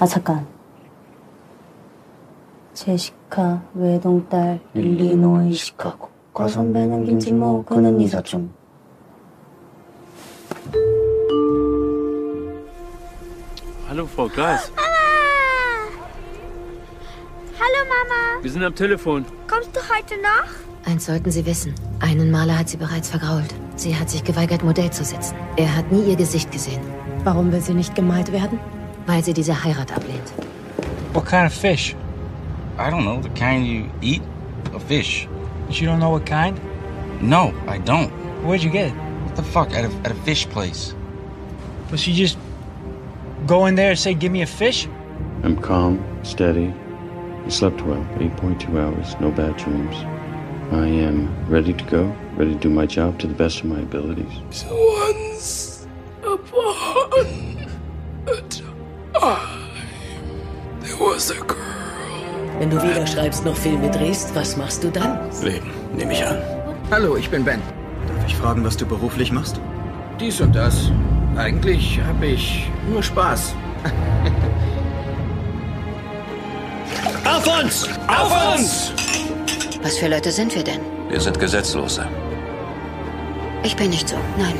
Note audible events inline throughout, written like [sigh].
아 잠깐. 제시카 외동딸 일리노이 시카고 과 선배는 김치모 그는 이사촌. Hallo, Frau Geis. Hallo Mama, Wir sind am Telefon. kommst du heute noch? Eins sollten Sie wissen. Einen Maler hat sie bereits vergrault. Sie hat sich geweigert, Modell zu setzen. Er hat nie ihr Gesicht gesehen, Warum will sie nicht gemalt werden? Weil sie diese Heirat ablehnt. What kind of fish? I don't know, the kind you eat? A fish. But You don't know what kind? No, I don't. Where'd you get it? What the fuck? At a, at a fish place. Was she just go in there and say, give me a fish? I'm calm, steady. I slept well, 8.2 hours, no bad dreams. I am ready to go, ready to do my job to the best of my abilities. So once schreibst noch Filme drehst, was machst du dann? Leben, nehme ich an. Hallo, ich bin Ben. Darf ich fragen, was du beruflich machst? Dies und das. Eigentlich habe ich nur Spaß. [laughs] Auf uns! Auf uns! Was für Leute sind wir denn? Wir sind Gesetzlose. Ich bin nicht so. Nein.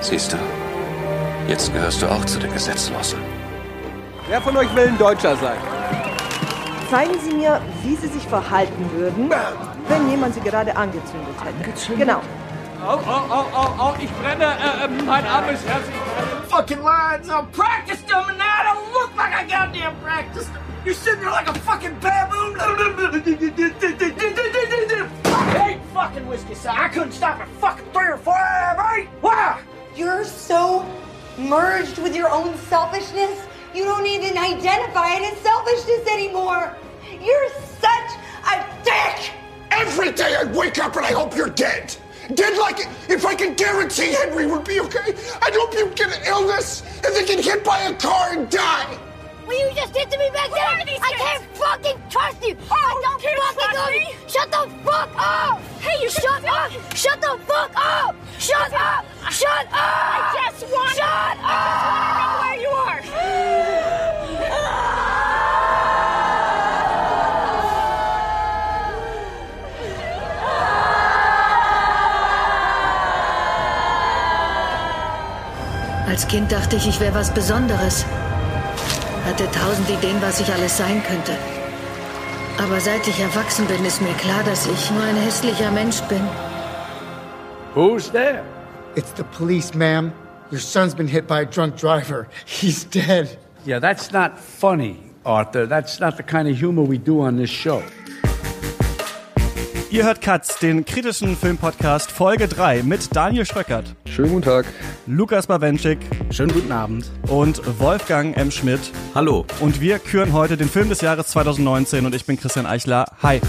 Siehst du? Jetzt gehörst du auch zu den Gesetzlosen. Wer von euch will ein Deutscher sein? Zeigen Sie mir, wie Sie sich verhalten würden, wenn jemand Sie gerade angezündet hätte. Genau. Au, au, au, au, au, ich brenne. Äh, äh, mein Arm ist herzlich. Fucking lines. I practiced them and now I don't look like I goddamn practiced them. You're sitting there like a fucking baboon. I hate fucking whiskey, so I couldn't stop at fucking three or four, right? Why? You're so merged with your own selfishness, you don't even identify it as selfishness anymore. You're such a dick! Every day I wake up and I hope you're dead. Dead like if I could guarantee Henry would be okay. I'd hope you'd get an illness and then get hit by a car and die. Well, you just did to me back there. I can't fucking trust you. Oh, I don't fucking know you. Shut the fuck up. Hey, you shut up. Shut the fuck up. Shut up. Shut up. I just want. Shut up. I just want to know where you are. Als Kind dachte ich, ich wäre was Besonderes. Hatte tausend Ideen, was ich alles sein könnte. Aber seit ich erwachsen bin, ist mir klar, dass ich nur ein hässlicher Mensch bin. Who's there? It's the police, ma'am. Your son's been hit by a drunk driver. He's dead. Yeah, that's not funny, Arthur. That's not the kind of humor we do on this show. Ihr hört Katz, den kritischen Filmpodcast Folge 3 mit Daniel Schröckert. Schönen guten Tag. Lukas Bawenschik. Schönen guten Abend. Und Wolfgang M. Schmidt. Hallo. Und wir küren heute den Film des Jahres 2019 und ich bin Christian Eichler. Hi.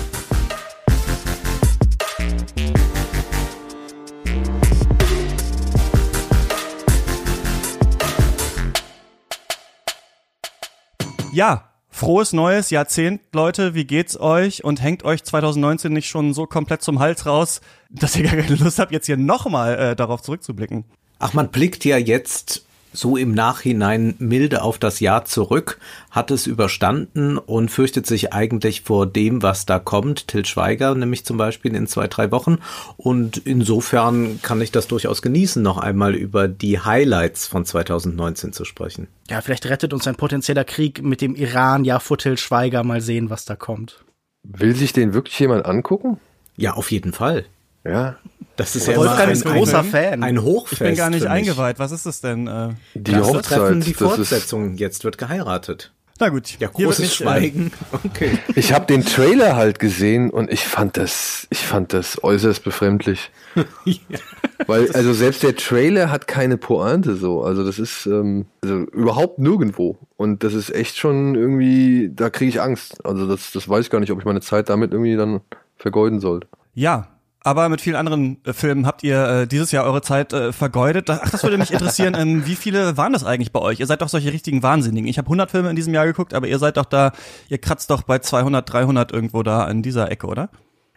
Ja, frohes neues Jahrzehnt, Leute. Wie geht's euch? Und hängt euch 2019 nicht schon so komplett zum Hals raus, dass ihr gar keine Lust habt, jetzt hier nochmal äh, darauf zurückzublicken? Ach, man blickt ja jetzt so im Nachhinein milde auf das Jahr zurück, hat es überstanden und fürchtet sich eigentlich vor dem, was da kommt. Till Schweiger nämlich zum Beispiel in zwei, drei Wochen. Und insofern kann ich das durchaus genießen, noch einmal über die Highlights von 2019 zu sprechen. Ja, vielleicht rettet uns ein potenzieller Krieg mit dem Iran ja vor Till Schweiger. Mal sehen, was da kommt. Will sich den wirklich jemand angucken? Ja, auf jeden Fall. Ja. Das ist ja Wolfgang ein, ist großer ein, Fan. Ein Hochfest. Ich bin gar nicht eingeweiht. Was ist das denn? Äh, Die das Hochzeit. treffen die Fortsetzung. Jetzt wird geheiratet. Na gut. Ja, großes nicht, äh, Schweigen. [laughs] Okay. Ich habe den Trailer halt gesehen und ich fand das, ich fand das äußerst befremdlich. [laughs] Weil, also selbst der Trailer hat keine Pointe so. Also das ist ähm, also überhaupt nirgendwo. Und das ist echt schon irgendwie, da kriege ich Angst. Also das, das weiß ich gar nicht, ob ich meine Zeit damit irgendwie dann vergeuden sollte. Ja, aber mit vielen anderen äh, Filmen habt ihr äh, dieses Jahr eure Zeit äh, vergeudet. Ach, das würde mich interessieren. ähm, wie viele waren das eigentlich bei euch? Ihr seid doch solche richtigen Wahnsinnigen. Ich habe 100 Filme in diesem Jahr geguckt, aber ihr seid doch da, ihr kratzt doch bei 200, 300 irgendwo da in dieser Ecke, oder?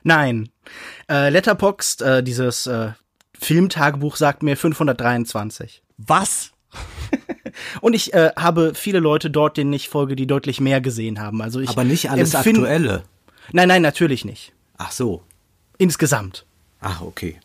Nein. Äh, Letterboxd, äh, dieses äh, Filmtagebuch sagt mir 523. Was? [laughs] Und ich äh, habe viele Leute dort, denen ich folge, die deutlich mehr gesehen haben. Also ich Aber nicht alles Aktuelle. Nein, nein, natürlich nicht. Ach so. Insgesamt. Ach, okay.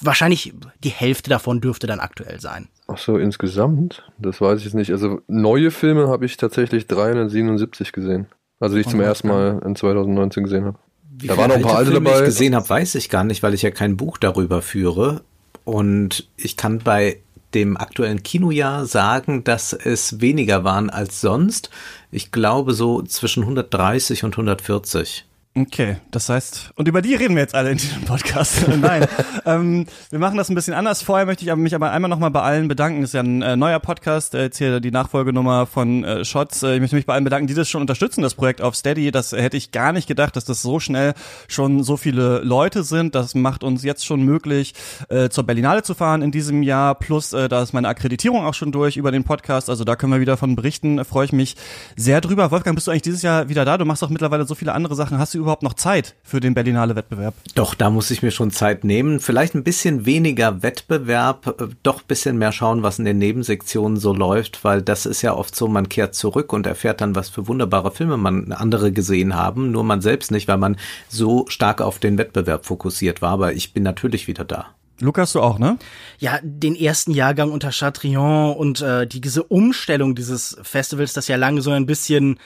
Wahrscheinlich die Hälfte davon dürfte dann aktuell sein. Ach so, insgesamt? Das weiß ich jetzt nicht. Also neue Filme habe ich tatsächlich 377 gesehen. Also die ich zum Und was ersten Mal in 2019 gesehen habe. Wie Da viele waren noch ein paar alte Filme dabei. ich gesehen habe, weiß ich gar nicht, weil ich ja kein Buch darüber führe. Und ich kann bei dem aktuellen Kinojahr sagen, dass es weniger waren als sonst. Ich glaube so zwischen 130 und 140. Okay, das heißt, und über die reden wir jetzt alle in diesem Podcast. [laughs] Nein, ähm, wir machen das ein bisschen anders. Vorher möchte ich mich aber einmal nochmal bei allen bedanken. Das ist ja ein äh, neuer Podcast, äh, jetzt hier die Nachfolgenummer von äh, Shots. Äh, ich möchte mich bei allen bedanken, die das schon unterstützen, das Projekt auf Steady. Das hätte ich gar nicht gedacht, dass das so schnell schon so viele Leute sind. Das macht uns jetzt schon möglich, äh, zur Berlinale zu fahren in diesem Jahr. Plus, äh, da ist meine Akkreditierung auch schon durch über den Podcast. Also da können wir wieder von berichten. Da freue ich mich sehr drüber. Wolfgang, bist du eigentlich dieses Jahr wieder da? Du machst doch mittlerweile so viele andere Sachen. Hast du überhaupt noch Zeit für den Berlinale Wettbewerb? Doch, da muss ich mir schon Zeit nehmen. Vielleicht ein bisschen weniger Wettbewerb, äh, doch ein bisschen mehr schauen, was in den Nebensektionen so läuft, weil das ist ja oft so, man kehrt zurück und erfährt dann, was für wunderbare Filme man andere gesehen haben, nur man selbst nicht, weil man so stark auf den Wettbewerb fokussiert war. Aber ich bin natürlich wieder da. Lukas, du auch, ne? Ja, den ersten Jahrgang unter Chatrion und äh, die, diese Umstellung dieses Festivals, das ja lange so ein bisschen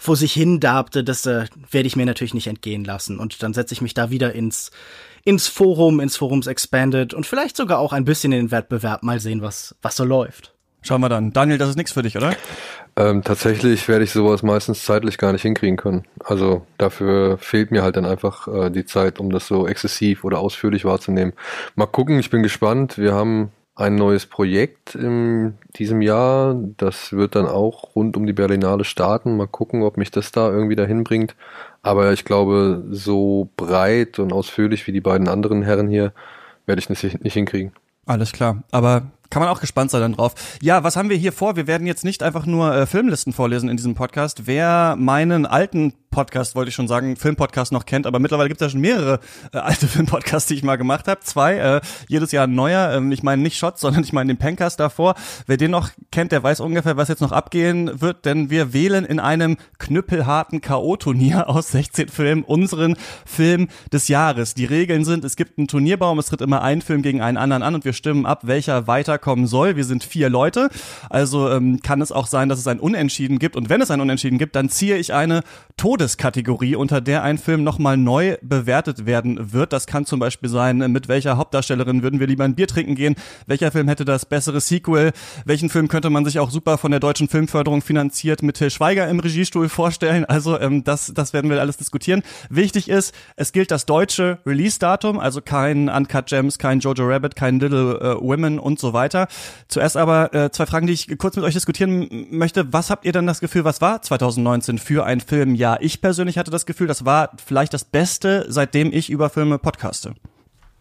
vor sich hin darbte, das äh, werde ich mir natürlich nicht entgehen lassen. Und dann setze ich mich da wieder ins, ins Forum, ins Forums Expanded und vielleicht sogar auch ein bisschen in den Wettbewerb mal sehen, was, was so läuft. Schauen wir dann. Daniel, das ist nichts für dich, oder? Ähm, tatsächlich werde ich sowas meistens zeitlich gar nicht hinkriegen können. Also dafür fehlt mir halt dann einfach äh, die Zeit, um das so exzessiv oder ausführlich wahrzunehmen. Mal gucken, ich bin gespannt. Wir haben ein neues Projekt in diesem Jahr. Das wird dann auch rund um die Berlinale starten. Mal gucken, ob mich das da irgendwie dahin bringt. Aber ich glaube, so breit und ausführlich wie die beiden anderen Herren hier werde ich nicht, nicht hinkriegen. Alles klar. Aber kann man auch gespannt sein dann drauf. Ja, was haben wir hier vor? Wir werden jetzt nicht einfach nur äh, Filmlisten vorlesen in diesem Podcast. Wer meinen alten Podcast, wollte ich schon sagen, Filmpodcast noch kennt, aber mittlerweile gibt es ja schon mehrere äh, alte [laughs] Filmpodcasts, die ich mal gemacht habe. Zwei, äh, jedes Jahr ein neuer. Ähm, ich meine nicht Shots, [laughs] sondern ich meine den Pencast davor. Wer den noch kennt, der weiß ungefähr, was jetzt noch abgehen wird, denn wir wählen in einem knüppelharten K.O.-Turnier [laughs] aus 16 Filmen unseren Film des Jahres. Die Regeln sind, es gibt einen Turnierbaum, es tritt immer ein Film gegen einen anderen an und wir stimmen ab, welcher weiterkommen soll. Wir sind vier Leute, also ähm, kann es auch sein, dass es ein Unentschieden gibt und wenn es ein Unentschieden gibt, dann ziehe ich eine Todeskategorie, unter der ein Film nochmal neu bewertet werden wird. Das kann zum Beispiel sein, mit welcher Hauptdarstellerin würden wir lieber ein Bier trinken gehen, welcher Film hätte das bessere Sequel, welchen Film könnte man sich auch super von der deutschen Filmförderung finanziert mit Till Schweiger im Regiestuhl vorstellen. Also ähm, das, das werden wir alles diskutieren. Wichtig ist, es gilt das deutsche Release-Datum, also kein Uncut Gems, kein Jojo Rabbit, kein Little äh, Women und so weiter. Zuerst aber äh, zwei Fragen, die ich kurz mit euch diskutieren möchte. Was habt ihr denn das Gefühl, was war 2019 für ein Filmjahr? Persönlich hatte das Gefühl, das war vielleicht das Beste, seitdem ich über Filme podcaste.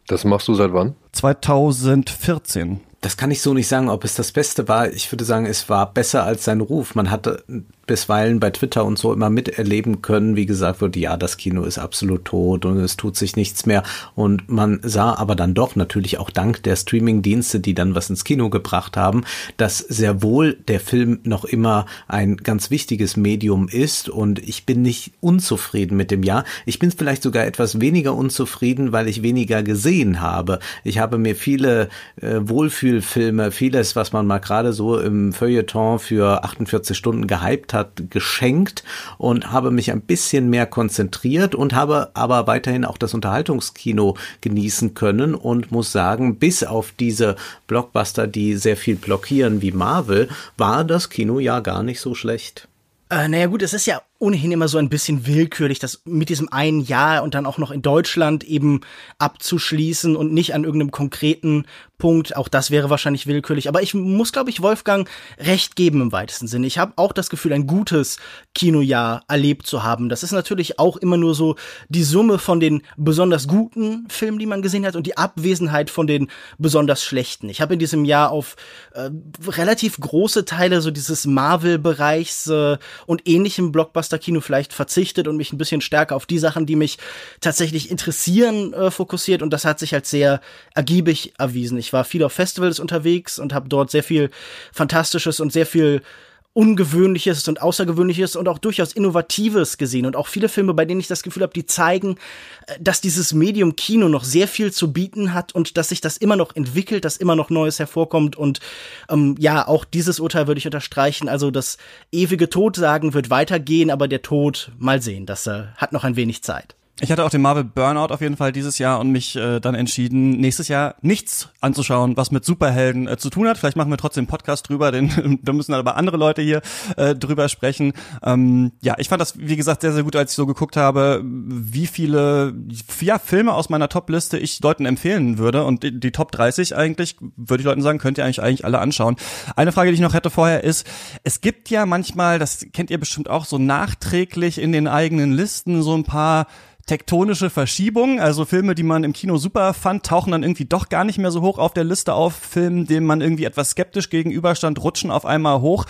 Das machst du seit wann? 2014. Das kann ich so nicht sagen, ob es das Beste war. Ich würde sagen, es war besser als sein Ruf. Man hatte bisweilen bei Twitter und so immer miterleben können, wie gesagt wird, ja, das Kino ist absolut tot und es tut sich nichts mehr. Und man sah aber dann doch natürlich auch dank der Streaming-Dienste, die dann was ins Kino gebracht haben, dass sehr wohl der Film noch immer ein ganz wichtiges Medium ist. Und ich bin nicht unzufrieden mit dem Jahr. Ich bin vielleicht sogar etwas weniger unzufrieden, weil ich weniger gesehen habe. Ich habe mir viele äh, Wohlfühlfilme, vieles, was man mal gerade so im Feuilleton für 48 Stunden gehypt hat, geschenkt und habe mich ein bisschen mehr konzentriert und habe aber weiterhin auch das Unterhaltungskino genießen können und muss sagen, bis auf diese Blockbuster, die sehr viel blockieren wie Marvel, war das Kino ja gar nicht so schlecht. Äh, naja gut, es ist ja ohnehin immer so ein bisschen willkürlich, das mit diesem einen Jahr und dann auch noch in Deutschland eben abzuschließen und nicht an irgendeinem konkreten Punkt. Auch das wäre wahrscheinlich willkürlich. Aber ich muss, glaube ich, Wolfgang recht geben im weitesten Sinne. Ich habe auch das Gefühl, ein gutes Kinojahr erlebt zu haben. Das ist natürlich auch immer nur so die Summe von den besonders guten Filmen, die man gesehen hat und die Abwesenheit von den besonders schlechten. Ich habe in diesem Jahr auf äh, relativ große Teile so dieses Marvel-Bereichs äh, und ähnlichem Blockbuster Blockbuster-Kino vielleicht verzichtet und mich ein bisschen stärker auf die Sachen, die mich tatsächlich interessieren, äh, fokussiert. Und das hat sich als sehr ergiebig erwiesen. Ich war viel auf Festivals unterwegs und habe dort sehr viel Fantastisches und sehr viel Ungewöhnliches und Außergewöhnliches und auch durchaus Innovatives gesehen und auch viele Filme, bei denen ich das Gefühl habe, die zeigen, äh, dass dieses Medium Kino noch sehr viel zu bieten hat und dass sich das immer noch entwickelt, dass immer noch Neues hervorkommt und ähm, ja, auch dieses Urteil würde ich unterstreichen. Also das ewige Todsagen wird weitergehen, aber der Tod, mal sehen, das äh, hat noch ein wenig Zeit. Ich hatte auch den Marvel Burnout auf jeden Fall dieses Jahr und mich äh, dann entschieden, nächstes Jahr nichts anzuschauen, was mit Superhelden äh, zu tun hat. Vielleicht machen wir trotzdem einen Podcast drüber, denn [laughs] da müssen aber andere Leute hier äh, drüber sprechen. Ähm, ja, ich fand das, wie gesagt, sehr, sehr gut, als ich so geguckt habe, wie viele ja, Filme aus meiner Top-Liste ich Leuten empfehlen würde. Und die, die Top 30 eigentlich, würde ich Leuten sagen, könnt ihr eigentlich, eigentlich alle anschauen. Eine Frage, die ich noch hätte vorher ist, es gibt ja manchmal, das kennt ihr bestimmt auch, so nachträglich in den eigenen Listen so ein paar tektonische Verschiebungen, also Filme, die man im Kino super fand, tauchen dann irgendwie doch gar nicht mehr so hoch auf der Liste auf. Filmen, denen man irgendwie etwas skeptisch gegenüberstand, rutschen auf einmal hoch.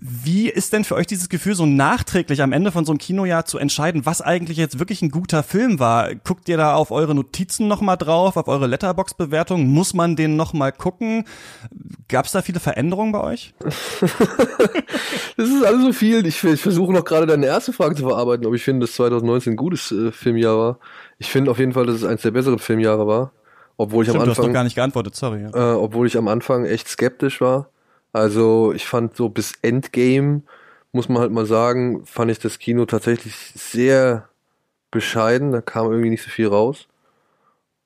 Wie ist denn für euch dieses Gefühl, so nachträglich am Ende von so einem Kinojahr zu entscheiden, was eigentlich jetzt wirklich ein guter Film war? Guckt ihr da auf eure Notizen nochmal drauf, auf eure Letterbox-Bewertung? Muss man den nochmal gucken? Gab es da viele Veränderungen bei euch? [laughs] das ist alles so viel. Ich, ich versuche noch gerade deine erste Frage zu verarbeiten, ob ich finde, dass 2019 ein gutes äh, Filmjahr war. Ich finde auf jeden Fall, dass es eins der besseren Filmjahre war. Obwohl ich Stimmt, am Anfang. Du hast doch gar nicht geantwortet, sorry. Ja. Äh, obwohl ich am Anfang echt skeptisch war. Also ich fand so bis Endgame, muss man halt mal sagen, fand ich das Kino tatsächlich sehr bescheiden. Da kam irgendwie nicht so viel raus.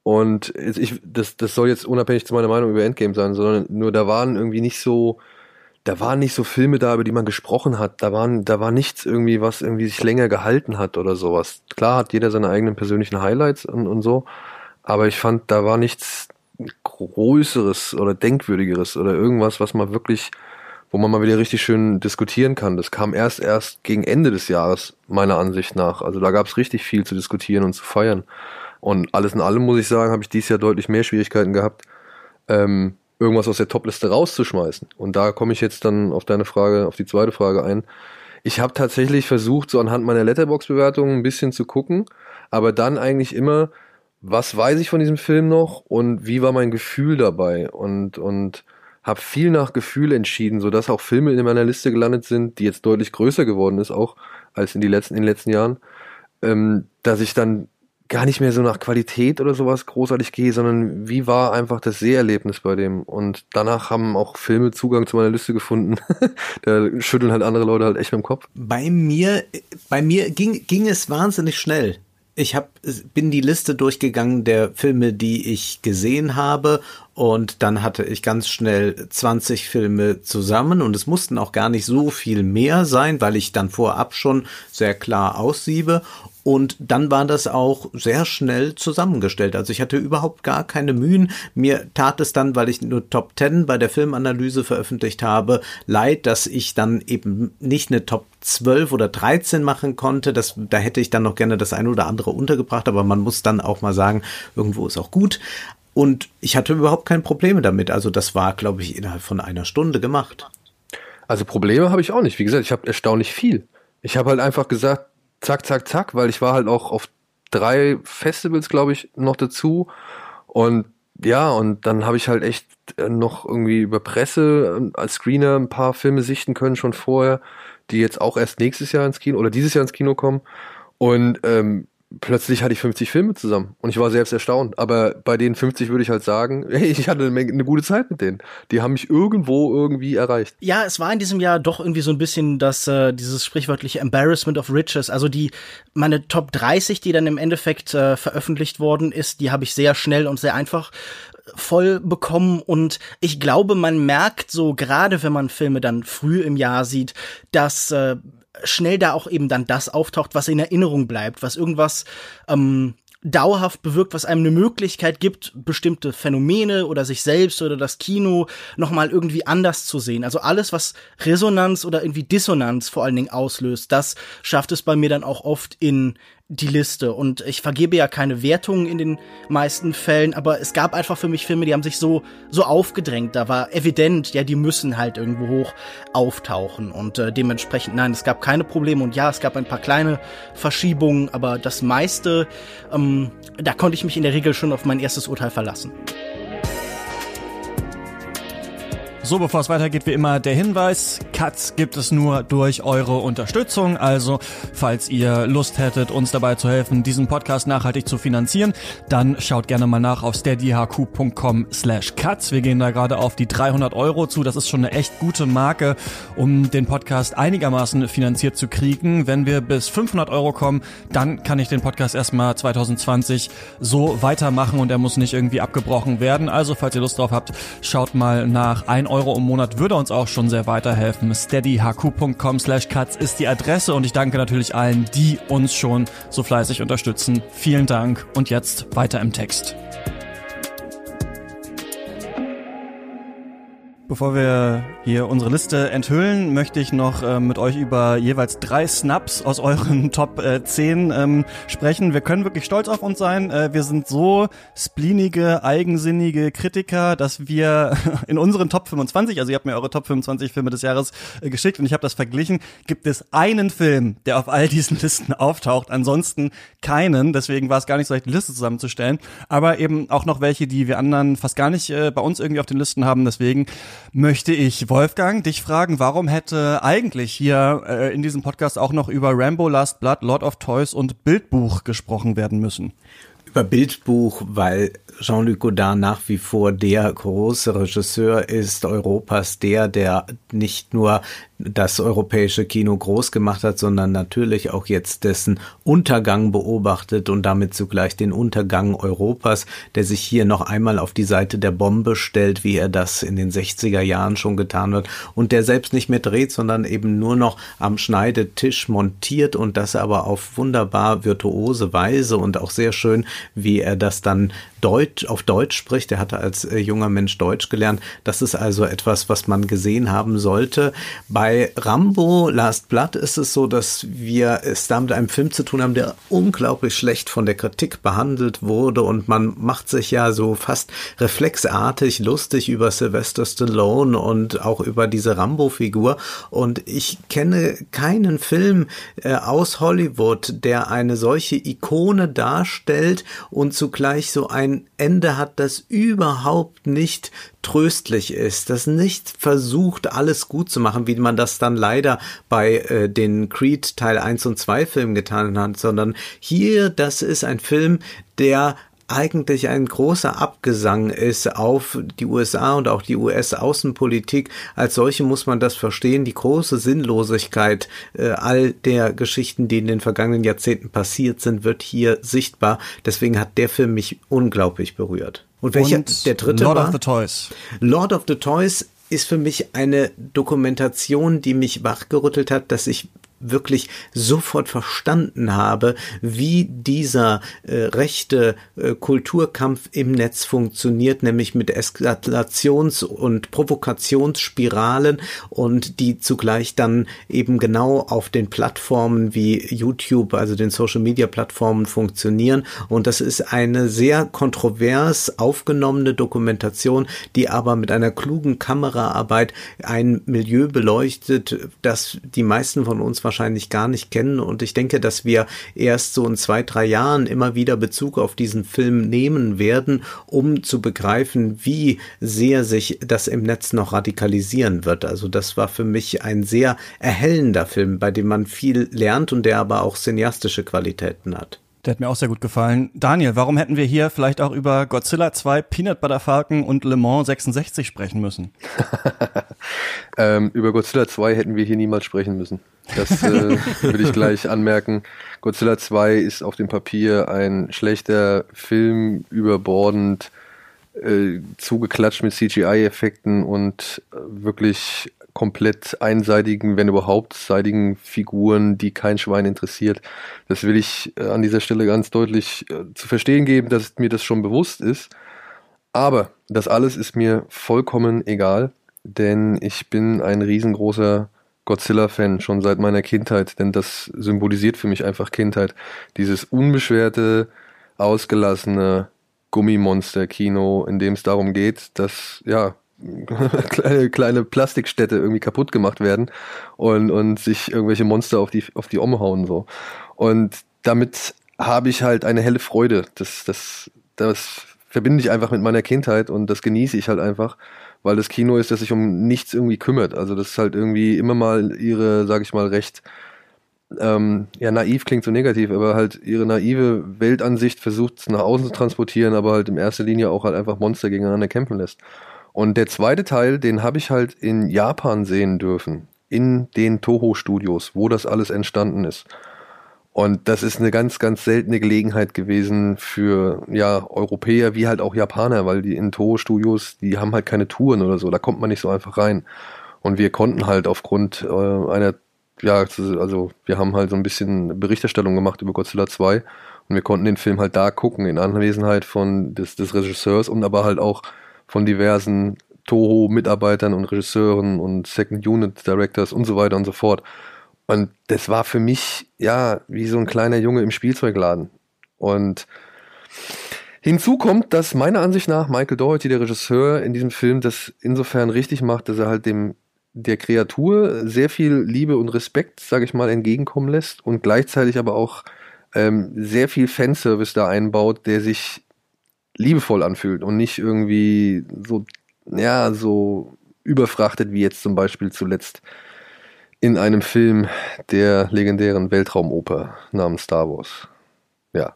Und ich, das, das soll jetzt unabhängig zu meiner Meinung über Endgame sein, sondern nur da waren irgendwie nicht so, da waren nicht so Filme da, über die man gesprochen hat. Da waren, da war nichts irgendwie, was irgendwie sich länger gehalten hat oder sowas. Klar hat jeder seine eigenen persönlichen Highlights und, und so, aber ich fand, da war nichts, Größeres oder Denkwürdigeres oder irgendwas, was man wirklich, wo man mal wieder richtig schön diskutieren kann. Das kam erst erst gegen Ende des Jahres, meiner Ansicht nach. Also da gab es richtig viel zu diskutieren und zu feiern. Und alles in allem muss ich sagen, habe ich dieses Jahr deutlich mehr Schwierigkeiten gehabt, ähm, irgendwas aus der Topliste rauszuschmeißen. Und da komme ich jetzt dann auf deine Frage, auf die zweite Frage ein. Ich habe tatsächlich versucht, so anhand meiner Letterbox-Bewertungen ein bisschen zu gucken, aber dann eigentlich immer was weiß ich von diesem Film noch und wie war mein Gefühl dabei und und habe viel nach Gefühl entschieden, so dass auch Filme in meiner Liste gelandet sind, die jetzt deutlich größer geworden ist auch als in die letzten in den letzten Jahren, ähm, dass ich dann gar nicht mehr so nach Qualität oder sowas großartig gehe, sondern wie war einfach das Seherlebnis bei dem und danach haben auch Filme Zugang zu meiner Liste gefunden. [laughs] da schütteln halt andere Leute halt echt mit dem Kopf. Bei mir bei mir ging ging es wahnsinnig schnell ich hab, bin die Liste durchgegangen der Filme, die ich gesehen habe und dann hatte ich ganz schnell 20 Filme zusammen und es mussten auch gar nicht so viel mehr sein, weil ich dann vorab schon sehr klar aussiebe und dann war das auch sehr schnell zusammengestellt. Also ich hatte überhaupt gar keine Mühen. Mir tat es dann, weil ich nur Top 10 bei der Filmanalyse veröffentlicht habe, leid, dass ich dann eben nicht eine Top 12 oder 13 machen konnte. Das, da hätte ich dann noch gerne das eine oder andere untergebracht, aber man muss dann auch mal sagen, irgendwo ist auch gut. Und ich hatte überhaupt keine Probleme damit. Also das war, glaube ich, innerhalb von einer Stunde gemacht. Also Probleme habe ich auch nicht. Wie gesagt, ich habe erstaunlich viel. Ich habe halt einfach gesagt, zack, zack, zack, weil ich war halt auch auf drei Festivals, glaube ich, noch dazu. Und ja, und dann habe ich halt echt äh, noch irgendwie über Presse ähm, als Screener ein paar Filme sichten können schon vorher, die jetzt auch erst nächstes Jahr ins Kino oder dieses Jahr ins Kino kommen. Und ähm, plötzlich hatte ich 50 Filme zusammen und ich war selbst erstaunt. Aber bei den 50 würde ich halt sagen, [laughs] hey, ich hatte eine, eine, gute Zeit mit denen. Die haben mich irgendwo irgendwie erreicht. Ja, es war in diesem Jahr doch irgendwie so ein bisschen das, äh, dieses sprichwörtliche Embarrassment of Riches. Also die, meine Top 30, die dann im Endeffekt äh, veröffentlicht worden ist, die habe ich sehr schnell und sehr einfach voll bekommen und ich glaube, man merkt so gerade, wenn man Filme dann früh im Jahr sieht, dass äh, schnell da auch eben dann das auftaucht, was in Erinnerung bleibt, was irgendwas ähm, dauerhaft bewirkt, was einem eine Möglichkeit gibt, bestimmte Phänomene oder sich selbst oder das Kino nochmal irgendwie anders zu sehen. Also alles, was Resonanz oder irgendwie Dissonanz vor allen Dingen auslöst, das schafft es bei mir dann auch oft in die Liste und ich vergebe ja keine Wertungen in den meisten Fällen, aber es gab einfach für mich Filme, die haben sich so so aufgedrängt. Da war evident, ja, die müssen halt irgendwo hoch auftauchen und äh, dementsprechend nein, es gab keine Probleme und ja, es gab ein paar kleine Verschiebungen, aber das meiste, ähm, da konnte ich mich in der Regel schon auf mein erstes Urteil verlassen. So, bevor es weitergeht, wie immer der Hinweis, Cuts gibt es nur durch eure Unterstützung. Also, falls ihr Lust hättet, uns dabei zu helfen, diesen Podcast nachhaltig zu finanzieren, dann schaut gerne mal nach auf steadyhq.com slash cuts. Wir gehen da gerade auf die 300 Euro zu. Das ist schon eine echt gute Marke, um den Podcast einigermaßen finanziert zu kriegen. Wenn wir bis 500 Euro kommen, dann kann ich den Podcast erstmal 2020 so weitermachen und er muss nicht irgendwie abgebrochen werden. Also, falls ihr Lust drauf habt, schaut mal nach 1 Euro im Monat würde uns auch schon sehr weiterhelfen. steadyhq.com slash cuts ist die Adresse und ich danke natürlich allen, die uns schon so fleißig unterstützen. Vielen Dank und jetzt weiter im Text. Bevor wir hier unsere Liste enthüllen, möchte ich noch äh, mit euch über jeweils drei Snaps aus euren [laughs] Top äh, 10 ähm, sprechen. Wir können wirklich stolz auf uns sein. Äh, wir sind so spleenige, eigensinnige Kritiker, dass wir [laughs] in unseren Top 25, also ihr habt mir eure Top 25 Filme des Jahres äh, geschickt und ich habe das verglichen, gibt es einen Film, der auf all diesen Listen [laughs] auftaucht, ansonsten keinen. Deswegen war es gar nicht so leicht, die Liste zusammenzustellen. Aber eben auch noch welche, die wir anderen fast gar nicht äh, bei uns irgendwie auf den Listen haben. Deswegen möchte ich, Wolfgang, dich fragen, warum hätte eigentlich hier äh, in diesem Podcast auch noch über Rambo Last Blood, Lord of Toys und Bildbuch gesprochen werden müssen? Über Bildbuch, weil Jean-Luc Godard nach wie vor der große Regisseur ist Europas, der, der nicht nur das europäische Kino groß gemacht hat, sondern natürlich auch jetzt dessen Untergang beobachtet und damit zugleich den Untergang Europas, der sich hier noch einmal auf die Seite der Bombe stellt, wie er das in den 60er Jahren schon getan hat und der selbst nicht mehr dreht, sondern eben nur noch am Schneidetisch montiert und das aber auf wunderbar virtuose Weise und auch sehr schön, wie er das dann Deutsch, auf Deutsch spricht. Er hatte als äh, junger Mensch Deutsch gelernt. Das ist also etwas, was man gesehen haben sollte. Bei Rambo Last Blood ist es so, dass wir es da mit einem Film zu tun haben, der unglaublich schlecht von der Kritik behandelt wurde und man macht sich ja so fast reflexartig lustig über Sylvester Stallone und auch über diese Rambo-Figur. Und ich kenne keinen Film äh, aus Hollywood, der eine solche Ikone darstellt und zugleich so ein Ende hat, das überhaupt nicht tröstlich ist, das nicht versucht, alles gut zu machen, wie man das dann leider bei äh, den Creed Teil 1 und 2 Filmen getan hat, sondern hier, das ist ein Film, der eigentlich ein großer Abgesang ist auf die USA und auch die US-Außenpolitik. Als solche muss man das verstehen. Die große Sinnlosigkeit äh, all der Geschichten, die in den vergangenen Jahrzehnten passiert sind, wird hier sichtbar. Deswegen hat der Film mich unglaublich berührt. Und welcher und der dritte Lord war? of the Toys. Lord of the Toys ist für mich eine Dokumentation, die mich wachgerüttelt hat, dass ich wirklich sofort verstanden habe, wie dieser äh, rechte äh, Kulturkampf im Netz funktioniert, nämlich mit Eskalations- und Provokationsspiralen und die zugleich dann eben genau auf den Plattformen wie YouTube, also den Social-Media-Plattformen funktionieren. Und das ist eine sehr kontrovers aufgenommene Dokumentation, die aber mit einer klugen Kameraarbeit ein Milieu beleuchtet, das die meisten von uns wahrscheinlich wahrscheinlich gar nicht kennen. Und ich denke, dass wir erst so in zwei, drei Jahren immer wieder Bezug auf diesen Film nehmen werden, um zu begreifen, wie sehr sich das im Netz noch radikalisieren wird. Also das war für mich ein sehr erhellender Film, bei dem man viel lernt und der aber auch cineastische Qualitäten hat. Der hat mir auch sehr gut gefallen. Daniel, warum hätten wir hier vielleicht auch über Godzilla 2, Peanut Butter Falcon und Le Mans 66 sprechen müssen? [laughs] ähm, über Godzilla 2 hätten wir hier niemals sprechen müssen. Das äh, [laughs] will ich gleich anmerken. Godzilla 2 ist auf dem Papier ein schlechter Film, überbordend, äh, zugeklatscht mit CGI-Effekten und äh, wirklich komplett einseitigen, wenn überhaupt seitigen Figuren, die kein Schwein interessiert. Das will ich äh, an dieser Stelle ganz deutlich äh, zu verstehen geben, dass mir das schon bewusst ist. Aber das alles ist mir vollkommen egal, denn ich bin ein riesengroßer Godzilla-Fan schon seit meiner Kindheit, denn das symbolisiert für mich einfach Kindheit. Dieses unbeschwerte, ausgelassene Gummimonster-Kino, in dem es darum geht, dass, ja, [laughs] kleine, kleine Plastikstädte irgendwie kaputt gemacht werden und, und sich irgendwelche Monster auf die, auf die Omme hauen, so. Und damit habe ich halt eine helle Freude. Das, das, das verbinde ich einfach mit meiner Kindheit und das genieße ich halt einfach, weil das Kino ist, das sich um nichts irgendwie kümmert. Also das ist halt irgendwie immer mal ihre, sag ich mal, recht ähm, ja, naiv klingt so negativ, aber halt ihre naive Weltansicht versucht nach außen zu transportieren, aber halt in erster Linie auch halt einfach Monster gegeneinander kämpfen lässt. Und der zweite Teil, den habe ich halt in Japan sehen dürfen, in den Toho-Studios, wo das alles entstanden ist. Und das ist eine ganz, ganz seltene Gelegenheit gewesen für ja Europäer wie halt auch Japaner, weil die in Toho-Studios, die haben halt keine Touren oder so, da kommt man nicht so einfach rein. Und wir konnten halt aufgrund äh, einer, ja, also wir haben halt so ein bisschen Berichterstellung gemacht über Godzilla 2 und wir konnten den Film halt da gucken, in Anwesenheit von des, des Regisseurs und aber halt auch von diversen Toho-Mitarbeitern und Regisseuren und Second Unit Directors und so weiter und so fort. Und das war für mich, ja, wie so ein kleiner Junge im Spielzeugladen. Und hinzu kommt, dass meiner Ansicht nach Michael Doherty, der Regisseur, in diesem Film das insofern richtig macht, dass er halt dem der Kreatur sehr viel Liebe und Respekt, sage ich mal, entgegenkommen lässt und gleichzeitig aber auch ähm, sehr viel Fanservice da einbaut, der sich liebevoll anfühlt und nicht irgendwie so, ja, so überfrachtet wie jetzt zum Beispiel zuletzt in einem Film der legendären Weltraumoper namens Star Wars. Ja.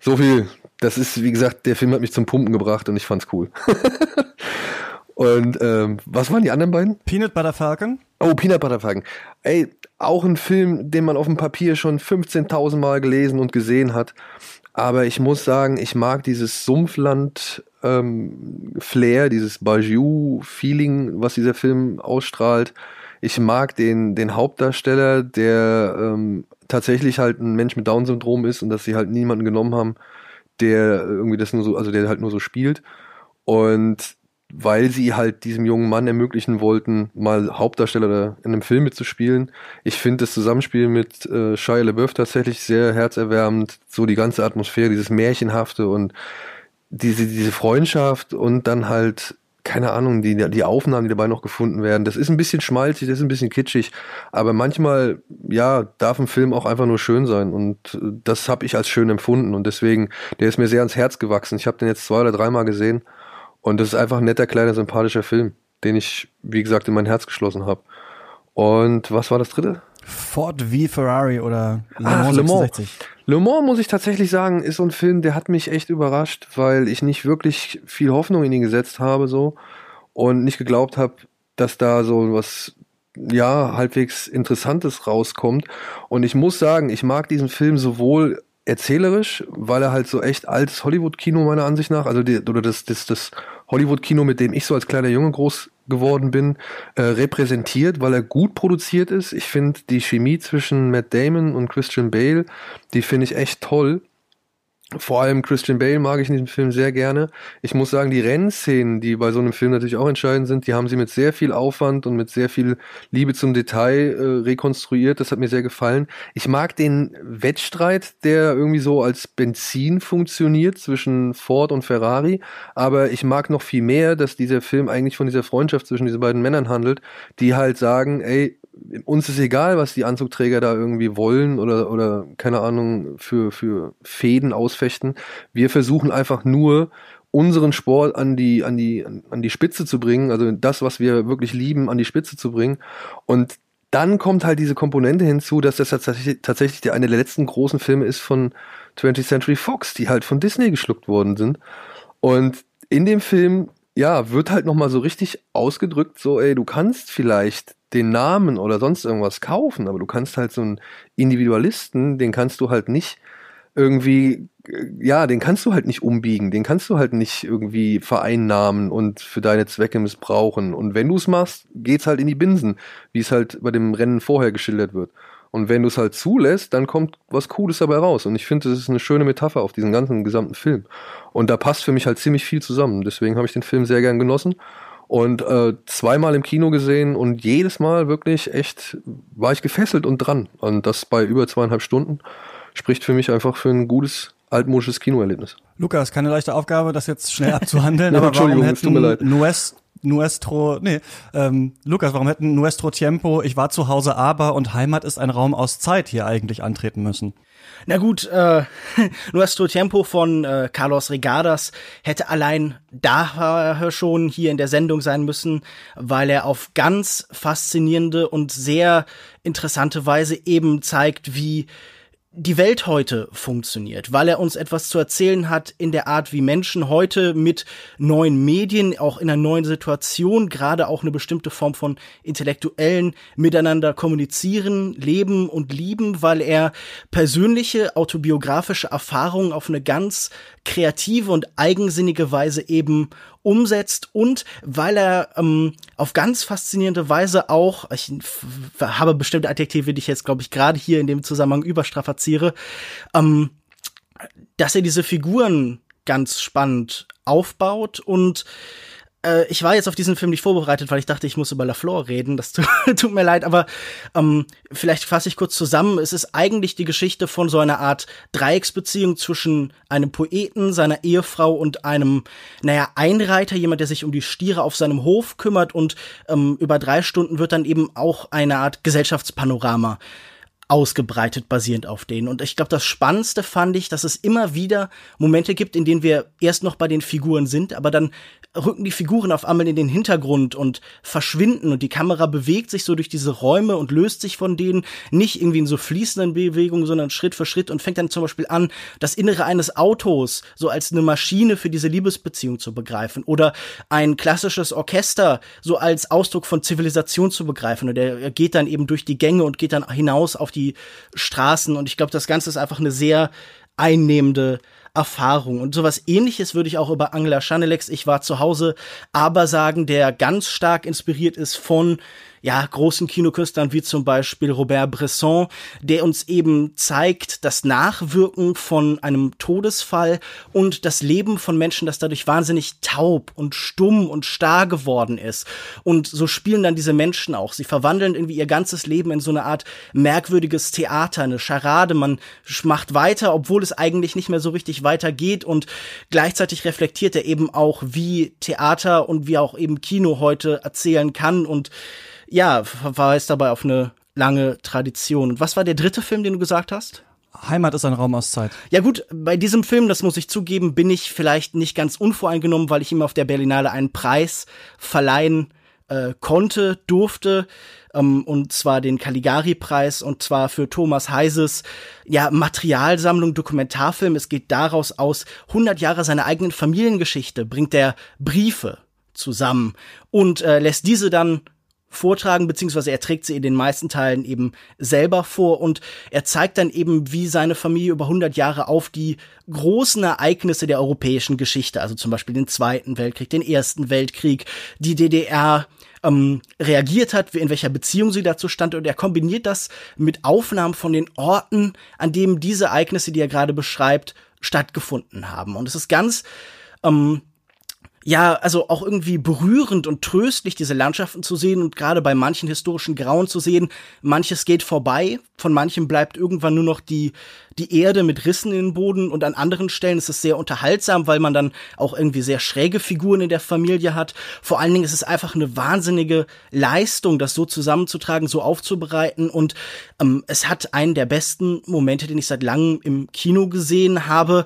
So viel. Das ist, wie gesagt, der Film hat mich zum Pumpen gebracht und ich fand's cool. [laughs] und ähm, was waren die anderen beiden? Peanut Butter Falcon. Oh, Peanut Butter Falcon. Ey, auch ein Film, den man auf dem Papier schon 15.000 Mal gelesen und gesehen hat. Aber ich muss sagen, ich mag dieses Sumpfland ähm, Flair, dieses Bajou-Feeling, was dieser Film ausstrahlt. Ich mag den, den Hauptdarsteller, der ähm, tatsächlich halt ein Mensch mit Down-Syndrom ist und dass sie halt niemanden genommen haben, der irgendwie das nur so, also der halt nur so spielt. Und weil sie halt diesem jungen Mann ermöglichen wollten, mal Hauptdarsteller in einem Film mitzuspielen. Ich finde das Zusammenspiel mit äh, Shia LaBeouf tatsächlich sehr herzerwärmend. So die ganze Atmosphäre, dieses Märchenhafte und diese, diese Freundschaft und dann halt keine Ahnung, die, die Aufnahmen, die dabei noch gefunden werden, das ist ein bisschen schmalzig, das ist ein bisschen kitschig, aber manchmal, ja, darf ein Film auch einfach nur schön sein und äh, das habe ich als schön empfunden und deswegen, der ist mir sehr ans Herz gewachsen. Ich habe den jetzt zwei oder dreimal gesehen und das ist einfach ein netter, kleiner, sympathischer Film, den ich, wie gesagt, in mein Herz geschlossen habe. Und was war das dritte? Ford v Ferrari oder Le Mans, Ach, Le Mans. Le Mans, muss ich tatsächlich sagen, ist so ein Film, der hat mich echt überrascht, weil ich nicht wirklich viel Hoffnung in ihn gesetzt habe so und nicht geglaubt habe, dass da so was ja halbwegs Interessantes rauskommt. Und ich muss sagen, ich mag diesen Film sowohl erzählerisch, weil er halt so echt altes Hollywood-Kino meiner Ansicht nach, also die, oder das, das, das Hollywood-Kino, mit dem ich so als kleiner Junge groß geworden bin, äh, repräsentiert, weil er gut produziert ist. Ich finde die Chemie zwischen Matt Damon und Christian Bale, die finde ich echt toll. Vor allem Christian Bale mag ich in diesem Film sehr gerne. Ich muss sagen, die Rennszenen, die bei so einem Film natürlich auch entscheidend sind, die haben sie mit sehr viel Aufwand und mit sehr viel Liebe zum Detail äh, rekonstruiert. Das hat mir sehr gefallen. Ich mag den Wettstreit, der irgendwie so als Benzin funktioniert zwischen Ford und Ferrari. Aber ich mag noch viel mehr, dass dieser Film eigentlich von dieser Freundschaft zwischen diesen beiden Männern handelt, die halt sagen, ey, uns ist egal, was die Anzugträger da irgendwie wollen oder, oder keine Ahnung, für, für Fäden ausfechten. Wir versuchen einfach nur, unseren Sport an die, an die, an die Spitze zu bringen, also das, was wir wirklich lieben, an die Spitze zu bringen. Und dann kommt halt diese Komponente hinzu, dass das tatsächlich, tatsächlich der, eine der letzten großen Filme ist von 20th Century Fox, die halt von Disney geschluckt worden sind. Und in dem Film, ja, wird halt nochmal so richtig ausgedrückt, so, ey, du kannst vielleicht den Namen oder sonst irgendwas kaufen, aber du kannst halt so einen Individualisten, den kannst du halt nicht irgendwie, ja, den kannst du halt nicht umbiegen, den kannst du halt nicht irgendwie vereinnahmen und für deine Zwecke missbrauchen. Und wenn du es machst, geht's halt in die Binsen, wie es halt bei dem Rennen vorher geschildert wird. Und wenn du es halt zulässt, dann kommt was Cooles dabei raus. Und ich finde, das ist eine schöne Metapher auf diesen ganzen gesamten Film. Und da passt für mich halt ziemlich viel zusammen. Deswegen habe ich den Film sehr gern genossen. Und äh, zweimal im Kino gesehen und jedes Mal wirklich echt war ich gefesselt und dran. Und das bei über zweieinhalb Stunden spricht für mich einfach für ein gutes altmodisches Kinoerlebnis. Lukas, keine leichte Aufgabe, das jetzt schnell [laughs] abzuhandeln, Ja, aber warum Entschuldigung, es tut mir leid. hätten Nues, Nuestro, nee, ähm, Lukas, warum hätten Nuestro Tiempo, ich war zu Hause aber und Heimat ist ein Raum aus Zeit hier eigentlich antreten müssen? Na gut, äh, [laughs] Nuestro Tiempo von äh, Carlos Regadas hätte allein daher schon hier in der Sendung sein müssen, weil er auf ganz faszinierende und sehr interessante Weise eben zeigt, wie die Welt heute funktioniert, weil er uns etwas zu erzählen hat in der Art, wie Menschen heute mit neuen Medien, auch in einer neuen Situation, gerade auch eine bestimmte Form von intellektuellen miteinander kommunizieren, leben und lieben, weil er persönliche autobiografische Erfahrungen auf eine ganz kreative und eigensinnige Weise eben umsetzt und weil er ähm, auf ganz faszinierende Weise auch, ich habe bestimmte Adjektive, die ich jetzt, glaube ich, gerade hier in dem Zusammenhang überstrapaziere, ähm, dass er diese Figuren ganz spannend aufbaut und äh, ich war jetzt auf diesen Film nicht vorbereitet, weil ich dachte, ich muss über LaFleur reden. Das [laughs] tut, mir leid, aber ähm, vielleicht fasse ich kurz zusammen. Es ist eigentlich die Geschichte von so einer Art Dreiecksbeziehung zwischen einem Poeten, seiner Ehefrau und einem, naja, Einreiter, jemand, der sich um die Stiere auf seinem Hof kümmert und ähm, über drei Stunden wird dann eben auch eine Art Gesellschaftspanorama ausgebreitet basierend auf denen. Und ich glaube, das Spannendste fand ich, dass es immer wieder Momente gibt, in denen wir erst noch bei den Figuren sind, aber dann rücken die Figuren auf einmal in den Hintergrund und verschwinden und die Kamera bewegt sich so durch diese Räume und löst sich von denen nicht irgendwie in so fließenden Bewegungen, sondern Schritt für Schritt und fängt dann zum Beispiel an, das Innere eines Autos so als eine Maschine für diese Liebesbeziehung zu begreifen oder ein klassisches Orchester so als Ausdruck von Zivilisation zu begreifen und er geht dann eben durch die Gänge und geht dann hinaus auf die Straßen und ich glaube, das Ganze ist einfach eine sehr einnehmende Erfahrung. Und sowas ähnliches würde ich auch über Angela Schanelex, ich war zu Hause, aber sagen, der ganz stark inspiriert ist von ja, großen Kinokünstlern wie zum Beispiel Robert Bresson, der uns eben zeigt, das Nachwirken von einem Todesfall und das Leben von Menschen, das dadurch wahnsinnig taub und stumm und starr geworden ist. Und so spielen dann diese Menschen auch. Sie verwandeln irgendwie ihr ganzes Leben in so eine Art merkwürdiges Theater, eine Scharade. Man macht weiter, obwohl es eigentlich nicht mehr so richtig weitergeht und gleichzeitig reflektiert er eben auch, wie Theater und wie auch eben Kino heute erzählen kann und ja, verweist dabei auf eine lange Tradition. Und was war der dritte Film, den du gesagt hast? Heimat ist ein Raum aus Zeit. Ja gut, bei diesem Film, das muss ich zugeben, bin ich vielleicht nicht ganz unvoreingenommen, weil ich ihm auf der Berlinale einen Preis verleihen äh, konnte, durfte, ähm, und zwar den Caligari-Preis, und zwar für Thomas Heises ja, Materialsammlung, Dokumentarfilm. Es geht daraus aus, 100 Jahre seiner eigenen Familiengeschichte bringt er Briefe zusammen und äh, lässt diese dann vortragen, beziehungsweise er trägt sie in den meisten Teilen eben selber vor und er zeigt dann eben, wie seine Familie über 100 Jahre auf die großen Ereignisse der europäischen Geschichte, also zum Beispiel den Zweiten Weltkrieg, den Ersten Weltkrieg, die DDR, ähm, reagiert hat, in welcher Beziehung sie dazu stand. Und er kombiniert das mit Aufnahmen von den Orten, an denen diese Ereignisse, die er gerade beschreibt, stattgefunden haben. Und es ist ganz ähm, ja, also auch irgendwie berührend und tröstlich, diese Landschaften zu sehen und gerade bei manchen historischen Grauen zu sehen, manches geht vorbei, von manchem bleibt irgendwann nur noch die, die Erde mit Rissen in den Boden und an anderen Stellen ist es sehr unterhaltsam, weil man dann auch irgendwie sehr schräge Figuren in der Familie hat. Vor allen Dingen ist es einfach eine wahnsinnige Leistung, das so zusammenzutragen, so aufzubereiten und ähm, es hat einen der besten Momente, den ich seit langem im Kino gesehen habe,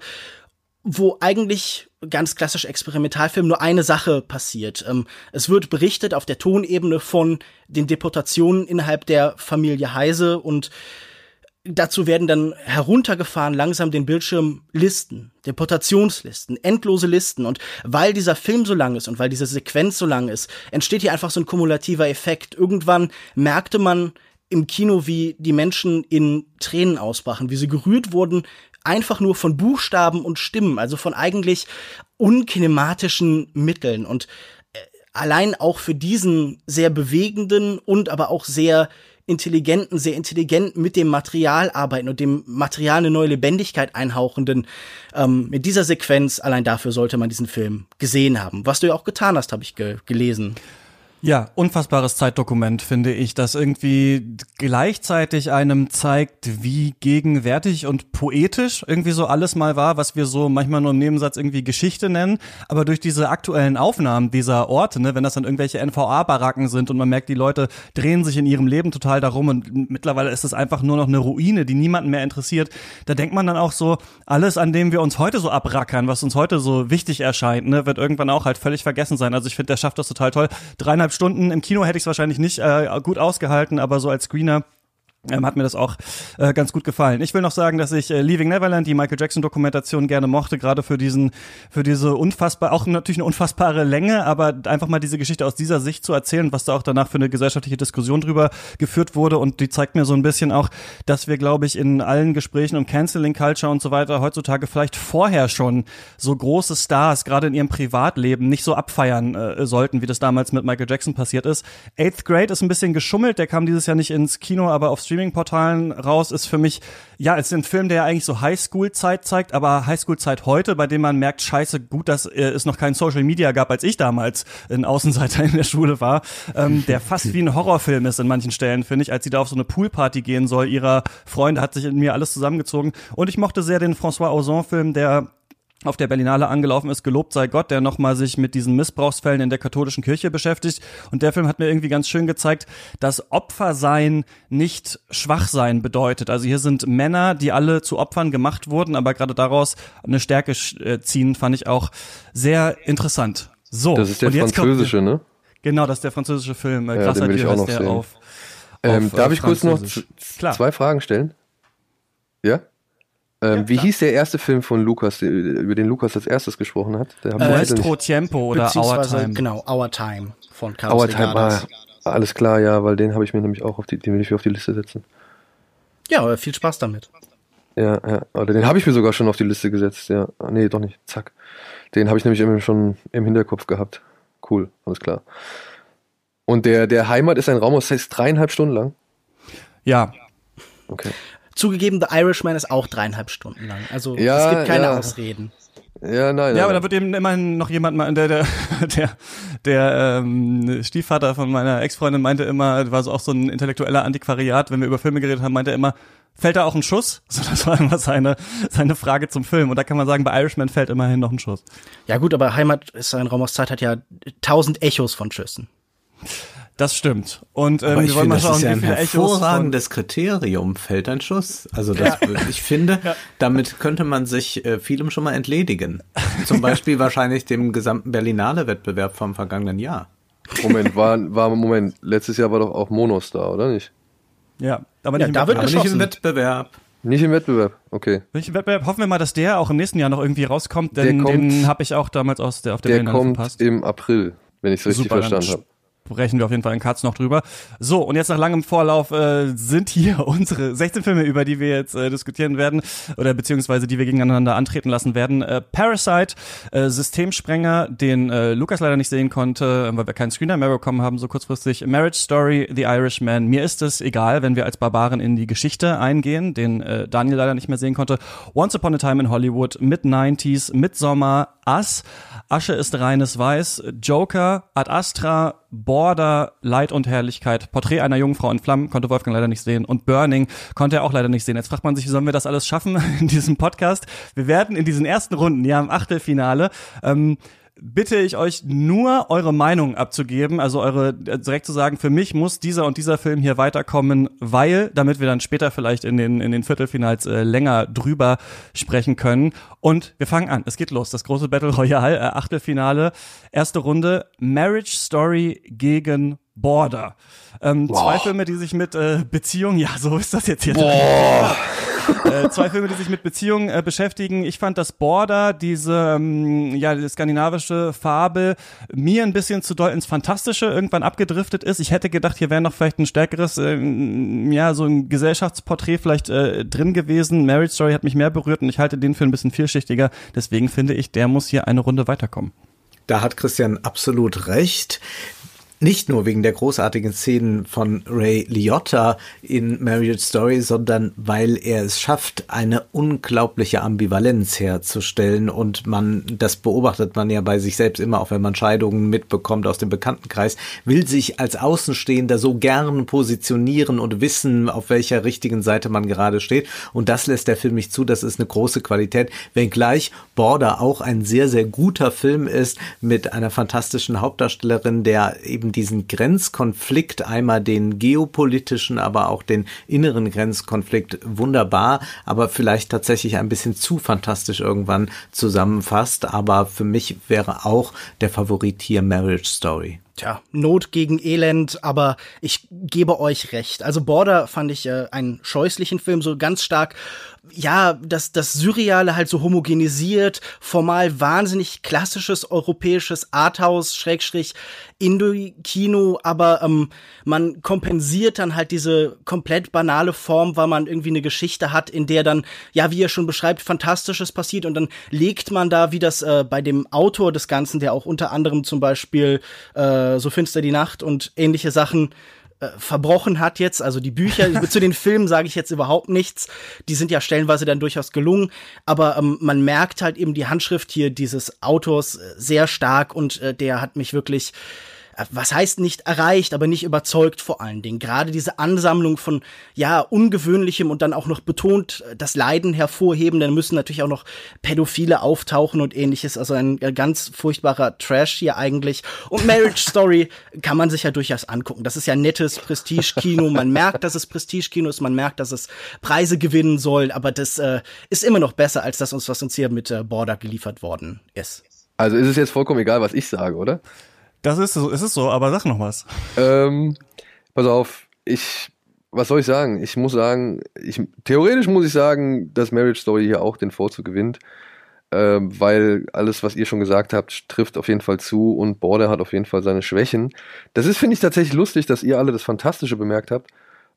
wo eigentlich ganz klassisch Experimentalfilm nur eine Sache passiert. Ähm, es wird berichtet auf der Tonebene von den Deportationen innerhalb der Familie Heise und dazu werden dann heruntergefahren langsam den Bildschirm Listen, Deportationslisten, endlose Listen und weil dieser Film so lang ist und weil diese Sequenz so lang ist, entsteht hier einfach so ein kumulativer Effekt. Irgendwann merkte man im Kino, wie die Menschen in Tränen ausbrachen, wie sie gerührt wurden, einfach nur von Buchstaben und Stimmen, also von eigentlich unkinematischen Mitteln und äh, allein auch für diesen sehr bewegenden und aber auch sehr intelligenten, sehr intelligent mit dem Material arbeiten und dem Material eine neue Lebendigkeit einhauchenden, ähm, mit dieser Sequenz, allein dafür sollte man diesen Film gesehen haben. Was du ja auch getan hast, habe ich ge gelesen. Ja, unfassbares Zeitdokument, finde ich, das irgendwie gleichzeitig einem zeigt, wie gegenwärtig und poetisch irgendwie so alles mal war, was wir so manchmal nur im Nebensatz irgendwie Geschichte nennen. Aber durch diese aktuellen Aufnahmen dieser Orte, ne, wenn das dann irgendwelche NVA-Baracken sind und man merkt, die Leute drehen sich in ihrem Leben total darum und mittlerweile ist es einfach nur noch eine Ruine, die niemanden mehr interessiert, da denkt man dann auch so, alles, an dem wir uns heute so abrackern, was uns heute so wichtig erscheint, ne, wird irgendwann auch halt völlig vergessen sein. Also ich finde, der schafft das total toll. Dreieinhalb Stunden im Kino hätte ich es wahrscheinlich nicht äh, gut ausgehalten, aber so als Screener ähm, hat mir das auch äh, ganz gut gefallen. Ich will noch sagen, dass ich äh, Leaving Neverland, die Michael Jackson Dokumentation gerne mochte, gerade für diesen, für diese unfassbar, auch natürlich eine unfassbare Länge, aber einfach mal diese Geschichte aus dieser Sicht zu erzählen, was da auch danach für eine gesellschaftliche Diskussion drüber geführt wurde und die zeigt mir so ein bisschen auch, dass wir, glaube ich, in allen Gesprächen um Canceling Culture und so weiter heutzutage vielleicht vorher schon so große Stars, gerade in ihrem Privatleben, nicht so abfeiern äh, sollten, wie das damals mit Michael Jackson passiert ist. Eighth Grade ist ein bisschen geschummelt, der kam dieses Jahr nicht ins Kino, aber auf Streaming-Portalen raus, ist für mich, ja, es ist ein Film, der eigentlich so Highschool-Zeit zeigt, aber Highschool-Zeit heute, bei dem man merkt, scheiße, gut, dass äh, es noch kein Social Media gab, als ich damals ein Außenseiter in der Schule war, ähm, der fast wie ein Horrorfilm ist in manchen Stellen, finde ich, als sie da auf so eine Poolparty gehen soll, ihrer Freunde, hat sich in mir alles zusammengezogen. Und ich mochte sehr den François Ozon-Film, der auf der Berlinale angelaufen ist, gelobt sei Gott, der nochmal sich mit diesen Missbrauchsfällen in der katholischen Kirche beschäftigt. Und der Film hat mir irgendwie ganz schön gezeigt, dass Opfersein nicht Schwachsein bedeutet. Also hier sind Männer, die alle zu Opfern gemacht wurden, aber gerade daraus eine Stärke äh, ziehen, fand ich auch sehr interessant. So. Das ist der französische, kommt, ne? Genau, das ist der französische Film. Äh, ja, Grâce den heißt der auf, ähm, auf, Darf ich kurz noch zwei Fragen stellen? Ja? Ähm, ja, wie hieß der erste Film von Lukas, über den Lukas als erstes gesprochen hat? Der Nuestro Tiempo oder Our Time. Genau, Our Time von Carlos Our Time, ah, alles klar, ja, weil den habe ich mir nämlich auch auf die, den will ich mir auf die Liste setzen. Ja, viel Spaß damit. Ja, ja, oder den habe ich mir sogar schon auf die Liste gesetzt, ja. Ah, nee, doch nicht, zack. Den habe ich nämlich immer schon im Hinterkopf gehabt. Cool, alles klar. Und der, der Heimat ist ein Raum, das heißt dreieinhalb Stunden lang? Ja. Okay. Zugegeben, The Irishman ist auch dreieinhalb Stunden lang. Also ja, es gibt keine ja. Ausreden. Ja, nein. Ja, aber da wird eben immerhin noch jemand mal, der, der, [laughs] der, der ähm, Stiefvater von meiner Ex-Freundin meinte immer, war so auch so ein intellektueller Antiquariat, wenn wir über Filme geredet haben, meinte er immer, fällt da auch ein Schuss? [laughs] So, das war immer seine, seine Frage zum Film. Und da kann man sagen, bei Irishman fällt immerhin noch ein Schuss. Ja gut, aber Heimat ist ein Raum aus Zeit, hat ja tausend Echos von Schüssen. Das stimmt. Und ähm, Aber ich wir wollen finde, mal schauen, das ist ja ein hervorragendes Kriterium, fällt ein Schuss. Also das, ja. ich finde, ja. damit könnte man sich äh, vielem schon mal entledigen. Zum Beispiel [laughs] wahrscheinlich dem gesamten Berlinale-Wettbewerb vom vergangenen Jahr. Moment, war, war Moment, letztes Jahr war doch auch Monos da, oder nicht? Ja, aber nicht, ja, im, da wird aber nicht im Wettbewerb. Nicht im Wettbewerb, okay. Nicht im Wettbewerb. Hoffen wir mal, dass der auch im nächsten Jahr noch irgendwie rauskommt, denn kommt, den habe ich auch damals aus der auf der Der Berlinale kommt verpasst. im April, wenn ich es richtig verstanden habe sprechen wir auf jeden Fall in Katz noch drüber. So, und jetzt nach langem Vorlauf äh, sind hier [laughs] unsere 16 Filme, über die wir jetzt äh, diskutieren werden, oder beziehungsweise die wir gegeneinander antreten lassen werden. Äh, Parasite, äh, Systemsprenger, den äh, Lukas leider nicht sehen konnte, weil wir keinen Screener mehr bekommen haben, so kurzfristig. Marriage Story, The Irishman. Mir ist es egal, wenn wir als Barbaren in die Geschichte eingehen, den äh, Daniel leider nicht mehr sehen konnte. Once Upon a Time in Hollywood, Mid-90s, Midsommar, Us, Asche ist reines Weiß, Joker, Ad Astra, Border, Leid und Herrlichkeit, Porträt einer Jungfrau in Flammen, konnte Wolfgang leider nicht sehen und Burning konnte er auch leider nicht sehen. Jetzt fragt man sich, wie sollen wir das alles schaffen [laughs] in diesem Podcast? Wir werden in diesen ersten Runden, ja im Achtelfinale, ähm, bitte ich euch nur eure Meinung abzugeben, also eure äh, direkt zu sagen, für mich muss dieser und dieser Film hier weiterkommen, weil, damit wir dann später vielleicht in den in den Viertelfinals äh, länger drüber sprechen können. Und wir fangen an. Es geht los. Das große Battle Royale, äh, Achtelfinale, erste Runde. Marriage Story gegen Border. Ähm, Zwei Filme, die sich mit äh, Beziehungen, ja, so ist das jetzt hier. Boah. [laughs] äh, zwei Filme, die sich mit Beziehungen äh, beschäftigen. Ich fand das Border, diese ähm, ja die skandinavische Farbe, mir ein bisschen zu doll ins Fantastische irgendwann abgedriftet ist. Ich hätte gedacht, hier wäre noch vielleicht ein stärkeres, äh, ja so ein Gesellschaftsporträt vielleicht äh, drin gewesen. Marriage Story hat mich mehr berührt und ich halte den für ein bisschen vielschichtiger. Deswegen finde ich, der muss hier eine Runde weiterkommen. Da hat Christian absolut recht nicht nur wegen der großartigen Szenen von Ray Liotta in Marriage Story, sondern weil er es schafft, eine unglaubliche Ambivalenz herzustellen. Und man, das beobachtet man ja bei sich selbst immer, auch wenn man Scheidungen mitbekommt aus dem Bekanntenkreis, will sich als Außenstehender so gern positionieren und wissen, auf welcher richtigen Seite man gerade steht. Und das lässt der Film nicht zu, das ist eine große Qualität, wenngleich Border auch ein sehr, sehr guter Film ist mit einer fantastischen Hauptdarstellerin, der eben eben diesen Grenzkonflikt, einmal den geopolitischen, aber auch den inneren Grenzkonflikt wunderbar, aber vielleicht tatsächlich ein bisschen zu fantastisch irgendwann zusammenfasst. Aber für mich wäre auch der Favorit hier Marriage Story. Tja, Not gegen Elend, aber ich gebe euch recht. Also Border fand ich äh, einen scheußlichen Film, so ganz stark ja, das, das Surreale halt so homogenisiert, formal wahnsinnig klassisches europäisches Arthouse, Schrägstrich, Indo-Kino, aber ähm, man kompensiert dann halt diese komplett banale Form, weil man irgendwie eine Geschichte hat, in der dann, ja, wie ihr schon beschreibt, Fantastisches passiert und dann legt man da, wie das äh, bei dem Autor des Ganzen, der auch unter anderem zum Beispiel äh, So finster die Nacht und ähnliche Sachen äh, verbrochen hat jetzt. Also die Bücher, [laughs] zu den Filmen sage ich jetzt überhaupt nichts. Die sind ja stellenweise dann durchaus gelungen. Aber ähm, man merkt halt eben die Handschrift hier dieses Autors äh, sehr stark und äh, der hat mich wirklich was heißt nicht erreicht, aber nicht überzeugt vor allen Dingen. Gerade diese Ansammlung von, ja, ungewöhnlichem und dann auch noch betont äh, das Leiden hervorheben, dann müssen natürlich auch noch Pädophile auftauchen und ähnliches. Also ein äh, ganz furchtbarer Trash hier eigentlich. Und Marriage Story [laughs] kann man sich ja durchaus angucken. Das ist ja nettes Prestige-Kino. Man merkt, dass es Prestige-Kino ist, man merkt, dass es Preise gewinnen soll, aber das äh, ist immer noch besser als das, was uns hier mit äh, Border geliefert worden ist. Also ist es jetzt vollkommen egal, was ich sage, oder? Das ist so, ist es so, aber sag noch was. Ähm, pass auf, ich, was soll ich sagen? Ich muss sagen, ich, theoretisch muss ich sagen, dass Marriage Story hier auch den Vorzug gewinnt, ähm, weil alles, was ihr schon gesagt habt, trifft auf jeden Fall zu und Border hat auf jeden Fall seine Schwächen. Das ist, finde ich, tatsächlich lustig, dass ihr alle das Fantastische bemerkt habt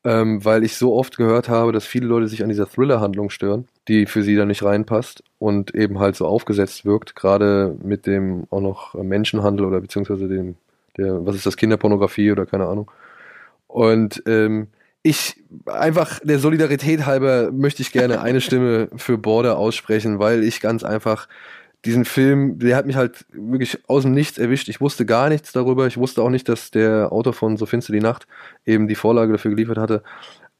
ähm, weil ich so oft gehört habe, dass viele Leute sich an dieser Thriller-Handlung stören, die für sie da nicht reinpasst und eben halt so aufgesetzt wirkt, gerade mit dem auch noch Menschenhandel oder beziehungsweise dem, der, was ist das, Kinderpornografie oder keine Ahnung. Und ähm, ich einfach der Solidarität halber möchte ich gerne eine Stimme für Border aussprechen, weil ich ganz einfach diesen Film, der hat mich halt wirklich aus dem Nichts erwischt. Ich wusste gar nichts darüber. Ich wusste auch nicht, dass der Autor von So finster die Nacht eben die Vorlage dafür geliefert hatte.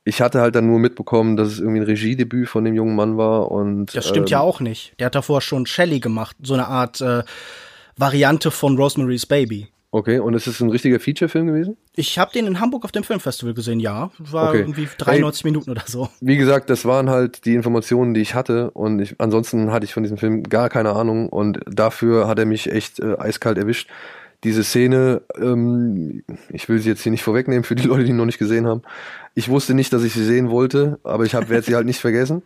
Ich hatte halt dann nur mitbekommen, dass es irgendwie ein Regiedebüt von dem jungen Mann war und. Das stimmt ähm, ja auch nicht. Der hat davor schon Shelley gemacht, so eine Art äh, Variante von Rosemary's Baby. Okay, und ist es ein richtiger Feature-Film gewesen? Ich habe den in Hamburg auf dem Filmfestival gesehen, ja. War okay. irgendwie 93 hey, Minuten oder so. Wie gesagt, das waren halt die Informationen, die ich hatte. Und ich, ansonsten hatte ich von diesem Film gar keine Ahnung. Und dafür hat er mich echt äh, eiskalt erwischt. Diese Szene, ähm, ich will sie jetzt hier nicht vorwegnehmen für die Leute, die ihn noch nicht gesehen haben. Ich wusste nicht, dass ich sie sehen wollte, aber ich werde sie halt nicht vergessen.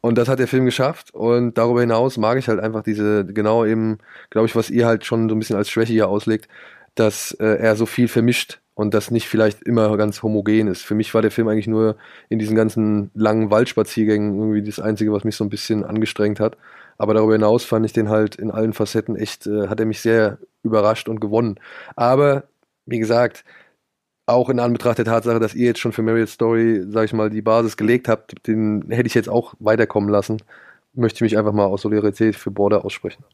Und das hat der Film geschafft. Und darüber hinaus mag ich halt einfach diese, genau eben, glaube ich, was ihr halt schon so ein bisschen als Schwäche hier auslegt, dass äh, er so viel vermischt und das nicht vielleicht immer ganz homogen ist. Für mich war der Film eigentlich nur in diesen ganzen langen Waldspaziergängen irgendwie das Einzige, was mich so ein bisschen angestrengt hat. Aber darüber hinaus fand ich den halt in allen Facetten echt, äh, hat er mich sehr überrascht und gewonnen. Aber, wie gesagt, auch in Anbetracht der Tatsache, dass ihr jetzt schon für Marriott Story, sag ich mal, die Basis gelegt habt, den hätte ich jetzt auch weiterkommen lassen, möchte ich mich einfach mal aus Solidarität für Border aussprechen.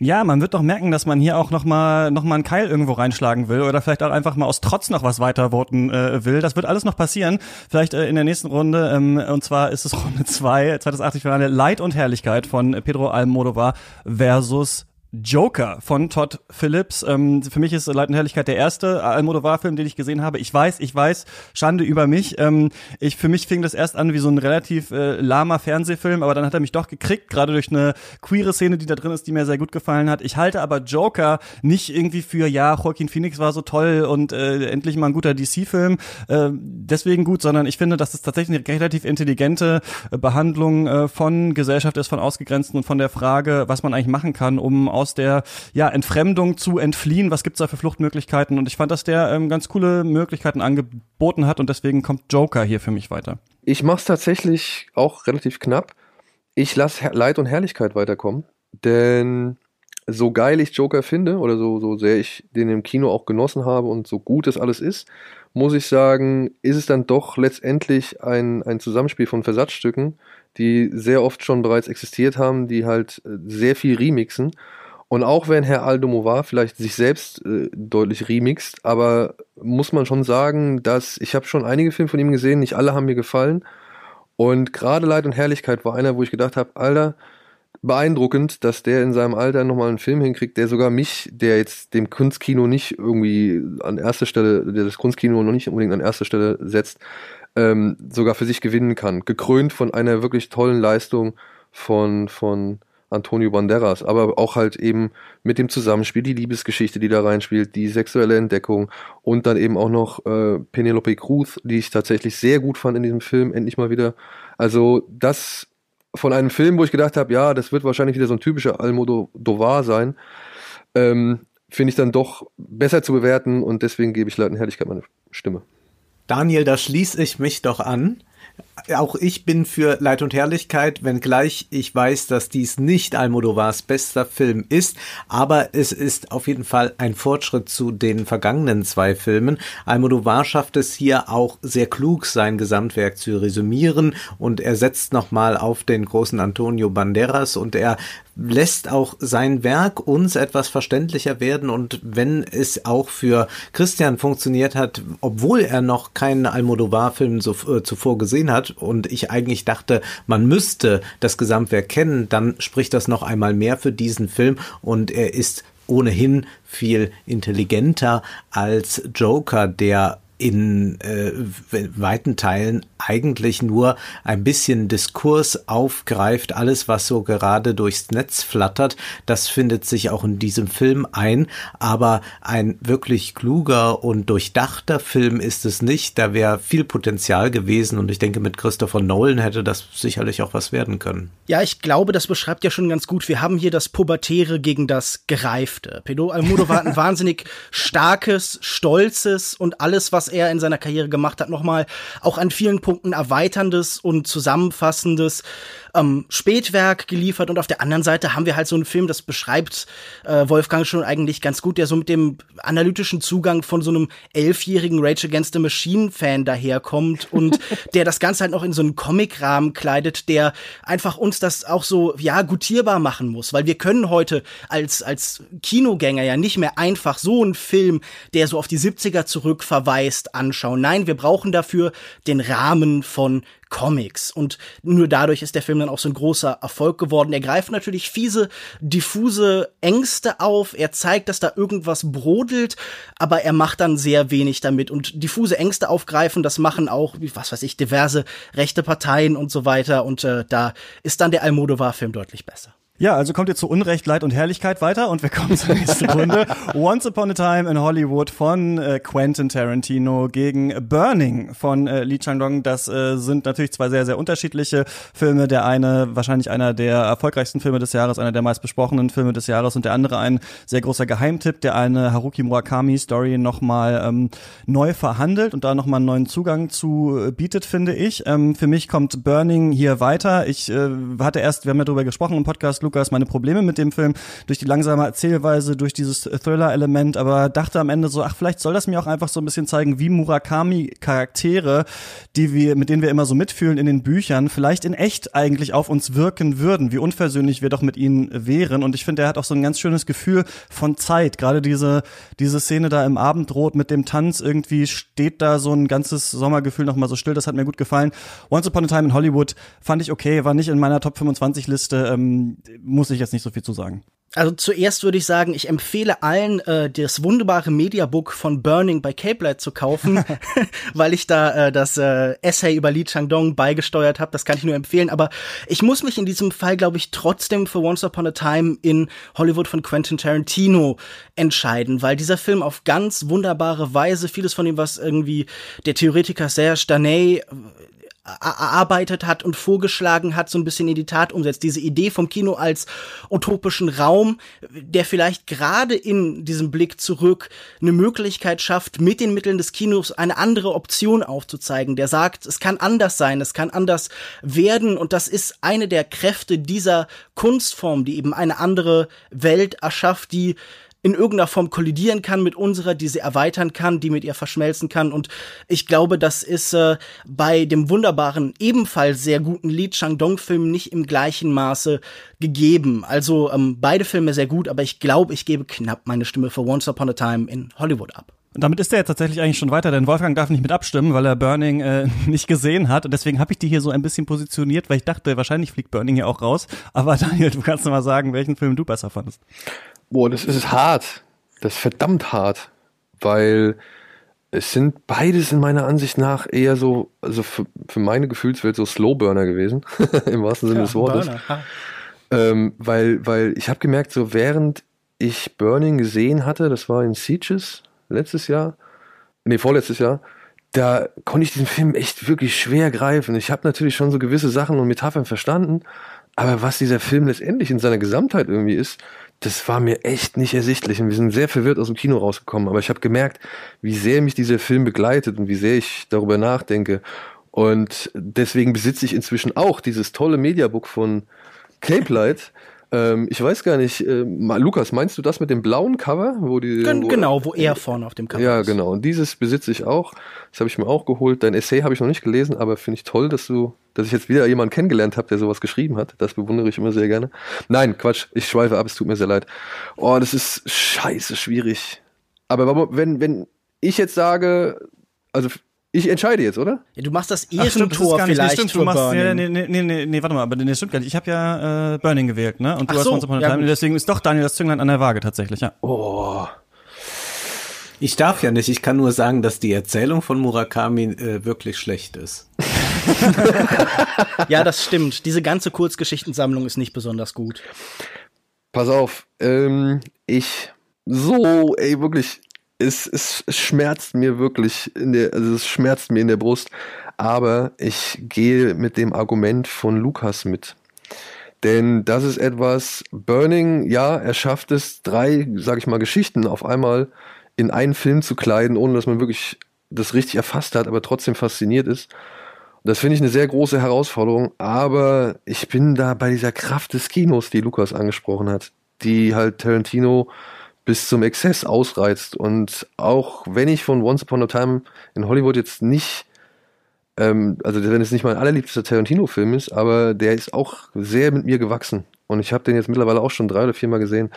Ja, man wird doch merken, dass man hier auch noch mal noch mal einen Keil irgendwo reinschlagen will oder vielleicht auch einfach mal aus Trotz noch was weitervoten äh, will. Das wird alles noch passieren. Vielleicht äh, in der nächsten Runde. Ähm, und zwar ist es [laughs] Runde 2, 2080 für eine Leid und Herrlichkeit von Pedro Almodovar versus Joker von Todd Phillips. Ähm, für mich ist Leid und Herrlichkeit der erste Almodovar-Film, den ich gesehen habe. Ich weiß, ich weiß, Schande über mich. Ähm, ich, für mich fing das erst an wie so ein relativ äh, lahmer Fernsehfilm, aber dann hat er mich doch gekriegt, gerade durch eine queere Szene, die da drin ist, die mir sehr gut gefallen hat. Ich halte aber Joker nicht irgendwie für, ja, Joaquin Phoenix war so toll und äh, endlich mal ein guter DC-Film, äh, deswegen gut, sondern ich finde, dass es tatsächlich eine relativ intelligente äh, Behandlung äh, von Gesellschaft ist, von Ausgegrenzten und von der Frage, was man eigentlich machen kann, um aus der ja, Entfremdung zu entfliehen. Was gibt's da für Fluchtmöglichkeiten? Und ich fand, dass der ähm, ganz coole Möglichkeiten angeboten hat und deswegen kommt Joker hier für mich weiter. Ich mach's tatsächlich auch relativ knapp. Ich lasse Leid und Herrlichkeit weiterkommen, denn so geil ich Joker finde oder so, so sehr ich den im Kino auch genossen habe und so gut das alles ist, muss ich sagen, ist es dann doch letztendlich ein, ein Zusammenspiel von Versatzstücken, die sehr oft schon bereits existiert haben, die halt äh, sehr viel remixen. Und auch wenn Herr Aldomovar vielleicht sich selbst äh, deutlich remixt, aber muss man schon sagen, dass ich habe schon einige Filme von ihm gesehen, nicht alle haben mir gefallen. Und gerade Leid und Herrlichkeit war einer, wo ich gedacht habe, Alter, beeindruckend, dass der in seinem Alter nochmal einen Film hinkriegt, der sogar mich, der jetzt dem Kunstkino nicht irgendwie an erster Stelle, der das Kunstkino noch nicht unbedingt an erster Stelle setzt, ähm, sogar für sich gewinnen kann. Gekrönt von einer wirklich tollen Leistung von, von Antonio Banderas, aber auch halt eben mit dem Zusammenspiel, die Liebesgeschichte, die da reinspielt, die sexuelle Entdeckung und dann eben auch noch äh, Penelope Cruz, die ich tatsächlich sehr gut fand in diesem Film, endlich mal wieder. Also das von einem Film, wo ich gedacht habe, ja, das wird wahrscheinlich wieder so ein typischer Almodovar sein, ähm, finde ich dann doch besser zu bewerten und deswegen gebe ich Leuten Herrlichkeit meine Stimme. Daniel, da schließe ich mich doch an auch ich bin für Leid und Herrlichkeit, wenngleich ich weiß, dass dies nicht Almodovars bester Film ist, aber es ist auf jeden Fall ein Fortschritt zu den vergangenen zwei Filmen. Almodovar schafft es hier auch sehr klug, sein Gesamtwerk zu resümieren. Und er setzt nochmal auf den großen Antonio Banderas. Und er lässt auch sein Werk uns etwas verständlicher werden. Und wenn es auch für Christian funktioniert hat, obwohl er noch keinen Almodovar-Film so, äh, zuvor gesehen hat und ich eigentlich dachte, man müsste das Gesamtwerk kennen, dann spricht das noch einmal mehr für diesen Film. Und er ist ohnehin viel intelligenter als Joker, der in äh, weiten Teilen eigentlich nur ein bisschen Diskurs aufgreift, alles was so gerade durchs Netz flattert, das findet sich auch in diesem Film ein, aber ein wirklich kluger und durchdachter Film ist es nicht, da wäre viel Potenzial gewesen und ich denke mit Christopher Nolan hätte das sicherlich auch was werden können. Ja, ich glaube, das beschreibt ja schon ganz gut. Wir haben hier das Pubertäre gegen das Gereifte. Pedro Almodovar hat ein [laughs] wahnsinnig starkes, stolzes und alles, was er in seiner Karriere gemacht hat, nochmal auch an vielen Punkten erweiterndes und zusammenfassendes ähm, Spätwerk geliefert. Und auf der anderen Seite haben wir halt so einen Film, das beschreibt äh, Wolfgang schon eigentlich ganz gut, der so mit dem analytischen Zugang von so einem elfjährigen Rage Against the Machine Fan daherkommt [laughs] und der das Ganze halt noch in so einen Comic-Rahmen kleidet, der einfach uns das auch so, ja, gutierbar machen muss, weil wir können heute als, als Kinogänger ja nicht mehr einfach so einen Film, der so auf die 70er zurück verweist, anschauen. Nein, wir brauchen dafür den Rahmen von Comics. Und nur dadurch ist der Film dann auch so ein großer Erfolg geworden. Er greift natürlich fiese, diffuse Ängste auf. Er zeigt, dass da irgendwas brodelt, aber er macht dann sehr wenig damit. Und diffuse Ängste aufgreifen, das machen auch, was weiß ich, diverse rechte Parteien und so weiter. Und äh, da ist dann der Almodovar-Film deutlich besser. Ja, also kommt ihr zu Unrecht, Leid und Herrlichkeit weiter und wir kommen zur nächsten [laughs] Runde. Once Upon a Time in Hollywood von äh, Quentin Tarantino gegen Burning von äh, Lee Chang-dong. Das äh, sind natürlich zwei sehr, sehr unterschiedliche Filme. Der eine wahrscheinlich einer der erfolgreichsten Filme des Jahres, einer der meist besprochenen Filme des Jahres und der andere ein sehr großer Geheimtipp, der eine Haruki Murakami Story nochmal ähm, neu verhandelt und da nochmal einen neuen Zugang zu äh, bietet, finde ich. Ähm, für mich kommt Burning hier weiter. Ich äh, hatte erst, wir haben ja darüber gesprochen im Podcast, Lukas meine Probleme mit dem Film durch die langsame Erzählweise, durch dieses Thriller-Element, aber dachte am Ende so, ach, vielleicht soll das mir auch einfach so ein bisschen zeigen, wie Murakami-Charaktere, die wir, mit denen wir immer so mitfühlen in den Büchern, vielleicht in echt eigentlich auf uns wirken würden, wie unversöhnlich wir doch mit ihnen wären. Und ich finde, er hat auch so ein ganz schönes Gefühl von Zeit. Gerade diese, diese Szene da im Abendrot mit dem Tanz, irgendwie steht da so ein ganzes Sommergefühl nochmal so still. Das hat mir gut gefallen. Once Upon a Time in Hollywood fand ich okay, war nicht in meiner Top 25 Liste. Ähm, muss ich jetzt nicht so viel zu sagen. Also zuerst würde ich sagen, ich empfehle allen, äh, das wunderbare Mediabook von Burning bei Cape Light zu kaufen, [laughs] [laughs] weil ich da äh, das äh, Essay über Lee Chang-dong beigesteuert habe. Das kann ich nur empfehlen. Aber ich muss mich in diesem Fall, glaube ich, trotzdem für Once Upon a Time in Hollywood von Quentin Tarantino entscheiden, weil dieser Film auf ganz wunderbare Weise vieles von dem, was irgendwie der Theoretiker Serge Daney erarbeitet hat und vorgeschlagen hat, so ein bisschen in die Tat umsetzt. Diese Idee vom Kino als utopischen Raum, der vielleicht gerade in diesem Blick zurück eine Möglichkeit schafft, mit den Mitteln des Kinos eine andere Option aufzuzeigen, der sagt, es kann anders sein, es kann anders werden und das ist eine der Kräfte dieser Kunstform, die eben eine andere Welt erschafft, die in irgendeiner Form kollidieren kann mit unserer, die sie erweitern kann, die mit ihr verschmelzen kann. Und ich glaube, das ist äh, bei dem wunderbaren, ebenfalls sehr guten Li Chang-dong-Film nicht im gleichen Maße gegeben. Also ähm, beide Filme sehr gut, aber ich glaube, ich gebe knapp meine Stimme für Once Upon a Time in Hollywood ab. Und damit ist er jetzt tatsächlich eigentlich schon weiter, denn Wolfgang darf nicht mit abstimmen, weil er Burning äh, [laughs] nicht gesehen hat. Und deswegen habe ich die hier so ein bisschen positioniert, weil ich dachte, wahrscheinlich fliegt Burning hier auch raus. Aber [laughs] Daniel, du kannst mal sagen, welchen Film du besser fandest. Boah, das ist hart. Das ist verdammt hart. Weil es sind beides in meiner Ansicht nach eher so, also für, für meine Gefühlswelt so Slowburner gewesen, [laughs] im wahrsten Sinne ja, des Wortes. Ähm, weil, weil ich habe gemerkt, so während ich Burning gesehen hatte, das war in Sieges letztes Jahr, nee, vorletztes Jahr, da konnte ich diesen Film echt wirklich schwer greifen. Ich habe natürlich schon so gewisse Sachen und Metaphern verstanden, aber was dieser Film letztendlich in seiner Gesamtheit irgendwie ist, das war mir echt nicht ersichtlich und wir sind sehr verwirrt aus dem Kino rausgekommen. Aber ich habe gemerkt, wie sehr mich dieser Film begleitet und wie sehr ich darüber nachdenke. Und deswegen besitze ich inzwischen auch dieses tolle Mediabook von Cape Light. Ähm, ich weiß gar nicht, äh, Lukas, meinst du das mit dem blauen Cover? Wo die, Gen wo, genau, wo er vorne auf dem Cover ja, ist. Ja, genau. Und dieses besitze ich auch. Das habe ich mir auch geholt. Dein Essay habe ich noch nicht gelesen, aber finde ich toll, dass du, dass ich jetzt wieder jemanden kennengelernt habe, der sowas geschrieben hat. Das bewundere ich immer sehr gerne. Nein, Quatsch, ich schweife ab, es tut mir sehr leid. Oh, das ist scheiße schwierig. Aber wenn, wenn ich jetzt sage, also ich entscheide jetzt, oder? Ja, du machst das Ehrentor vielleicht stimmt, du machst, nee, nee, nee, nee, nee, warte mal, aber nee, stimmt gar nicht. Ich habe ja äh, Burning gewählt, ne? Und du Ach hast so, Once Upon a ja, Time. Deswegen ist doch Daniel das Zünglein an der Waage tatsächlich, ja. Oh. Ich darf ja nicht, ich kann nur sagen, dass die Erzählung von Murakami äh, wirklich schlecht ist. [laughs] ja, das stimmt. Diese ganze Kurzgeschichtensammlung ist nicht besonders gut. Pass auf, ähm, ich so, ey, wirklich, es, es, es schmerzt mir wirklich in der, also es schmerzt mir in der Brust, aber ich gehe mit dem Argument von Lukas mit. Denn das ist etwas, Burning, ja, er schafft es, drei, sag ich mal, Geschichten auf einmal in einen Film zu kleiden, ohne dass man wirklich das richtig erfasst hat, aber trotzdem fasziniert ist. Das finde ich eine sehr große Herausforderung, aber ich bin da bei dieser Kraft des Kinos, die Lukas angesprochen hat, die halt Tarantino bis zum Exzess ausreizt. Und auch wenn ich von Once Upon a Time in Hollywood jetzt nicht, ähm, also wenn es nicht mein allerliebster Tarantino-Film ist, aber der ist auch sehr mit mir gewachsen. Und ich habe den jetzt mittlerweile auch schon drei oder viermal gesehen.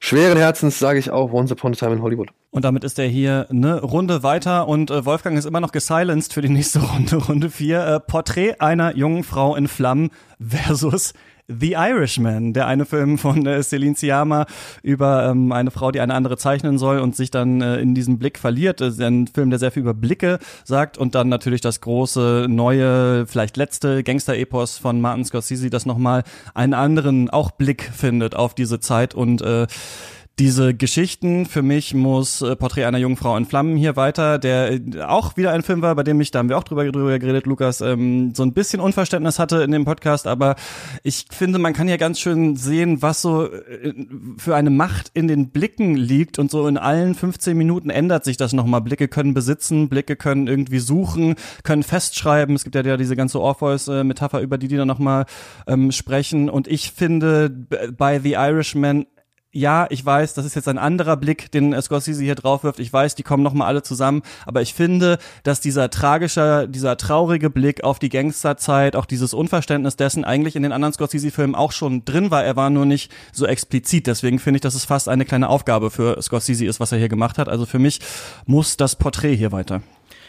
Schweren Herzens sage ich auch Once Upon a Time in Hollywood. Und damit ist er hier eine Runde weiter und äh, Wolfgang ist immer noch gesilenced für die nächste [laughs] Runde, Runde vier. Äh, Porträt einer jungen Frau in Flammen versus The Irishman, der eine Film von äh, Celine Sciamma über ähm, eine Frau, die eine andere zeichnen soll und sich dann äh, in diesem Blick verliert. Das ist ein Film, der sehr viel über Blicke sagt und dann natürlich das große, neue, vielleicht letzte Gangster-Epos von Martin Scorsese, das nochmal einen anderen auch Blick findet auf diese Zeit und äh, diese Geschichten. Für mich muss äh, Porträt einer jungen Frau in Flammen hier weiter, der äh, auch wieder ein Film war, bei dem ich, da haben wir auch drüber, drüber geredet, Lukas, ähm, so ein bisschen Unverständnis hatte in dem Podcast, aber ich finde, man kann ja ganz schön sehen, was so äh, für eine Macht in den Blicken liegt und so in allen 15 Minuten ändert sich das nochmal. Blicke können besitzen, Blicke können irgendwie suchen, können festschreiben. Es gibt ja, ja diese ganze Orpheus-Metapher, über die die dann nochmal ähm, sprechen und ich finde, bei The Irishman ja, ich weiß, das ist jetzt ein anderer Blick, den Scorsese hier drauf wirft. Ich weiß, die kommen nochmal alle zusammen. Aber ich finde, dass dieser tragische, dieser traurige Blick auf die Gangsterzeit, auch dieses Unverständnis dessen eigentlich in den anderen Scorsese-Filmen auch schon drin war. Er war nur nicht so explizit. Deswegen finde ich, dass es fast eine kleine Aufgabe für Scorsese ist, was er hier gemacht hat. Also für mich muss das Porträt hier weiter.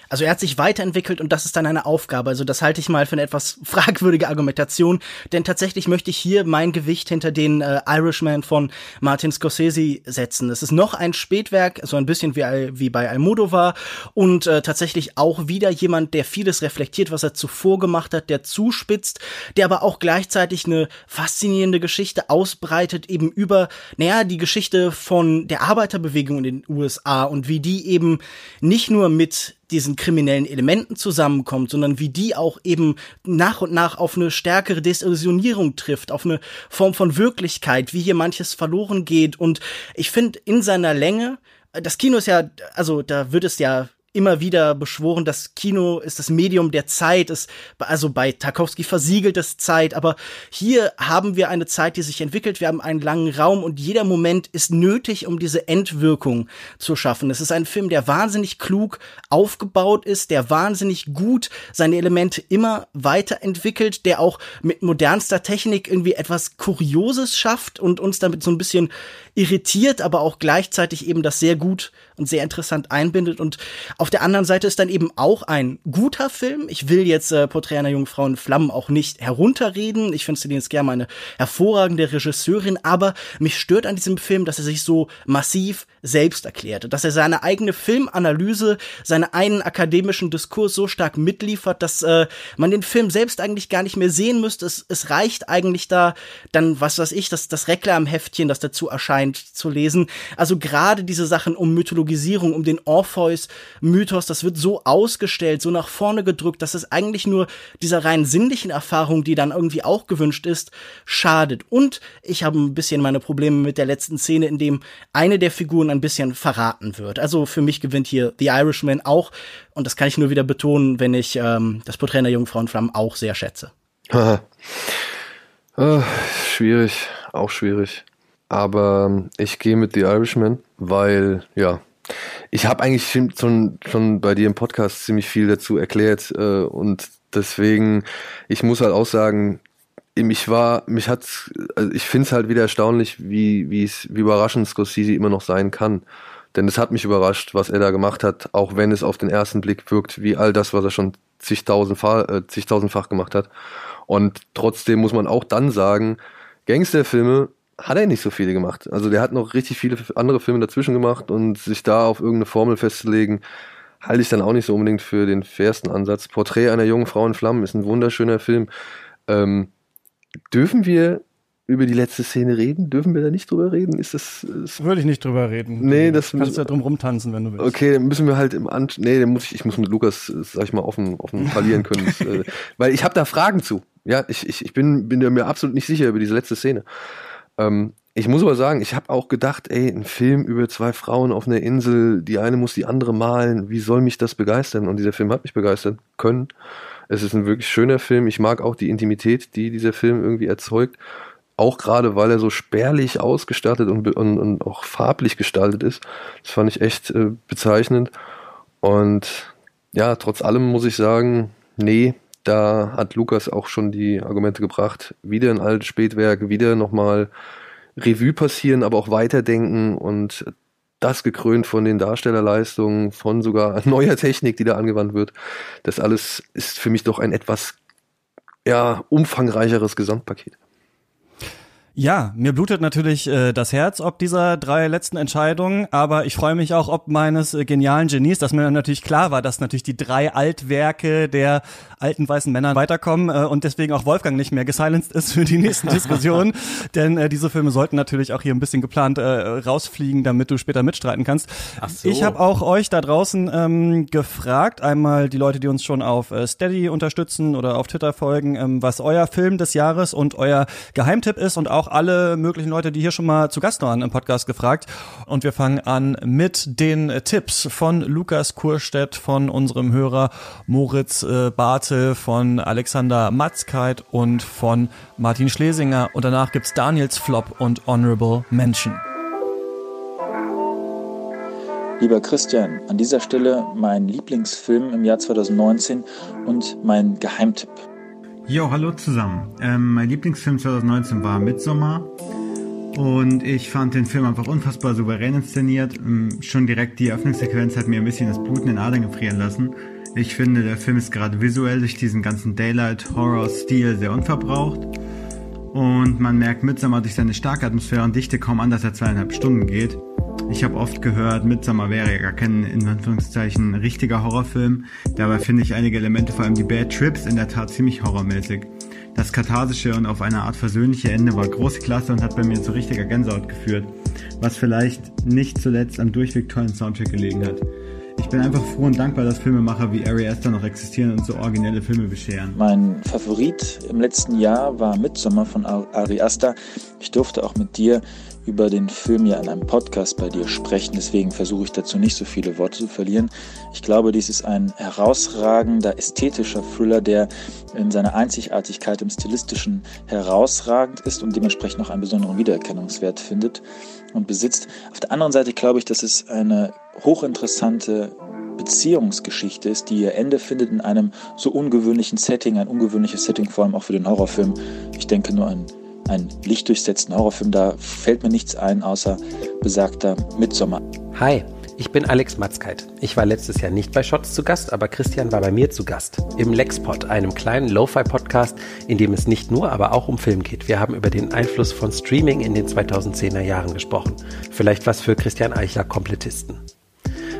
Also er hat sich weiterentwickelt und das ist dann eine Aufgabe. Also das halte ich mal für eine etwas [laughs] fragwürdige Argumentation, denn tatsächlich möchte ich hier mein Gewicht hinter den äh, Irishman von Martin Scorsese setzen. Es ist noch ein Spätwerk, so ein bisschen wie, wie bei Almodovar und äh, tatsächlich auch wieder jemand, der vieles reflektiert, was er zuvor gemacht hat, der zuspitzt, der aber auch gleichzeitig eine faszinierende Geschichte ausbreitet, eben über, naja, die Geschichte von der Arbeiterbewegung in den USA und wie die eben nicht nur mit diesen kriminellen Elementen zusammenkommt, sondern wie die auch eben nach und nach auf eine stärkere Desillusionierung trifft, auf eine Form von Wirklichkeit, wie hier manches verloren geht. Und ich finde in seiner Länge, das Kino ist ja, also da wird es ja immer wieder beschworen, das Kino ist das Medium der Zeit, ist also bei Tarkovsky versiegelt das Zeit, aber hier haben wir eine Zeit, die sich entwickelt, wir haben einen langen Raum und jeder Moment ist nötig, um diese Endwirkung zu schaffen. Es ist ein Film, der wahnsinnig klug aufgebaut ist, der wahnsinnig gut seine Elemente immer weiterentwickelt, der auch mit modernster Technik irgendwie etwas Kurioses schafft und uns damit so ein bisschen irritiert, aber auch gleichzeitig eben das sehr gut und sehr interessant einbindet. Und auf der anderen Seite ist dann eben auch ein guter Film. Ich will jetzt äh, Porträt einer jungen Frau in Flammen auch nicht herunterreden. Ich finde Celine Sciamma eine hervorragende Regisseurin, aber mich stört an diesem Film, dass er sich so massiv selbst erklärte, dass er seine eigene Filmanalyse, seinen einen akademischen Diskurs so stark mitliefert, dass äh, man den Film selbst eigentlich gar nicht mehr sehen müsste. Es, es reicht eigentlich da dann, was weiß ich, das, das Reklamheftchen, das dazu erscheint, zu lesen. Also gerade diese Sachen um Mythologisierung, um den Orpheus-Mythos, das wird so ausgestellt, so nach vorne gedrückt, dass es eigentlich nur dieser rein sinnlichen Erfahrung, die dann irgendwie auch gewünscht ist, schadet. Und ich habe ein bisschen meine Probleme mit der letzten Szene, in dem eine der Figuren ein bisschen verraten wird. Also für mich gewinnt hier The Irishman auch, und das kann ich nur wieder betonen, wenn ich ähm, das Porträt einer jungen Frau in Flammen auch sehr schätze. oh, schwierig, auch schwierig. Aber ähm, ich gehe mit The Irishman, weil, ja, ich habe eigentlich schon, schon bei dir im Podcast ziemlich viel dazu erklärt äh, und deswegen, ich muss halt auch sagen, mich war, mich hat, also ich finde es halt wieder erstaunlich, wie, wie wie überraschend Scorsese immer noch sein kann. Denn es hat mich überrascht, was er da gemacht hat, auch wenn es auf den ersten Blick wirkt, wie all das, was er schon zigtausendfach, äh, zigtausendfach gemacht hat. Und trotzdem muss man auch dann sagen, Gangsterfilme hat er nicht so viele gemacht. Also der hat noch richtig viele andere Filme dazwischen gemacht und sich da auf irgendeine Formel festzulegen, halte ich dann auch nicht so unbedingt für den fairsten Ansatz. Porträt einer jungen Frau in Flammen ist ein wunderschöner Film. Ähm, dürfen wir über die letzte Szene reden? Dürfen wir da nicht drüber reden? Ist das. Ist Würde ich nicht drüber reden. Nee, das du kannst ja drum rumtanzen, wenn du willst. Okay, dann müssen wir halt im An Nee, dann muss ich, ich muss mit Lukas, sag ich mal, offen, offen verlieren können. [laughs] das, äh, weil ich habe da Fragen zu. Ja, ich, ich, ich bin, bin mir absolut nicht sicher über diese letzte Szene. Ähm, ich muss aber sagen, ich habe auch gedacht, ey, ein Film über zwei Frauen auf einer Insel, die eine muss die andere malen, wie soll mich das begeistern? Und dieser Film hat mich begeistern können. Es ist ein wirklich schöner Film. Ich mag auch die Intimität, die dieser Film irgendwie erzeugt. Auch gerade, weil er so spärlich ausgestattet und, und, und auch farblich gestaltet ist. Das fand ich echt äh, bezeichnend. Und ja, trotz allem muss ich sagen, nee, da hat Lukas auch schon die Argumente gebracht. Wieder ein altes Spätwerk, wieder nochmal Revue passieren, aber auch weiterdenken und das gekrönt von den Darstellerleistungen, von sogar [laughs] neuer Technik, die da angewandt wird. Das alles ist für mich doch ein etwas ja, umfangreicheres Gesamtpaket. Ja, mir blutet natürlich äh, das Herz ob dieser drei letzten Entscheidungen, aber ich freue mich auch ob meines äh, genialen Genies, dass mir natürlich klar war, dass natürlich die drei Altwerke der alten weißen Männer weiterkommen äh, und deswegen auch Wolfgang nicht mehr gesilenced ist für die nächsten Diskussionen, [laughs] denn äh, diese Filme sollten natürlich auch hier ein bisschen geplant äh, rausfliegen, damit du später mitstreiten kannst. Ach so. Ich habe auch euch da draußen ähm, gefragt, einmal die Leute, die uns schon auf äh, Steady unterstützen oder auf Twitter folgen, ähm, was euer Film des Jahres und euer Geheimtipp ist und auch auch alle möglichen Leute, die hier schon mal zu Gast waren im Podcast gefragt. Und wir fangen an mit den Tipps von Lukas Kurstedt, von unserem Hörer Moritz äh, Bartel, von Alexander Matzkeit und von Martin Schlesinger. Und danach gibt's Daniels Flop und Honorable Mention. Lieber Christian, an dieser Stelle mein Lieblingsfilm im Jahr 2019 und mein Geheimtipp. Jo, hallo zusammen. Ähm, mein Lieblingsfilm 2019 war Midsommar. Und ich fand den Film einfach unfassbar souverän inszeniert. Ähm, schon direkt die Eröffnungssequenz hat mir ein bisschen das Blut in den Adern gefrieren lassen. Ich finde, der Film ist gerade visuell durch diesen ganzen Daylight-Horror-Stil sehr unverbraucht. Und man merkt Midsommar durch seine starke Atmosphäre und Dichte kaum an, dass er zweieinhalb Stunden geht. Ich habe oft gehört, Midsommar wäre ja gar kein, in Anführungszeichen, richtiger Horrorfilm. Dabei finde ich einige Elemente, vor allem die Bad Trips, in der Tat ziemlich horrormäßig. Das katharsische und auf eine Art versöhnliche Ende war große Klasse und hat bei mir zu richtiger Gänsehaut geführt, was vielleicht nicht zuletzt am durchweg tollen Soundtrack gelegen hat. Ich bin einfach froh und dankbar, dass Filmemacher wie Ari Aster noch existieren und so originelle Filme bescheren. Mein Favorit im letzten Jahr war Midsommar von Ari Aster. Ich durfte auch mit dir über den Film ja in einem Podcast bei dir sprechen, deswegen versuche ich dazu nicht so viele Worte zu verlieren. Ich glaube, dies ist ein herausragender ästhetischer Thriller, der in seiner Einzigartigkeit im Stilistischen herausragend ist und dementsprechend auch einen besonderen Wiedererkennungswert findet und besitzt. Auf der anderen Seite glaube ich, dass es eine hochinteressante Beziehungsgeschichte ist, die ihr Ende findet in einem so ungewöhnlichen Setting, ein ungewöhnliches Setting, vor allem auch für den Horrorfilm. Ich denke nur an einen lichtdurchsetzten Horrorfilm. Da fällt mir nichts ein, außer besagter Midsommer. Hi, ich bin Alex Matzkeit. Ich war letztes Jahr nicht bei Shots zu Gast, aber Christian war bei mir zu Gast. Im Lexpod, einem kleinen Lo-Fi-Podcast, in dem es nicht nur, aber auch um Film geht. Wir haben über den Einfluss von Streaming in den 2010er Jahren gesprochen. Vielleicht was für Christian Eichler Komplettisten.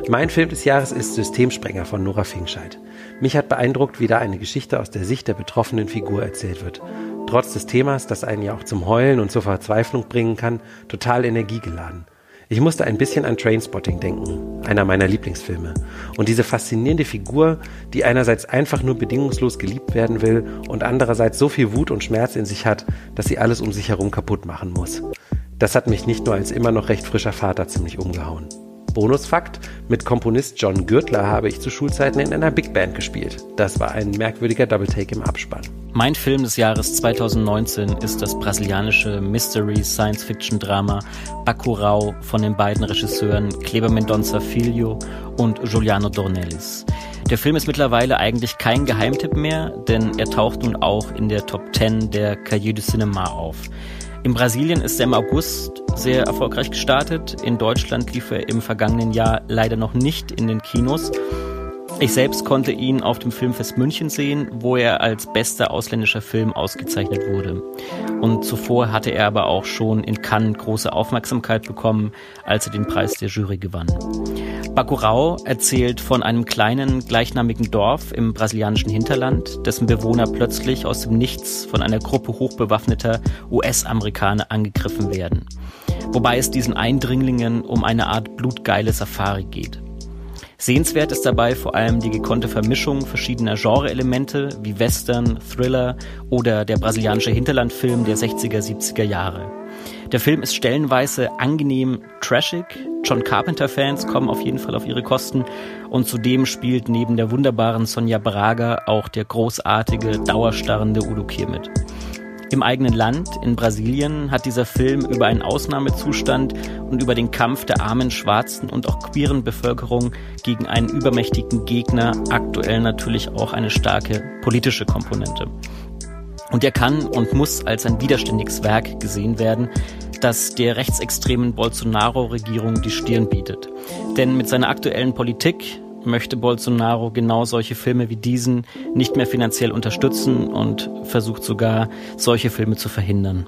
Mein Film des Jahres ist Systemsprenger von Nora Fingscheid. Mich hat beeindruckt, wie da eine Geschichte aus der Sicht der betroffenen Figur erzählt wird. Trotz des Themas, das einen ja auch zum Heulen und zur Verzweiflung bringen kann, total energiegeladen. Ich musste ein bisschen an Trainspotting denken, einer meiner Lieblingsfilme. Und diese faszinierende Figur, die einerseits einfach nur bedingungslos geliebt werden will und andererseits so viel Wut und Schmerz in sich hat, dass sie alles um sich herum kaputt machen muss. Das hat mich nicht nur als immer noch recht frischer Vater ziemlich umgehauen. Bonusfakt, mit Komponist John Gürtler habe ich zu Schulzeiten in einer Big Band gespielt. Das war ein merkwürdiger Double-Take im Abspann. Mein Film des Jahres 2019 ist das brasilianische Mystery-Science-Fiction-Drama Bacurau von den beiden Regisseuren Kleber Mendonça Filho und Juliano Dornelles. Der Film ist mittlerweile eigentlich kein Geheimtipp mehr, denn er taucht nun auch in der Top 10 der Cahiers du Cinema auf. In Brasilien ist er im August sehr erfolgreich gestartet. In Deutschland lief er im vergangenen Jahr leider noch nicht in den Kinos. Ich selbst konnte ihn auf dem Filmfest München sehen, wo er als bester ausländischer Film ausgezeichnet wurde. Und zuvor hatte er aber auch schon in Cannes große Aufmerksamkeit bekommen, als er den Preis der Jury gewann. Bacurau erzählt von einem kleinen gleichnamigen Dorf im brasilianischen Hinterland, dessen Bewohner plötzlich aus dem Nichts von einer Gruppe hochbewaffneter US-Amerikaner angegriffen werden. Wobei es diesen Eindringlingen um eine Art blutgeile Safari geht. Sehenswert ist dabei vor allem die gekonnte Vermischung verschiedener Genre-Elemente wie Western, Thriller oder der brasilianische Hinterlandfilm der 60er, 70er Jahre. Der Film ist stellenweise angenehm trashig. John Carpenter-Fans kommen auf jeden Fall auf ihre Kosten. Und zudem spielt neben der wunderbaren Sonja Braga auch der großartige, dauerstarrende Udo Kier mit. Im eigenen Land, in Brasilien, hat dieser Film über einen Ausnahmezustand und über den Kampf der armen, schwarzen und auch queeren Bevölkerung gegen einen übermächtigen Gegner aktuell natürlich auch eine starke politische Komponente. Und er kann und muss als ein widerständiges Werk gesehen werden, das der rechtsextremen Bolsonaro-Regierung die Stirn bietet. Denn mit seiner aktuellen Politik möchte Bolsonaro genau solche Filme wie diesen nicht mehr finanziell unterstützen und versucht sogar, solche Filme zu verhindern.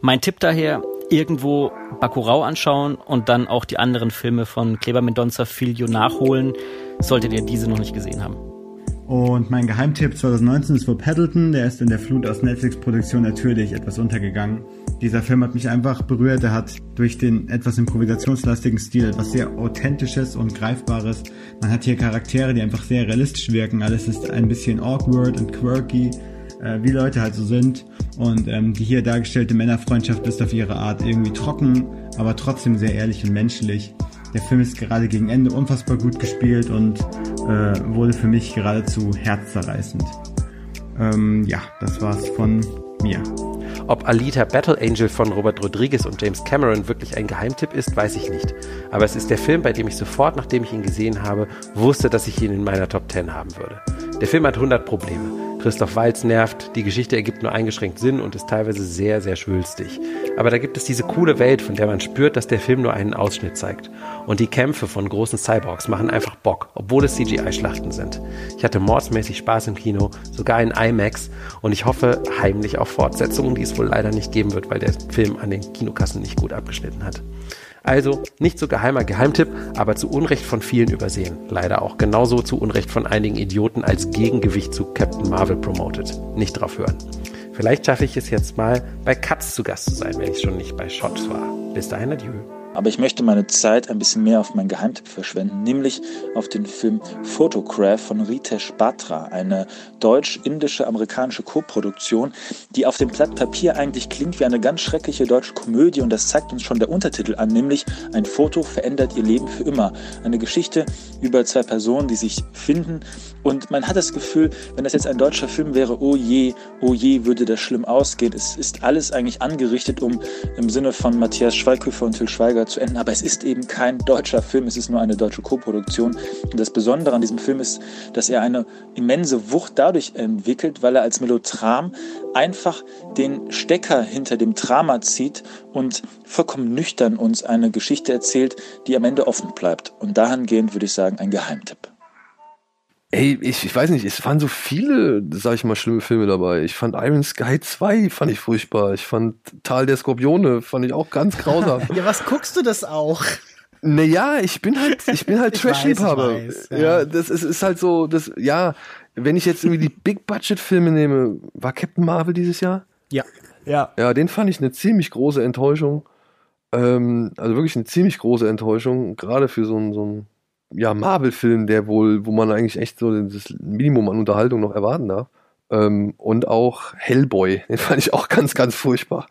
Mein Tipp daher, irgendwo Bacurau anschauen und dann auch die anderen Filme von Kleber Mendonça Filho nachholen, solltet ihr diese noch nicht gesehen haben. Und mein Geheimtipp 2019 ist für Paddleton. Der ist in der Flut aus Netflix-Produktion natürlich etwas untergegangen. Dieser Film hat mich einfach berührt. Er hat durch den etwas improvisationslastigen Stil etwas sehr Authentisches und Greifbares. Man hat hier Charaktere, die einfach sehr realistisch wirken. Alles ist ein bisschen awkward und quirky, äh, wie Leute halt so sind. Und ähm, die hier dargestellte Männerfreundschaft ist auf ihre Art irgendwie trocken, aber trotzdem sehr ehrlich und menschlich. Der Film ist gerade gegen Ende unfassbar gut gespielt und äh, wurde für mich geradezu herzzerreißend. Ähm, ja, das war's von mir. Ob Alita Battle Angel von Robert Rodriguez und James Cameron wirklich ein Geheimtipp ist, weiß ich nicht. Aber es ist der Film, bei dem ich sofort, nachdem ich ihn gesehen habe, wusste, dass ich ihn in meiner Top 10 haben würde. Der Film hat 100 Probleme. Christoph Walz nervt, die Geschichte ergibt nur eingeschränkt Sinn und ist teilweise sehr, sehr schwülstig. Aber da gibt es diese coole Welt, von der man spürt, dass der Film nur einen Ausschnitt zeigt. Und die Kämpfe von großen Cyborgs machen einfach Bock, obwohl es CGI-Schlachten sind. Ich hatte mordsmäßig Spaß im Kino, sogar in IMAX und ich hoffe heimlich auf Fortsetzungen, die es wohl leider nicht geben wird, weil der Film an den Kinokassen nicht gut abgeschnitten hat. Also nicht so geheimer Geheimtipp, aber zu Unrecht von vielen übersehen. Leider auch genauso zu Unrecht von einigen Idioten als Gegengewicht zu Captain Marvel promoted. Nicht drauf hören. Vielleicht schaffe ich es jetzt mal bei Katz zu Gast zu sein, wenn ich schon nicht bei Shots war. Bis dahin, adieu. Aber ich möchte meine Zeit ein bisschen mehr auf meinen Geheimtipp verschwenden, nämlich auf den Film Photograph von Ritesh Batra, eine deutsch-indische amerikanische Koproduktion, die auf dem Blatt Papier eigentlich klingt wie eine ganz schreckliche deutsche Komödie und das zeigt uns schon der Untertitel an, nämlich ein Foto verändert ihr Leben für immer. Eine Geschichte über zwei Personen, die sich finden und man hat das Gefühl, wenn das jetzt ein deutscher Film wäre, oh je, oh je, würde das schlimm ausgehen. Es ist alles eigentlich angerichtet, um im Sinne von Matthias Schweighöfer und Till Schweiger zu enden, aber es ist eben kein deutscher Film, es ist nur eine deutsche Koproduktion. Und das Besondere an diesem Film ist, dass er eine immense Wucht dadurch entwickelt, weil er als Melodram einfach den Stecker hinter dem Drama zieht und vollkommen nüchtern uns eine Geschichte erzählt, die am Ende offen bleibt. Und dahingehend würde ich sagen, ein Geheimtipp. Ey, ich, ich weiß nicht, es waren so viele, sag ich mal, schlimme Filme dabei. Ich fand Iron Sky 2 fand ich furchtbar. Ich fand Tal der Skorpione fand ich auch ganz [laughs] grausam. ja, was guckst du das auch? Naja, ich bin halt, ich bin halt [laughs] Trash-Liebhaber. Ja. ja, das ist, ist halt so, das, ja, wenn ich jetzt irgendwie die Big-Budget-Filme nehme, war Captain Marvel dieses Jahr? Ja. Ja. Ja, den fand ich eine ziemlich große Enttäuschung. Ähm, also wirklich eine ziemlich große Enttäuschung, gerade für so ein, so ein ja, Marvel-Film, der wohl, wo man eigentlich echt so das Minimum an Unterhaltung noch erwarten darf. Ähm, und auch Hellboy, den fand ich auch ganz, ganz furchtbar.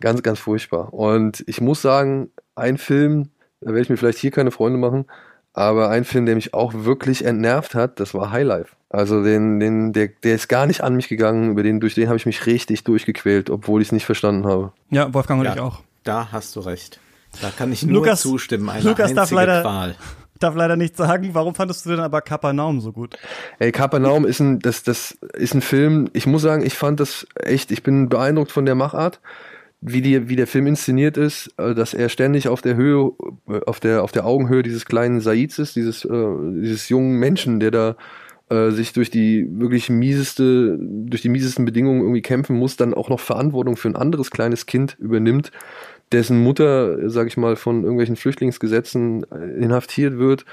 Ganz, ganz furchtbar. Und ich muss sagen, ein Film, da werde ich mir vielleicht hier keine Freunde machen, aber ein Film, der mich auch wirklich entnervt hat, das war Highlife. Also den, den, der, der ist gar nicht an mich gegangen, über den, durch den habe ich mich richtig durchgequält, obwohl ich es nicht verstanden habe. Ja, Wolfgang und ja, ich auch. Da hast du recht. Da kann ich nur Lukas, zustimmen. Eine Lukas darf leider, Qual darf leider nicht sagen. Warum fandest du denn aber Kapernaum so gut? Ey, Kapernaum ist ein, das, das ist ein Film. Ich muss sagen, ich fand das echt, ich bin beeindruckt von der Machart, wie die, wie der Film inszeniert ist, äh, dass er ständig auf der Höhe, äh, auf der, auf der Augenhöhe dieses kleinen Saids ist, dieses, äh, dieses jungen Menschen, der da äh, sich durch die wirklich mieseste, durch die miesesten Bedingungen irgendwie kämpfen muss, dann auch noch Verantwortung für ein anderes kleines Kind übernimmt dessen Mutter, sag ich mal, von irgendwelchen Flüchtlingsgesetzen äh, inhaftiert wird.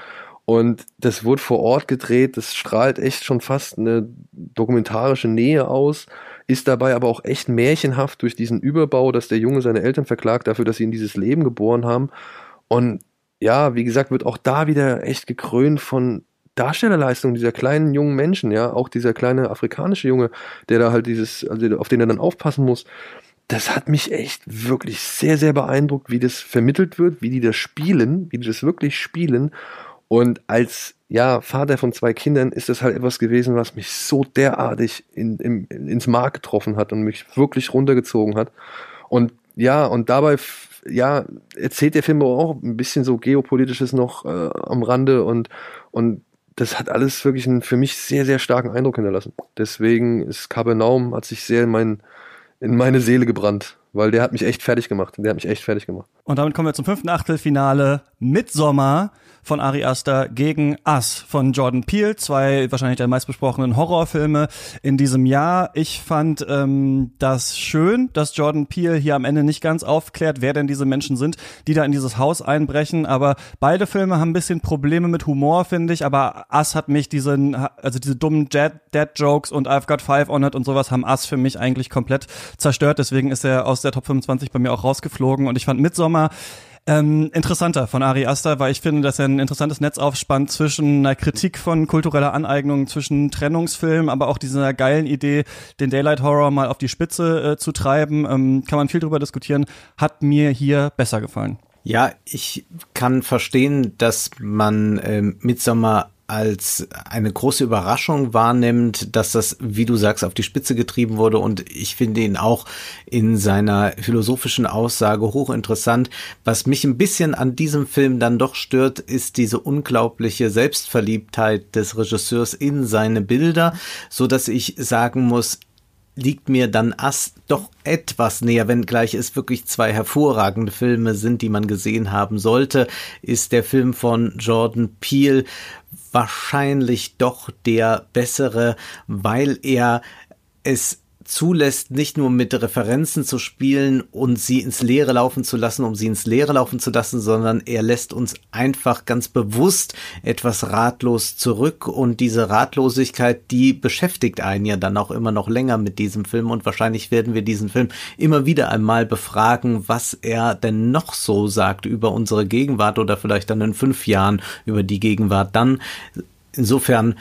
Und das wird vor Ort gedreht, das strahlt echt schon fast eine dokumentarische Nähe aus, ist dabei aber auch echt märchenhaft durch diesen Überbau, dass der Junge seine Eltern verklagt dafür, dass sie in dieses Leben geboren haben. Und ja, wie gesagt, wird auch da wieder echt gekrönt von Darstellerleistung dieser kleinen jungen Menschen, ja, auch dieser kleine afrikanische Junge, der da halt dieses, also auf den er dann aufpassen muss das hat mich echt wirklich sehr, sehr beeindruckt, wie das vermittelt wird, wie die das spielen, wie die das wirklich spielen. Und als ja, Vater von zwei Kindern ist das halt etwas gewesen, was mich so derartig in, in, ins Mark getroffen hat und mich wirklich runtergezogen hat. Und ja, und dabei, ja, erzählt der Film auch ein bisschen so geopolitisches noch äh, am Rande und, und das hat alles wirklich einen für mich sehr, sehr starken Eindruck hinterlassen. Deswegen ist Cabernaum, hat sich sehr in meinen in meine Seele gebrannt, weil der hat mich echt fertig gemacht. Der hat mich echt fertig gemacht. Und damit kommen wir zum fünften Achtelfinale. Midsommer von Ari Aster gegen Us von Jordan Peele. Zwei wahrscheinlich der meistbesprochenen Horrorfilme in diesem Jahr. Ich fand ähm, das schön, dass Jordan Peele hier am Ende nicht ganz aufklärt, wer denn diese Menschen sind, die da in dieses Haus einbrechen. Aber beide Filme haben ein bisschen Probleme mit Humor, finde ich. Aber Us hat mich diesen, also diese dummen Dead-Jokes und I've Got Five on It und sowas haben Us für mich eigentlich komplett zerstört. Deswegen ist er aus der Top 25 bei mir auch rausgeflogen. Und ich fand Midsommar ähm, interessanter von Ari Aster, weil ich finde, dass er ein interessantes Netz aufspannt zwischen einer Kritik von kultureller Aneignung, zwischen Trennungsfilm, aber auch dieser geilen Idee, den Daylight Horror mal auf die Spitze äh, zu treiben. Ähm, kann man viel drüber diskutieren. Hat mir hier besser gefallen. Ja, ich kann verstehen, dass man äh, Midsommar als eine große Überraschung wahrnimmt, dass das, wie du sagst, auf die Spitze getrieben wurde. Und ich finde ihn auch in seiner philosophischen Aussage hochinteressant. Was mich ein bisschen an diesem Film dann doch stört, ist diese unglaubliche Selbstverliebtheit des Regisseurs in seine Bilder, so dass ich sagen muss, liegt mir dann Ass doch etwas näher, wenngleich es wirklich zwei hervorragende Filme sind, die man gesehen haben sollte, ist der Film von Jordan Peele wahrscheinlich doch der bessere, weil er es zulässt, nicht nur mit Referenzen zu spielen und sie ins Leere laufen zu lassen, um sie ins Leere laufen zu lassen, sondern er lässt uns einfach ganz bewusst etwas ratlos zurück und diese Ratlosigkeit, die beschäftigt einen ja dann auch immer noch länger mit diesem Film und wahrscheinlich werden wir diesen Film immer wieder einmal befragen, was er denn noch so sagt über unsere Gegenwart oder vielleicht dann in fünf Jahren über die Gegenwart dann. Insofern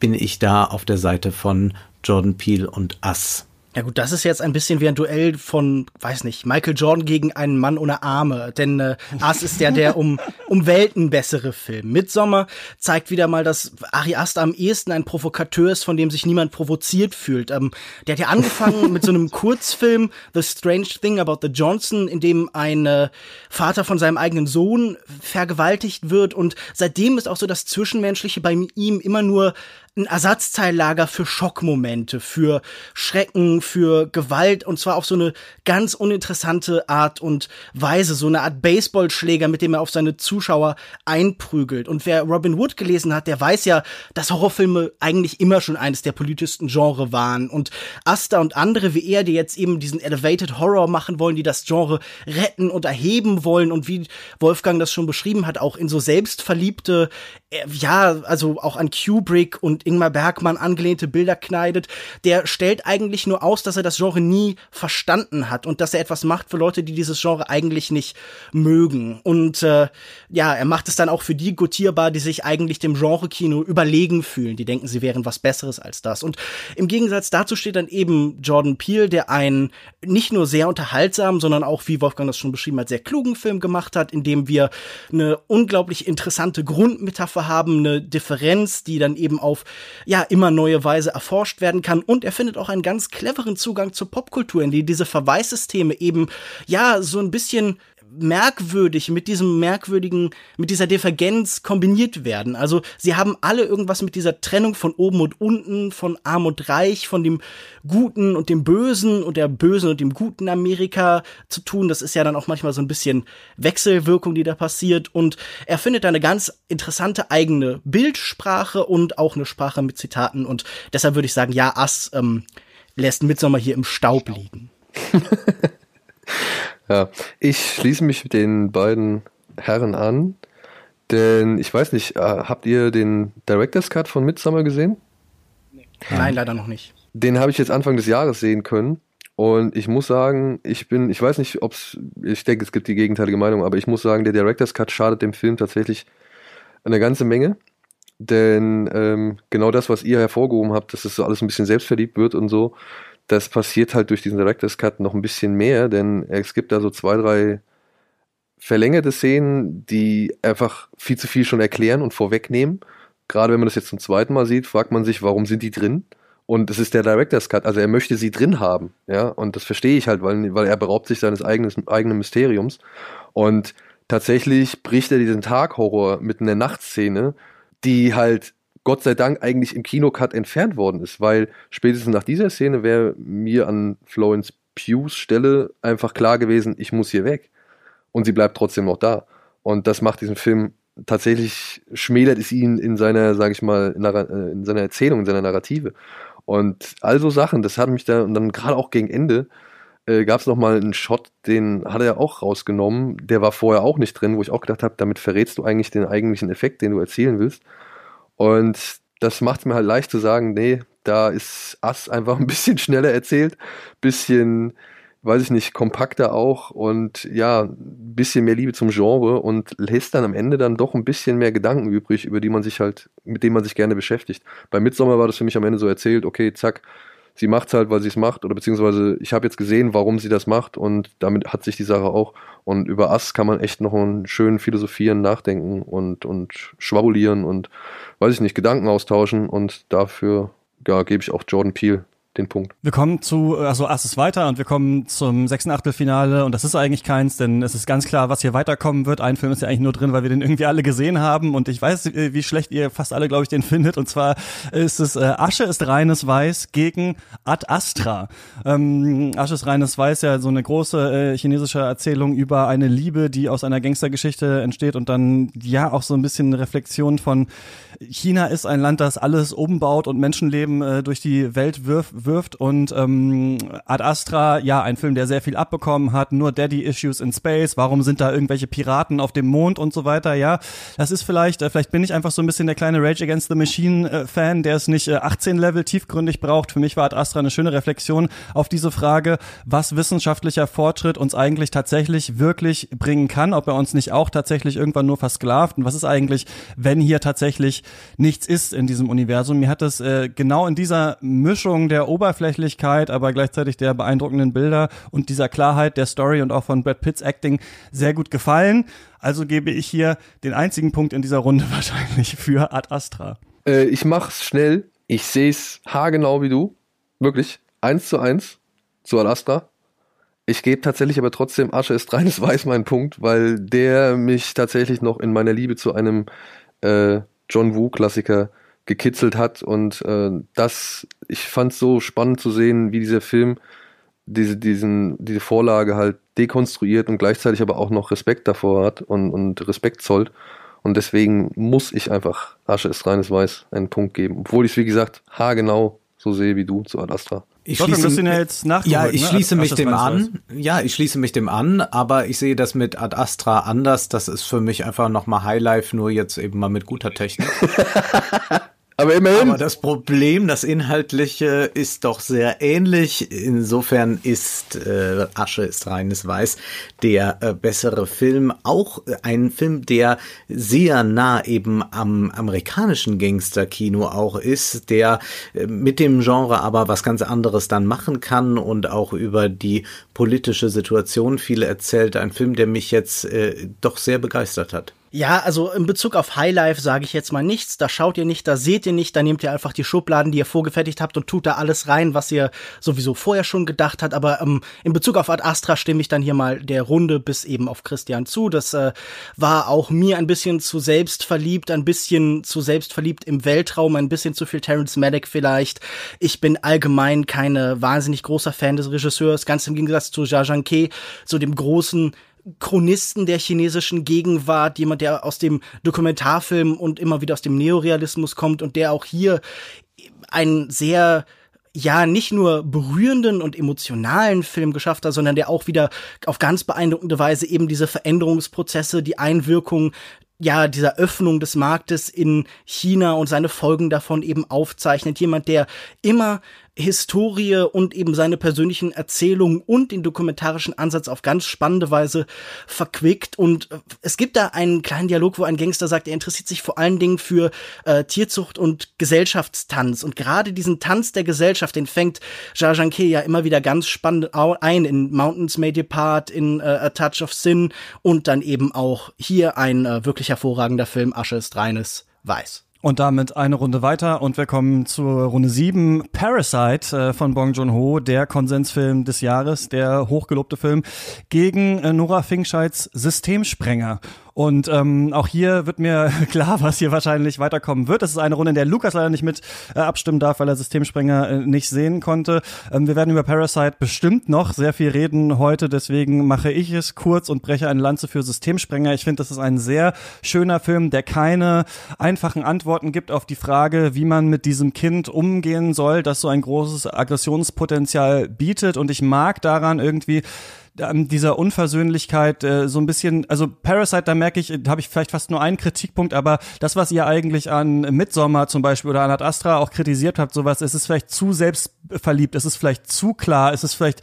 bin ich da auf der Seite von Jordan Peele und Us. Ja gut, das ist jetzt ein bisschen wie ein Duell von, weiß nicht, Michael Jordan gegen einen Mann ohne Arme. Denn äh, As ist ja der um, um Welten bessere Film. Midsommar zeigt wieder mal, dass Ari Aster am ehesten ein Provokateur ist, von dem sich niemand provoziert fühlt. Ähm, der hat ja angefangen mit so einem [laughs] Kurzfilm, The Strange Thing About the Johnson, in dem ein äh, Vater von seinem eigenen Sohn vergewaltigt wird. Und seitdem ist auch so das Zwischenmenschliche bei ihm immer nur ein Ersatzteillager für Schockmomente, für Schrecken, für Gewalt und zwar auf so eine ganz uninteressante Art und Weise, so eine Art Baseballschläger, mit dem er auf seine Zuschauer einprügelt. Und wer Robin Wood gelesen hat, der weiß ja, dass Horrorfilme eigentlich immer schon eines der politischsten Genre waren und Asta und andere wie er, die jetzt eben diesen Elevated Horror machen wollen, die das Genre retten und erheben wollen und wie Wolfgang das schon beschrieben hat, auch in so selbstverliebte, äh, ja, also auch an Kubrick und Ingmar Bergmann angelehnte Bilder kneidet, der stellt eigentlich nur aus, dass er das Genre nie verstanden hat und dass er etwas macht für Leute, die dieses Genre eigentlich nicht mögen. Und äh, ja, er macht es dann auch für die gutierbar, die sich eigentlich dem Genre-Kino überlegen fühlen, die denken, sie wären was Besseres als das. Und im Gegensatz dazu steht dann eben Jordan Peele, der einen nicht nur sehr unterhaltsamen, sondern auch, wie Wolfgang das schon beschrieben hat, sehr klugen Film gemacht hat, in dem wir eine unglaublich interessante Grundmetapher haben, eine Differenz, die dann eben auf ja immer neue Weise erforscht werden kann. Und er findet auch einen ganz cleveren Zugang zur Popkultur, in die diese Verweissysteme eben ja so ein bisschen merkwürdig mit diesem merkwürdigen, mit dieser Divergenz kombiniert werden. Also sie haben alle irgendwas mit dieser Trennung von oben und unten, von arm und reich, von dem Guten und dem Bösen und der Bösen und dem Guten Amerika zu tun. Das ist ja dann auch manchmal so ein bisschen Wechselwirkung, die da passiert. Und er findet da eine ganz interessante eigene Bildsprache und auch eine Sprache mit Zitaten. Und deshalb würde ich sagen, ja, Ass ähm, lässt Midsommer hier im Staub liegen. [laughs] Ja, ich schließe mich den beiden Herren an, denn ich weiß nicht, äh, habt ihr den Director's Cut von Midsummer gesehen? Nein, leider noch nicht. Den habe ich jetzt Anfang des Jahres sehen können. Und ich muss sagen, ich bin, ich weiß nicht, ob es, ich denke, es gibt die gegenteilige Meinung, aber ich muss sagen, der Director's Cut schadet dem Film tatsächlich eine ganze Menge. Denn ähm, genau das, was ihr hervorgehoben habt, dass es so alles ein bisschen selbstverliebt wird und so, das passiert halt durch diesen Director's Cut noch ein bisschen mehr, denn es gibt da so zwei, drei verlängerte Szenen, die einfach viel zu viel schon erklären und vorwegnehmen. Gerade wenn man das jetzt zum zweiten Mal sieht, fragt man sich, warum sind die drin? Und es ist der Director's Cut, also er möchte sie drin haben, ja, und das verstehe ich halt, weil, weil er beraubt sich seines eigenen, eigenen Mysteriums. Und tatsächlich bricht er diesen Taghorror mit einer Nachtszene, die halt Gott sei Dank eigentlich im Kinocut entfernt worden ist, weil spätestens nach dieser Szene wäre mir an Florence Pughs Stelle einfach klar gewesen, ich muss hier weg. Und sie bleibt trotzdem noch da. Und das macht diesen Film tatsächlich, schmälert es ihn in seiner, sag ich mal, äh, in seiner Erzählung, in seiner Narrative. Und all so Sachen, das hat mich da, und dann gerade auch gegen Ende, äh, gab es nochmal einen Shot, den hat er auch rausgenommen, der war vorher auch nicht drin, wo ich auch gedacht habe, damit verrätst du eigentlich den eigentlichen Effekt, den du erzielen willst. Und das macht es mir halt leicht zu sagen, nee, da ist Ass einfach ein bisschen [laughs] schneller erzählt, bisschen, weiß ich nicht, kompakter auch und ja, ein bisschen mehr Liebe zum Genre und lässt dann am Ende dann doch ein bisschen mehr Gedanken übrig, über die man sich halt, mit denen man sich gerne beschäftigt. Bei Midsommer war das für mich am Ende so erzählt, okay, zack, sie macht es halt, weil sie es macht, oder beziehungsweise ich habe jetzt gesehen, warum sie das macht und damit hat sich die Sache auch. Und über Ass kann man echt noch einen schönen philosophieren, nachdenken und, und schwabulieren und, weiß ich nicht, Gedanken austauschen und dafür, ja, gebe ich auch Jordan Peele den Punkt. Wir kommen zu, also Ass ist weiter und wir kommen zum sechsten Achtelfinale und das ist eigentlich keins, denn es ist ganz klar, was hier weiterkommen wird. Ein Film ist ja eigentlich nur drin, weil wir den irgendwie alle gesehen haben und ich weiß, äh, wie schlecht ihr fast alle, glaube ich, den [laughs] findet und zwar ist es äh, Asche ist reines Weiß gegen Ad Astra. Ähm, Asche ist reines Weiß ja so eine große äh, chinesische Erzählung über eine Liebe, die aus einer Gangstergeschichte entsteht und dann ja auch so ein bisschen Reflexion von China ist ein Land, das alles umbaut und Menschenleben äh, durch die Welt wirft und ähm, Ad Astra, ja, ein Film, der sehr viel abbekommen hat, nur Daddy-Issues in Space, warum sind da irgendwelche Piraten auf dem Mond und so weiter, ja, das ist vielleicht, äh, vielleicht bin ich einfach so ein bisschen der kleine Rage Against the Machine-Fan, äh, der es nicht äh, 18 Level tiefgründig braucht. Für mich war Ad Astra eine schöne Reflexion auf diese Frage, was wissenschaftlicher Fortschritt uns eigentlich tatsächlich wirklich bringen kann, ob er uns nicht auch tatsächlich irgendwann nur versklavt. Und was ist eigentlich, wenn hier tatsächlich nichts ist in diesem Universum. Mir hat das äh, genau in dieser Mischung der Oberflächlichkeit, aber gleichzeitig der beeindruckenden Bilder und dieser Klarheit der Story und auch von Brad Pitts Acting sehr gut gefallen. Also gebe ich hier den einzigen Punkt in dieser Runde [laughs] wahrscheinlich für Ad Astra. Äh, ich mach's schnell. Ich sehe es haargenau wie du. Wirklich. Eins zu eins zu Ad Astra. Ich gebe tatsächlich aber trotzdem Asche ist reines [laughs] Weiß meinen Punkt, weil der mich tatsächlich noch in meiner Liebe zu einem äh, John Woo-Klassiker gekitzelt hat. Und äh, das, ich fand es so spannend zu sehen, wie dieser Film diese, diesen, diese Vorlage halt dekonstruiert und gleichzeitig aber auch noch Respekt davor hat und, und Respekt zollt. Und deswegen muss ich einfach Asche ist reines Weiß einen Punkt geben. Obwohl ich es, wie gesagt, haargenau so sehe wie du zu Ad Astra. Ich schließe, ja, jetzt ja, ich ne? schließe mich dem an. Ja, ich schließe mich dem an, aber ich sehe das mit Ad Astra anders. Das ist für mich einfach nochmal Highlife, nur jetzt eben mal mit guter Technik. [laughs] Aber immerhin. Aber das Problem, das Inhaltliche, ist doch sehr ähnlich. Insofern ist äh, Asche ist reines Weiß der äh, bessere Film. Auch äh, ein Film, der sehr nah eben am amerikanischen Gangsterkino auch ist, der äh, mit dem Genre aber was ganz anderes dann machen kann und auch über die politische Situation viel erzählt. Ein Film, der mich jetzt äh, doch sehr begeistert hat. Ja, also in Bezug auf Highlife sage ich jetzt mal nichts. Da schaut ihr nicht, da seht ihr nicht, da nehmt ihr einfach die Schubladen, die ihr vorgefertigt habt und tut da alles rein, was ihr sowieso vorher schon gedacht habt. Aber ähm, in Bezug auf Ad Astra stimme ich dann hier mal der Runde bis eben auf Christian zu. Das äh, war auch mir ein bisschen zu selbstverliebt, ein bisschen zu selbstverliebt im Weltraum, ein bisschen zu viel Terrence Malick vielleicht. Ich bin allgemein keine wahnsinnig großer Fan des Regisseurs, ganz im Gegensatz zu Jia Zhangke, so dem großen Chronisten der chinesischen Gegenwart, jemand, der aus dem Dokumentarfilm und immer wieder aus dem Neorealismus kommt und der auch hier einen sehr ja nicht nur berührenden und emotionalen Film geschafft hat, sondern der auch wieder auf ganz beeindruckende Weise eben diese Veränderungsprozesse, die Einwirkung ja, dieser Öffnung des Marktes in China und seine Folgen davon eben aufzeichnet. Jemand, der immer Historie und eben seine persönlichen Erzählungen und den dokumentarischen Ansatz auf ganz spannende Weise verquickt. Und äh, es gibt da einen kleinen Dialog, wo ein Gangster sagt, er interessiert sich vor allen Dingen für äh, Tierzucht und Gesellschaftstanz. Und gerade diesen Tanz der Gesellschaft, den fängt Jia Zhangke ja immer wieder ganz spannend ein in Mountains May Depart, in äh, A Touch of Sin und dann eben auch hier ein äh, wirklich hervorragender Film, Asche ist reines Weiß. Und damit eine Runde weiter und wir kommen zur Runde 7. Parasite äh, von Bong Joon-ho, der Konsensfilm des Jahres, der hochgelobte Film gegen äh, Nora Finkscheids Systemsprenger. Und ähm, auch hier wird mir [laughs] klar, was hier wahrscheinlich weiterkommen wird. Das ist eine Runde, in der Lukas leider nicht mit äh, abstimmen darf, weil er Systemsprenger äh, nicht sehen konnte. Ähm, wir werden über Parasite bestimmt noch sehr viel reden heute, deswegen mache ich es kurz und breche eine Lanze für Systemsprenger. Ich finde, das ist ein sehr schöner Film, der keine einfachen Antworten gibt auf die Frage, wie man mit diesem Kind umgehen soll, das so ein großes Aggressionspotenzial bietet. Und ich mag daran irgendwie, ähm, dieser Unversöhnlichkeit äh, so ein bisschen, also Parasite, da merke ich, habe ich vielleicht fast nur einen Kritikpunkt, aber das, was ihr eigentlich an Midsommar zum Beispiel oder an Ad Astra auch kritisiert habt, sowas, es ist vielleicht zu selbstverliebt, es ist vielleicht zu klar, es ist vielleicht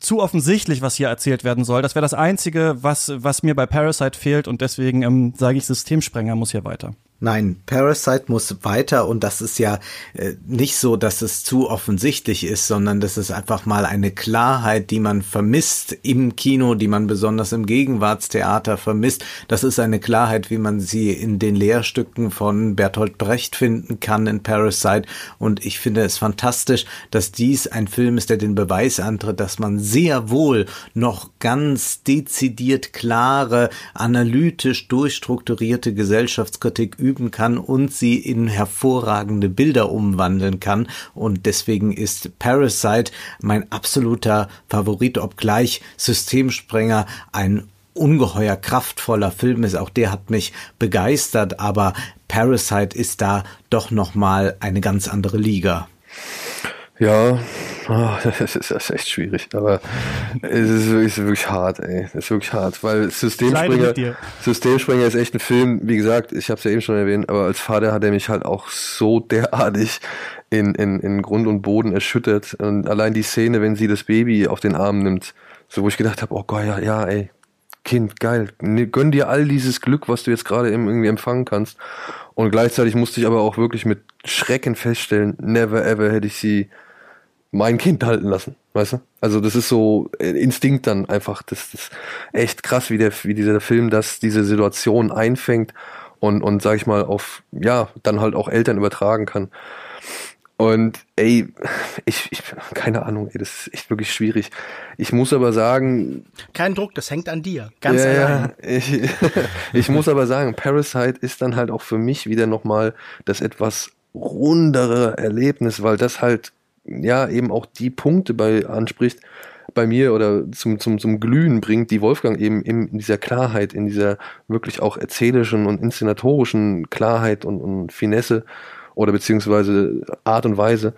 zu offensichtlich, was hier erzählt werden soll. Das wäre das Einzige, was, was mir bei Parasite fehlt und deswegen ähm, sage ich, Systemsprenger muss hier weiter. Nein, Parasite muss weiter und das ist ja äh, nicht so, dass es zu offensichtlich ist, sondern das ist einfach mal eine Klarheit, die man vermisst im Kino, die man besonders im Gegenwartstheater vermisst. Das ist eine Klarheit, wie man sie in den Lehrstücken von Bertolt Brecht finden kann in Parasite und ich finde es fantastisch, dass dies ein Film ist, der den Beweis antritt, dass man sehr wohl noch ganz dezidiert klare, analytisch durchstrukturierte Gesellschaftskritik üben kann und sie in hervorragende Bilder umwandeln kann. Und deswegen ist Parasite mein absoluter Favorit, obgleich Systemsprenger ein ungeheuer kraftvoller Film ist. Auch der hat mich begeistert, aber Parasite ist da doch noch mal eine ganz andere Liga. Ja, oh, [laughs] das, ist, das echt schwierig, aber es ist wirklich, ist wirklich hart, ey. Es ist wirklich hart, weil Systemspringer, Systemspringer ist echt ein Film, wie gesagt, ich habe es ja eben schon erwähnt, aber als Vater hat er mich halt auch so derartig in, in, in Grund und Boden erschüttert. Und allein die Szene, wenn sie das Baby auf den Arm nimmt, so wo ich gedacht habe, oh Gott, ja, ja, ey, Kind, geil, gönn dir all dieses Glück, was du jetzt gerade irgendwie empfangen kannst. Und gleichzeitig musste ich aber auch wirklich mit Schrecken feststellen, never ever hätte ich sie mein Kind halten lassen, weißt du? Also das ist so äh, Instinkt dann einfach, das, das ist echt krass, wie der, wie dieser Film das, diese Situation einfängt und, und sag ich mal, auf, ja, dann halt auch Eltern übertragen kann. Und ey, ich, ich, keine Ahnung, ey, das ist echt wirklich schwierig. Ich muss aber sagen. Kein Druck, das hängt an dir. Ganz ja, allein. Ich, [laughs] ich muss aber sagen, Parasite ist dann halt auch für mich wieder nochmal das etwas rundere Erlebnis, weil das halt ja eben auch die Punkte bei anspricht bei mir oder zum, zum, zum Glühen bringt, die Wolfgang eben in dieser Klarheit, in dieser wirklich auch erzählischen und inszenatorischen Klarheit und, und Finesse oder beziehungsweise Art und Weise.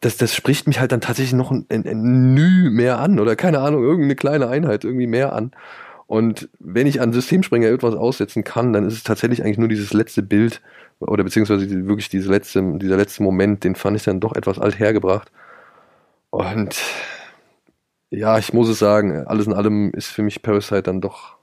Das, das spricht mich halt dann tatsächlich noch ein, ein, ein Nü mehr an oder keine Ahnung, irgendeine kleine Einheit irgendwie mehr an. Und wenn ich an Systemspringer etwas aussetzen kann, dann ist es tatsächlich eigentlich nur dieses letzte Bild, oder beziehungsweise wirklich diese letzte, dieser letzte Moment, den fand ich dann doch etwas alt hergebracht. Und ja, ich muss es sagen, alles in allem ist für mich Parasite dann doch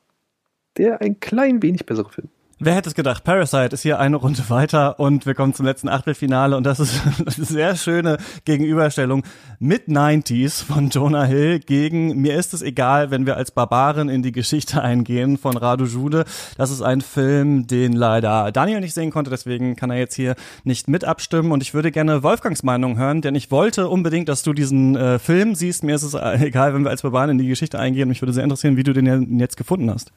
der ein klein wenig bessere Film. Wer hätte es gedacht? Parasite ist hier eine Runde weiter und wir kommen zum letzten Achtelfinale und das ist [laughs] eine sehr schöne Gegenüberstellung mit 90s von Jonah Hill gegen Mir ist es egal, wenn wir als Barbaren in die Geschichte eingehen von Radu Jude. Das ist ein Film, den leider Daniel nicht sehen konnte, deswegen kann er jetzt hier nicht mit abstimmen und ich würde gerne Wolfgangs Meinung hören, denn ich wollte unbedingt, dass du diesen äh, Film siehst. Mir ist es [laughs] egal, wenn wir als Barbaren in die Geschichte eingehen. Mich würde sehr interessieren, wie du den jetzt gefunden hast.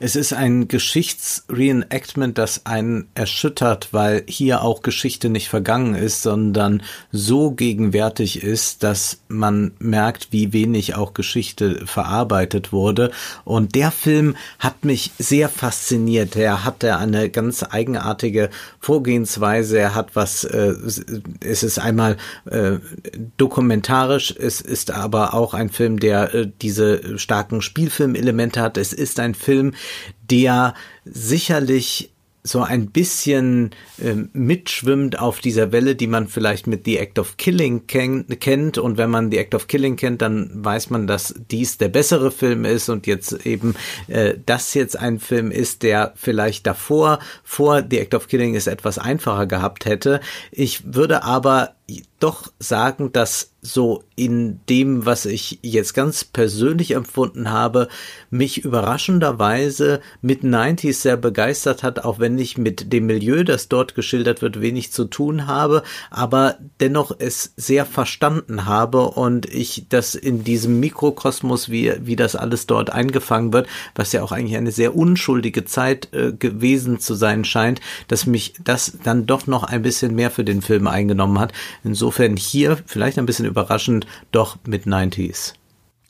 Es ist ein Geschichtsreenactment, das einen erschüttert, weil hier auch Geschichte nicht vergangen ist, sondern so gegenwärtig ist, dass man merkt, wie wenig auch Geschichte verarbeitet wurde. Und der Film hat mich sehr fasziniert. Er hatte eine ganz eigenartige Vorgehensweise. Er hat was, äh, es ist einmal äh, dokumentarisch, es ist aber auch ein Film, der äh, diese starken Spielfilmelemente hat. Es ist ein Film, der sicherlich so ein bisschen äh, mitschwimmt auf dieser Welle, die man vielleicht mit The Act of Killing ken kennt. Und wenn man The Act of Killing kennt, dann weiß man, dass dies der bessere Film ist und jetzt eben äh, das jetzt ein Film ist, der vielleicht davor, vor The Act of Killing es etwas einfacher gehabt hätte. Ich würde aber doch sagen, dass so in dem, was ich jetzt ganz persönlich empfunden habe, mich überraschenderweise mit 90s sehr begeistert hat, auch wenn ich mit dem Milieu, das dort geschildert wird, wenig zu tun habe, aber dennoch es sehr verstanden habe und ich das in diesem Mikrokosmos, wie, wie das alles dort eingefangen wird, was ja auch eigentlich eine sehr unschuldige Zeit äh, gewesen zu sein scheint, dass mich das dann doch noch ein bisschen mehr für den Film eingenommen hat. Insofern hier vielleicht ein bisschen überraschend, doch mit 90s.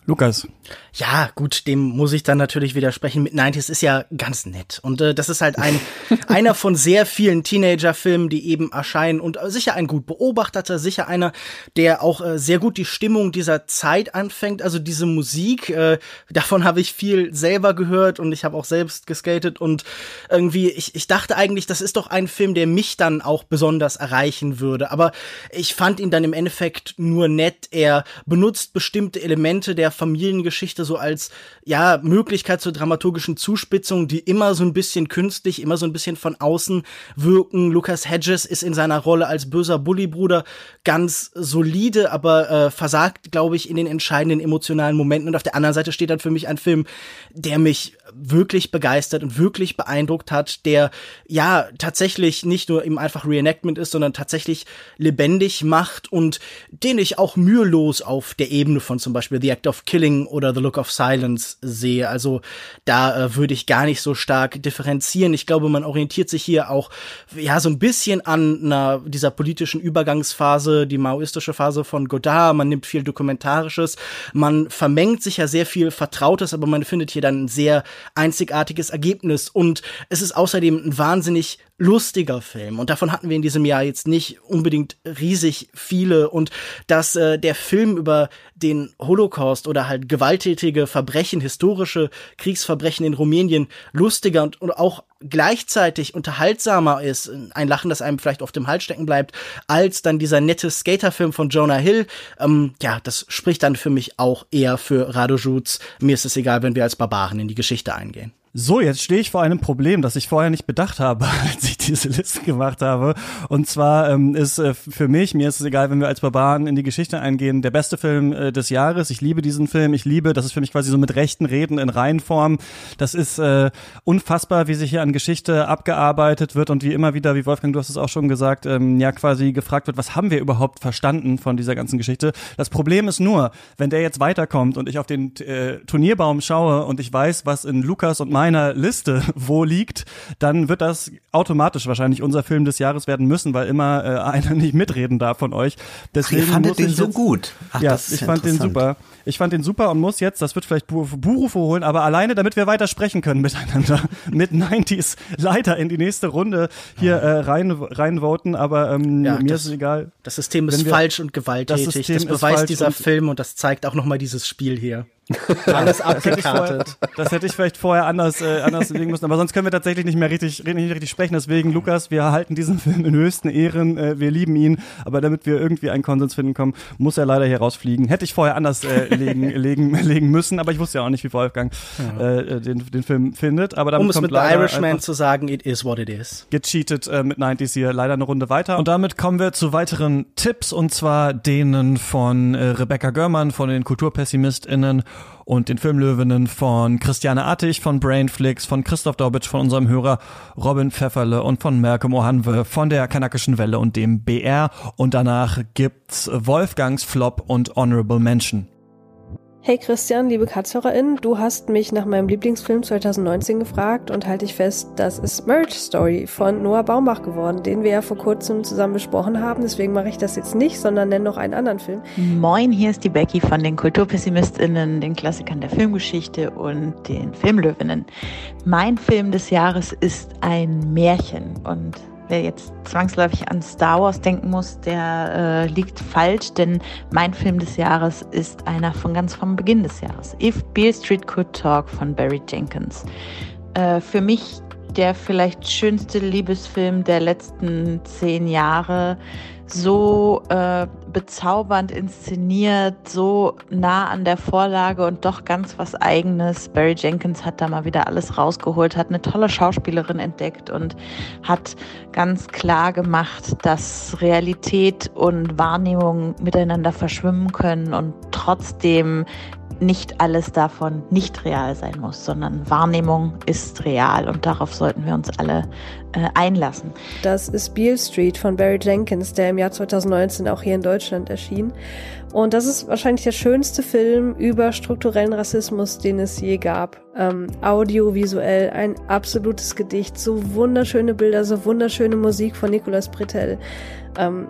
Lukas. Ja, gut, dem muss ich dann natürlich widersprechen. Mit 90s ist ja ganz nett. Und äh, das ist halt ein [laughs] einer von sehr vielen Teenager-Filmen, die eben erscheinen. Und äh, sicher ein gut beobachteter, sicher einer, der auch äh, sehr gut die Stimmung dieser Zeit anfängt. Also diese Musik, äh, davon habe ich viel selber gehört und ich habe auch selbst geskatet. Und irgendwie, ich, ich dachte eigentlich, das ist doch ein Film, der mich dann auch besonders erreichen würde. Aber ich fand ihn dann im Endeffekt nur nett. Er benutzt bestimmte Elemente der Familiengeschichte so als ja Möglichkeit zur dramaturgischen Zuspitzung, die immer so ein bisschen künstlich, immer so ein bisschen von außen wirken. Lucas Hedges ist in seiner Rolle als böser Bullybruder ganz solide, aber äh, versagt, glaube ich, in den entscheidenden emotionalen Momenten. Und auf der anderen Seite steht dann für mich ein Film, der mich wirklich begeistert und wirklich beeindruckt hat, der ja tatsächlich nicht nur eben einfach Reenactment ist, sondern tatsächlich lebendig macht und den ich auch mühelos auf der Ebene von zum Beispiel The Act of Killing oder The Look of Silence sehe. Also da äh, würde ich gar nicht so stark differenzieren. Ich glaube, man orientiert sich hier auch ja so ein bisschen an einer, dieser politischen Übergangsphase, die maoistische Phase von Godard. Man nimmt viel Dokumentarisches, man vermengt sich ja sehr viel Vertrautes, aber man findet hier dann ein sehr einzigartiges Ergebnis. Und es ist außerdem ein wahnsinnig lustiger Film. Und davon hatten wir in diesem Jahr jetzt nicht unbedingt riesig viele. Und dass äh, der Film über den Holocaust oder halt gewalttätige Verbrechen, historische Kriegsverbrechen in Rumänien lustiger und, und auch gleichzeitig unterhaltsamer ist, ein Lachen, das einem vielleicht auf dem Hals stecken bleibt, als dann dieser nette Skaterfilm von Jonah Hill. Ähm, ja, das spricht dann für mich auch eher für Radojuts. Mir ist es egal, wenn wir als Barbaren in die Geschichte eingehen. So, jetzt stehe ich vor einem Problem, das ich vorher nicht bedacht habe, [laughs] als ich diese Liste gemacht habe. Und zwar ähm, ist äh, für mich, mir ist es egal, wenn wir als Barbaren in die Geschichte eingehen, der beste Film äh, des Jahres. Ich liebe diesen Film. Ich liebe, das ist für mich quasi so mit rechten Reden in Reihenform. Das ist äh, unfassbar, wie sich hier an Geschichte abgearbeitet wird und wie immer wieder, wie Wolfgang, du hast es auch schon gesagt, ähm, ja quasi gefragt wird, was haben wir überhaupt verstanden von dieser ganzen Geschichte. Das Problem ist nur, wenn der jetzt weiterkommt und ich auf den äh, Turnierbaum schaue und ich weiß, was in Lukas und meiner Liste [laughs] wo liegt, dann wird das automatisch wahrscheinlich unser Film des Jahres werden müssen, weil immer äh, einer [laughs] nicht mitreden darf von euch. Deswegen Ach, ihr fandet den jetzt, so gut. Ach, ja, ich fand den super. Ich fand den super und muss jetzt, das wird vielleicht Burufe holen, aber alleine, damit wir weiter sprechen können miteinander, [laughs] mit 90s leider in die nächste Runde hier äh, rein reinvoten, aber ähm, ja, mir das, ist es egal. Das System ist wir, falsch und gewalttätig. Das, das beweist dieser Film und das zeigt auch nochmal dieses Spiel hier. Alles abgekartet. Das, das hätte ich vielleicht vorher anders, äh, anders legen müssen. Aber sonst können wir tatsächlich nicht mehr richtig, nicht richtig sprechen. Deswegen, Lukas, wir halten diesen Film in höchsten Ehren. Äh, wir lieben ihn. Aber damit wir irgendwie einen Konsens finden kommen, muss er leider hier rausfliegen. Hätte ich vorher anders äh, legen, [laughs] legen, legen müssen. Aber ich wusste ja auch nicht, wie Wolfgang ja. äh, den, den Film findet. Aber um es mit The Irishman zu sagen, it is what it is. Gecheatet äh, mit 90s hier leider eine Runde weiter. Und damit kommen wir zu weiteren Tipps. Und zwar denen von äh, Rebecca Görmann, von den KulturpessimistInnen und den Filmlöwinnen von Christiane Artig, von Brainflix, von Christoph Dobitsch, von unserem Hörer Robin Pfefferle und von Merke Mohanwe von der Kanakischen Welle und dem BR. Und danach gibt's Wolfgangs Flop und Honorable Mention. Hey Christian, liebe KatzhörerInnen, du hast mich nach meinem Lieblingsfilm 2019 gefragt und halte ich fest, das ist Marriage Story von Noah Baumbach geworden, den wir ja vor kurzem zusammen besprochen haben. Deswegen mache ich das jetzt nicht, sondern nenne noch einen anderen Film. Moin, hier ist die Becky von den KulturpessimistInnen, den Klassikern der Filmgeschichte und den Filmlöwinnen. Mein Film des Jahres ist ein Märchen und wer jetzt zwangsläufig an Star Wars denken muss, der äh, liegt falsch, denn mein Film des Jahres ist einer von ganz vom Beginn des Jahres. If Beale Street Could Talk von Barry Jenkins. Äh, für mich der vielleicht schönste Liebesfilm der letzten zehn Jahre so äh, bezaubernd inszeniert, so nah an der Vorlage und doch ganz was eigenes. Barry Jenkins hat da mal wieder alles rausgeholt, hat eine tolle Schauspielerin entdeckt und hat ganz klar gemacht, dass Realität und Wahrnehmung miteinander verschwimmen können und trotzdem nicht alles davon nicht real sein muss, sondern Wahrnehmung ist real und darauf sollten wir uns alle äh, einlassen. Das ist Beale Street von Barry Jenkins, der im Jahr 2019 auch hier in Deutschland erschien. Und das ist wahrscheinlich der schönste Film über strukturellen Rassismus, den es je gab. Ähm, audiovisuell ein absolutes Gedicht, so wunderschöne Bilder, so wunderschöne Musik von Nicolas Britell. Ähm,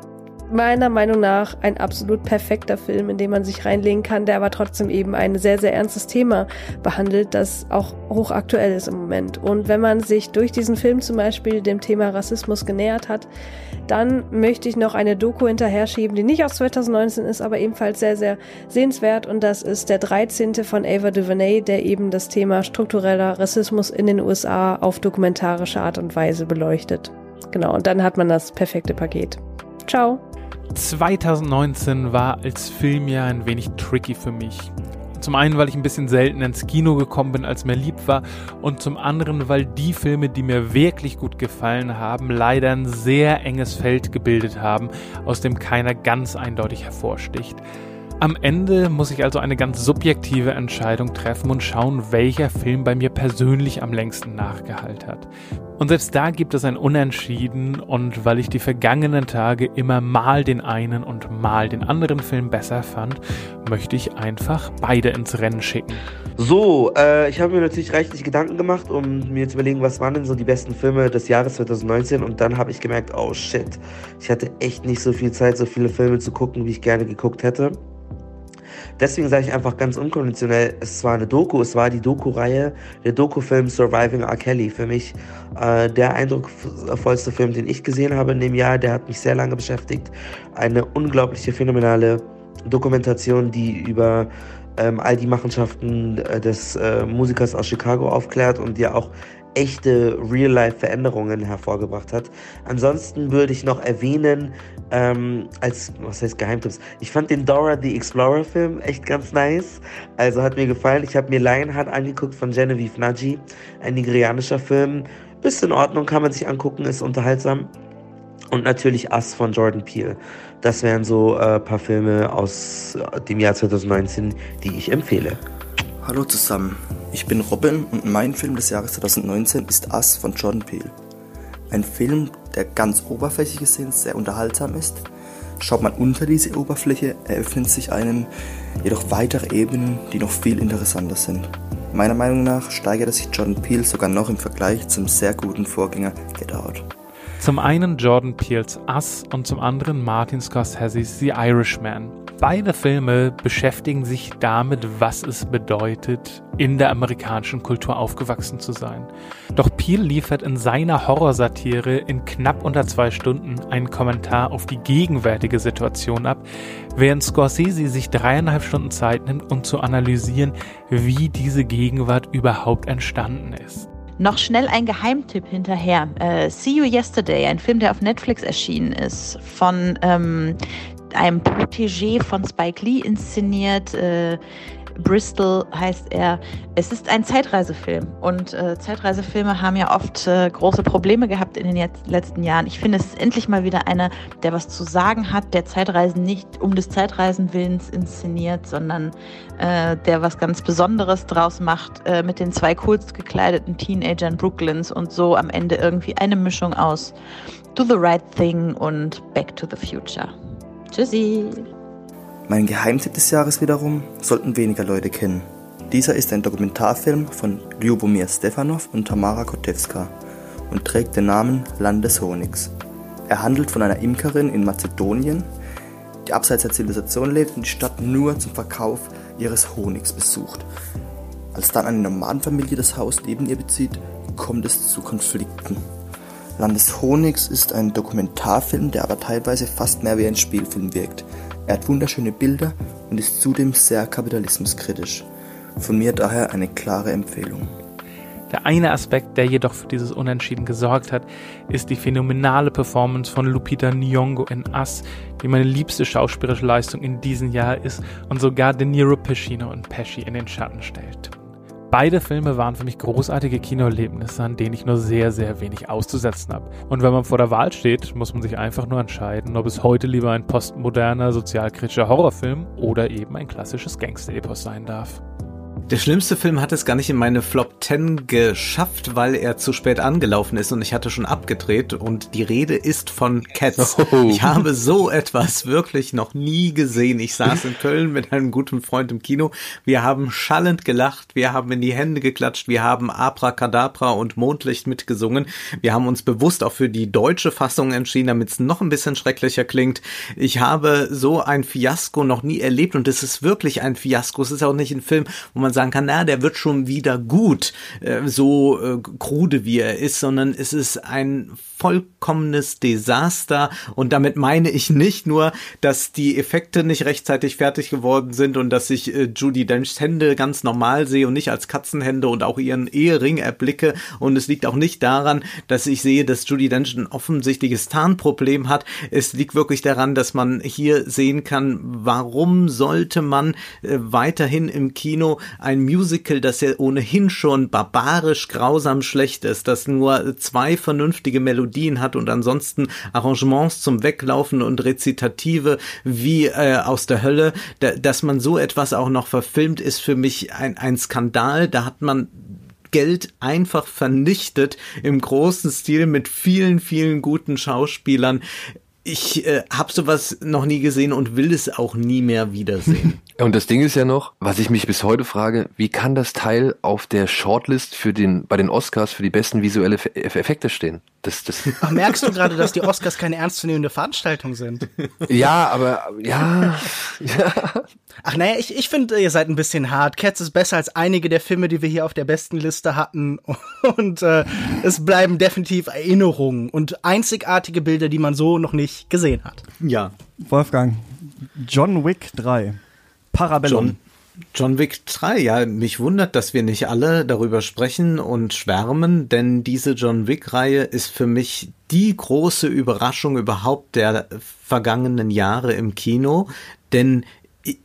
meiner Meinung nach ein absolut perfekter Film, in dem man sich reinlegen kann, der aber trotzdem eben ein sehr, sehr ernstes Thema behandelt, das auch hochaktuell ist im Moment. Und wenn man sich durch diesen Film zum Beispiel dem Thema Rassismus genähert hat, dann möchte ich noch eine Doku hinterher schieben, die nicht aus 2019 ist, aber ebenfalls sehr, sehr sehenswert. Und das ist der 13. von Ava DuVernay, der eben das Thema struktureller Rassismus in den USA auf dokumentarische Art und Weise beleuchtet. Genau, und dann hat man das perfekte Paket. Ciao. 2019 war als Filmjahr ein wenig tricky für mich. Zum einen, weil ich ein bisschen selten ins Kino gekommen bin, als mir lieb war, und zum anderen, weil die Filme, die mir wirklich gut gefallen haben, leider ein sehr enges Feld gebildet haben, aus dem keiner ganz eindeutig hervorsticht. Am Ende muss ich also eine ganz subjektive Entscheidung treffen und schauen, welcher Film bei mir persönlich am längsten nachgehalten hat. Und selbst da gibt es ein Unentschieden und weil ich die vergangenen Tage immer mal den einen und mal den anderen Film besser fand, möchte ich einfach beide ins Rennen schicken. So, äh, ich habe mir natürlich reichlich Gedanken gemacht, um mir zu überlegen, was waren denn so die besten Filme des Jahres 2019 und dann habe ich gemerkt, oh shit, ich hatte echt nicht so viel Zeit, so viele Filme zu gucken, wie ich gerne geguckt hätte. Deswegen sage ich einfach ganz unkonventionell, es war eine Doku, es war die Doku-Reihe, der Doku-Film Surviving R. Kelly. Für mich äh, der eindrucksvollste Film, den ich gesehen habe in dem Jahr, der hat mich sehr lange beschäftigt. Eine unglaubliche, phänomenale Dokumentation, die über ähm, all die Machenschaften äh, des äh, Musikers aus Chicago aufklärt und ja auch echte Real-Life-Veränderungen hervorgebracht hat. Ansonsten würde ich noch erwähnen, ähm, als, was heißt Geheimtipps, ich fand den Dora the Explorer-Film echt ganz nice. Also hat mir gefallen. Ich habe mir Lionheart angeguckt von Genevieve Nagy, ein nigerianischer Film. Ist in Ordnung, kann man sich angucken, ist unterhaltsam. Und natürlich Us von Jordan Peele. Das wären so ein äh, paar Filme aus dem Jahr 2019, die ich empfehle. Hallo zusammen, ich bin Robin und mein Film des Jahres 2019 ist Us von Jordan Peele. Ein Film, der ganz oberflächlich gesehen sehr unterhaltsam ist. Schaut man unter diese Oberfläche, eröffnen sich einem jedoch weitere Ebenen, die noch viel interessanter sind. Meiner Meinung nach steigerte sich Jordan Peele sogar noch im Vergleich zum sehr guten Vorgänger Get Out. Zum einen Jordan Peels Us und zum anderen Martin Scorsese's The Irishman. Beide Filme beschäftigen sich damit, was es bedeutet, in der amerikanischen Kultur aufgewachsen zu sein. Doch Peel liefert in seiner Horrorsatire in knapp unter zwei Stunden einen Kommentar auf die gegenwärtige Situation ab, während Scorsese sich dreieinhalb Stunden Zeit nimmt, um zu analysieren, wie diese Gegenwart überhaupt entstanden ist. Noch schnell ein Geheimtipp hinterher. Äh, See You Yesterday, ein Film, der auf Netflix erschienen ist, von ähm, einem Protégé von Spike Lee inszeniert. Äh, Bristol heißt er. Es ist ein Zeitreisefilm und äh, Zeitreisefilme haben ja oft äh, große Probleme gehabt in den jetzt, letzten Jahren. Ich finde, es ist endlich mal wieder einer, der was zu sagen hat, der Zeitreisen nicht um des Zeitreisen willens inszeniert, sondern äh, der was ganz Besonderes draus macht äh, mit den zwei coolst gekleideten Teenagern Brooklyns und so am Ende irgendwie eine Mischung aus Do the Right Thing und Back to the Future. Tschüssi. Mein Geheimtipp des Jahres wiederum sollten weniger Leute kennen. Dieser ist ein Dokumentarfilm von Lyubomir Stefanov und Tamara Kotewska und trägt den Namen Land des Honigs. Er handelt von einer Imkerin in Mazedonien, die abseits der Zivilisation lebt und die Stadt nur zum Verkauf ihres Honigs besucht. Als dann eine Nomadenfamilie das Haus neben ihr bezieht, kommt es zu Konflikten. Land des Honigs ist ein Dokumentarfilm, der aber teilweise fast mehr wie ein Spielfilm wirkt. Er hat wunderschöne Bilder und ist zudem sehr kapitalismuskritisch. Von mir daher eine klare Empfehlung. Der eine Aspekt, der jedoch für dieses Unentschieden gesorgt hat, ist die phänomenale Performance von Lupita Nyong'o in Us, die meine liebste schauspielerische Leistung in diesem Jahr ist und sogar De Niro, Pacino und Pesci in den Schatten stellt. Beide Filme waren für mich großartige Kinoerlebnisse, an denen ich nur sehr, sehr wenig auszusetzen habe. Und wenn man vor der Wahl steht, muss man sich einfach nur entscheiden, ob es heute lieber ein postmoderner, sozialkritischer Horrorfilm oder eben ein klassisches Gangster-Epos sein darf. Der schlimmste Film hat es gar nicht in meine Flop 10 geschafft, weil er zu spät angelaufen ist und ich hatte schon abgedreht und die Rede ist von Cats. [laughs] Oh. Ich habe so etwas wirklich noch nie gesehen. Ich saß in Köln mit einem guten Freund im Kino. Wir haben schallend gelacht, wir haben in die Hände geklatscht, wir haben Abracadabra und Mondlicht mitgesungen. Wir haben uns bewusst auch für die deutsche Fassung entschieden, damit es noch ein bisschen schrecklicher klingt. Ich habe so ein Fiasko noch nie erlebt und es ist wirklich ein Fiasko. Es ist auch nicht ein Film, wo man sagen kann, na, der wird schon wieder gut, äh, so äh, krude wie er ist, sondern es ist ein vollkommenes Desaster und damit meine ich nicht nur, dass die Effekte nicht rechtzeitig fertig geworden sind und dass ich äh, Judy Denchs Hände ganz normal sehe und nicht als Katzenhände und auch ihren Ehering erblicke und es liegt auch nicht daran, dass ich sehe, dass Judy Dench ein offensichtliches Tarnproblem hat. Es liegt wirklich daran, dass man hier sehen kann, warum sollte man äh, weiterhin im Kino ein Musical, das ja ohnehin schon barbarisch grausam schlecht ist, das nur zwei vernünftige Melodien hat und ansonsten Arrangements zum Weglaufen und Rezitative wie äh, aus der Hölle, da, dass man so etwas auch noch verfilmt, ist für mich ein, ein Skandal. Da hat man Geld einfach vernichtet im großen Stil mit vielen, vielen guten Schauspielern. Ich äh, habe sowas noch nie gesehen und will es auch nie mehr wiedersehen. Und das Ding ist ja noch, was ich mich bis heute frage, wie kann das Teil auf der Shortlist für den, bei den Oscars für die besten visuelle Effekte stehen? Das, das [laughs] Ach, merkst du gerade, dass die Oscars keine ernstzunehmende Veranstaltung sind? Ja, aber ja, [laughs] ja. Ach naja, ich, ich finde, ihr seid ein bisschen hart. Cats ist besser als einige der Filme, die wir hier auf der besten Liste hatten. [laughs] Und äh, es bleiben definitiv Erinnerungen und einzigartige Bilder, die man so noch nicht gesehen hat. Ja. Wolfgang, John Wick 3. Parabellum. John, John Wick 3, ja, mich wundert, dass wir nicht alle darüber sprechen und schwärmen, denn diese John Wick-Reihe ist für mich die große Überraschung überhaupt der vergangenen Jahre im Kino, denn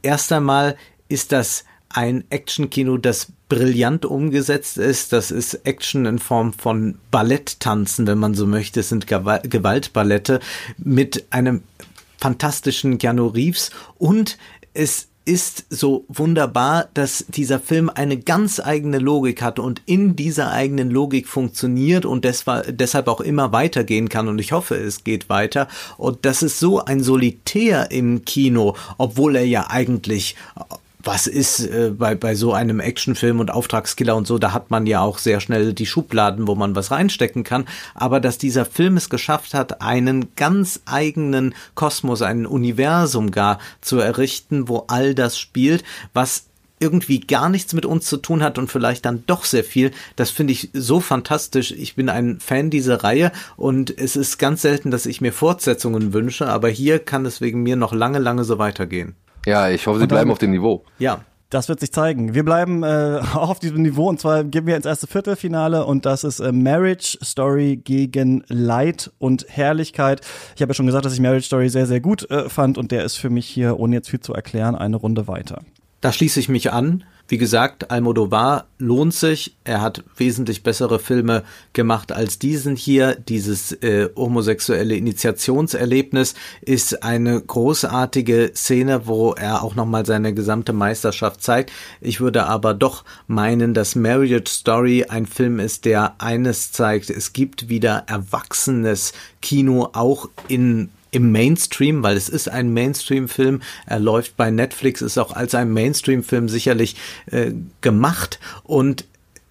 erst einmal ist das ein Actionkino, das brillant umgesetzt ist. Das ist Action in Form von Balletttanzen, wenn man so möchte. Es sind Gewaltballette mit einem fantastischen Keanu Reeves und es ist so wunderbar, dass dieser Film eine ganz eigene Logik hat und in dieser eigenen Logik funktioniert und deshalb auch immer weitergehen kann. Und ich hoffe, es geht weiter. Und das ist so ein Solitär im Kino, obwohl er ja eigentlich was ist äh, bei, bei so einem Actionfilm und Auftragskiller und so, da hat man ja auch sehr schnell die Schubladen, wo man was reinstecken kann. Aber dass dieser Film es geschafft hat, einen ganz eigenen Kosmos, ein Universum gar zu errichten, wo all das spielt, was irgendwie gar nichts mit uns zu tun hat und vielleicht dann doch sehr viel. Das finde ich so fantastisch. Ich bin ein Fan dieser Reihe und es ist ganz selten, dass ich mir Fortsetzungen wünsche, aber hier kann es wegen mir noch lange, lange so weitergehen. Ja, ich hoffe, sie bleiben auf dem Niveau. Ja. Das wird sich zeigen. Wir bleiben äh, auch [laughs] auf diesem Niveau und zwar gehen wir ins erste Viertelfinale und das ist äh, Marriage Story gegen Leid und Herrlichkeit. Ich habe ja schon gesagt, dass ich Marriage Story sehr, sehr gut äh, fand und der ist für mich hier, ohne jetzt viel zu erklären, eine Runde weiter. Da schließe ich mich an. Wie gesagt, Almodovar lohnt sich. Er hat wesentlich bessere Filme gemacht als diesen hier. Dieses äh, homosexuelle Initiationserlebnis ist eine großartige Szene, wo er auch nochmal seine gesamte Meisterschaft zeigt. Ich würde aber doch meinen, dass Marriage Story ein Film ist, der eines zeigt. Es gibt wieder erwachsenes Kino auch in im Mainstream, weil es ist ein Mainstream-Film. Er läuft bei Netflix, ist auch als ein Mainstream-Film sicherlich äh, gemacht und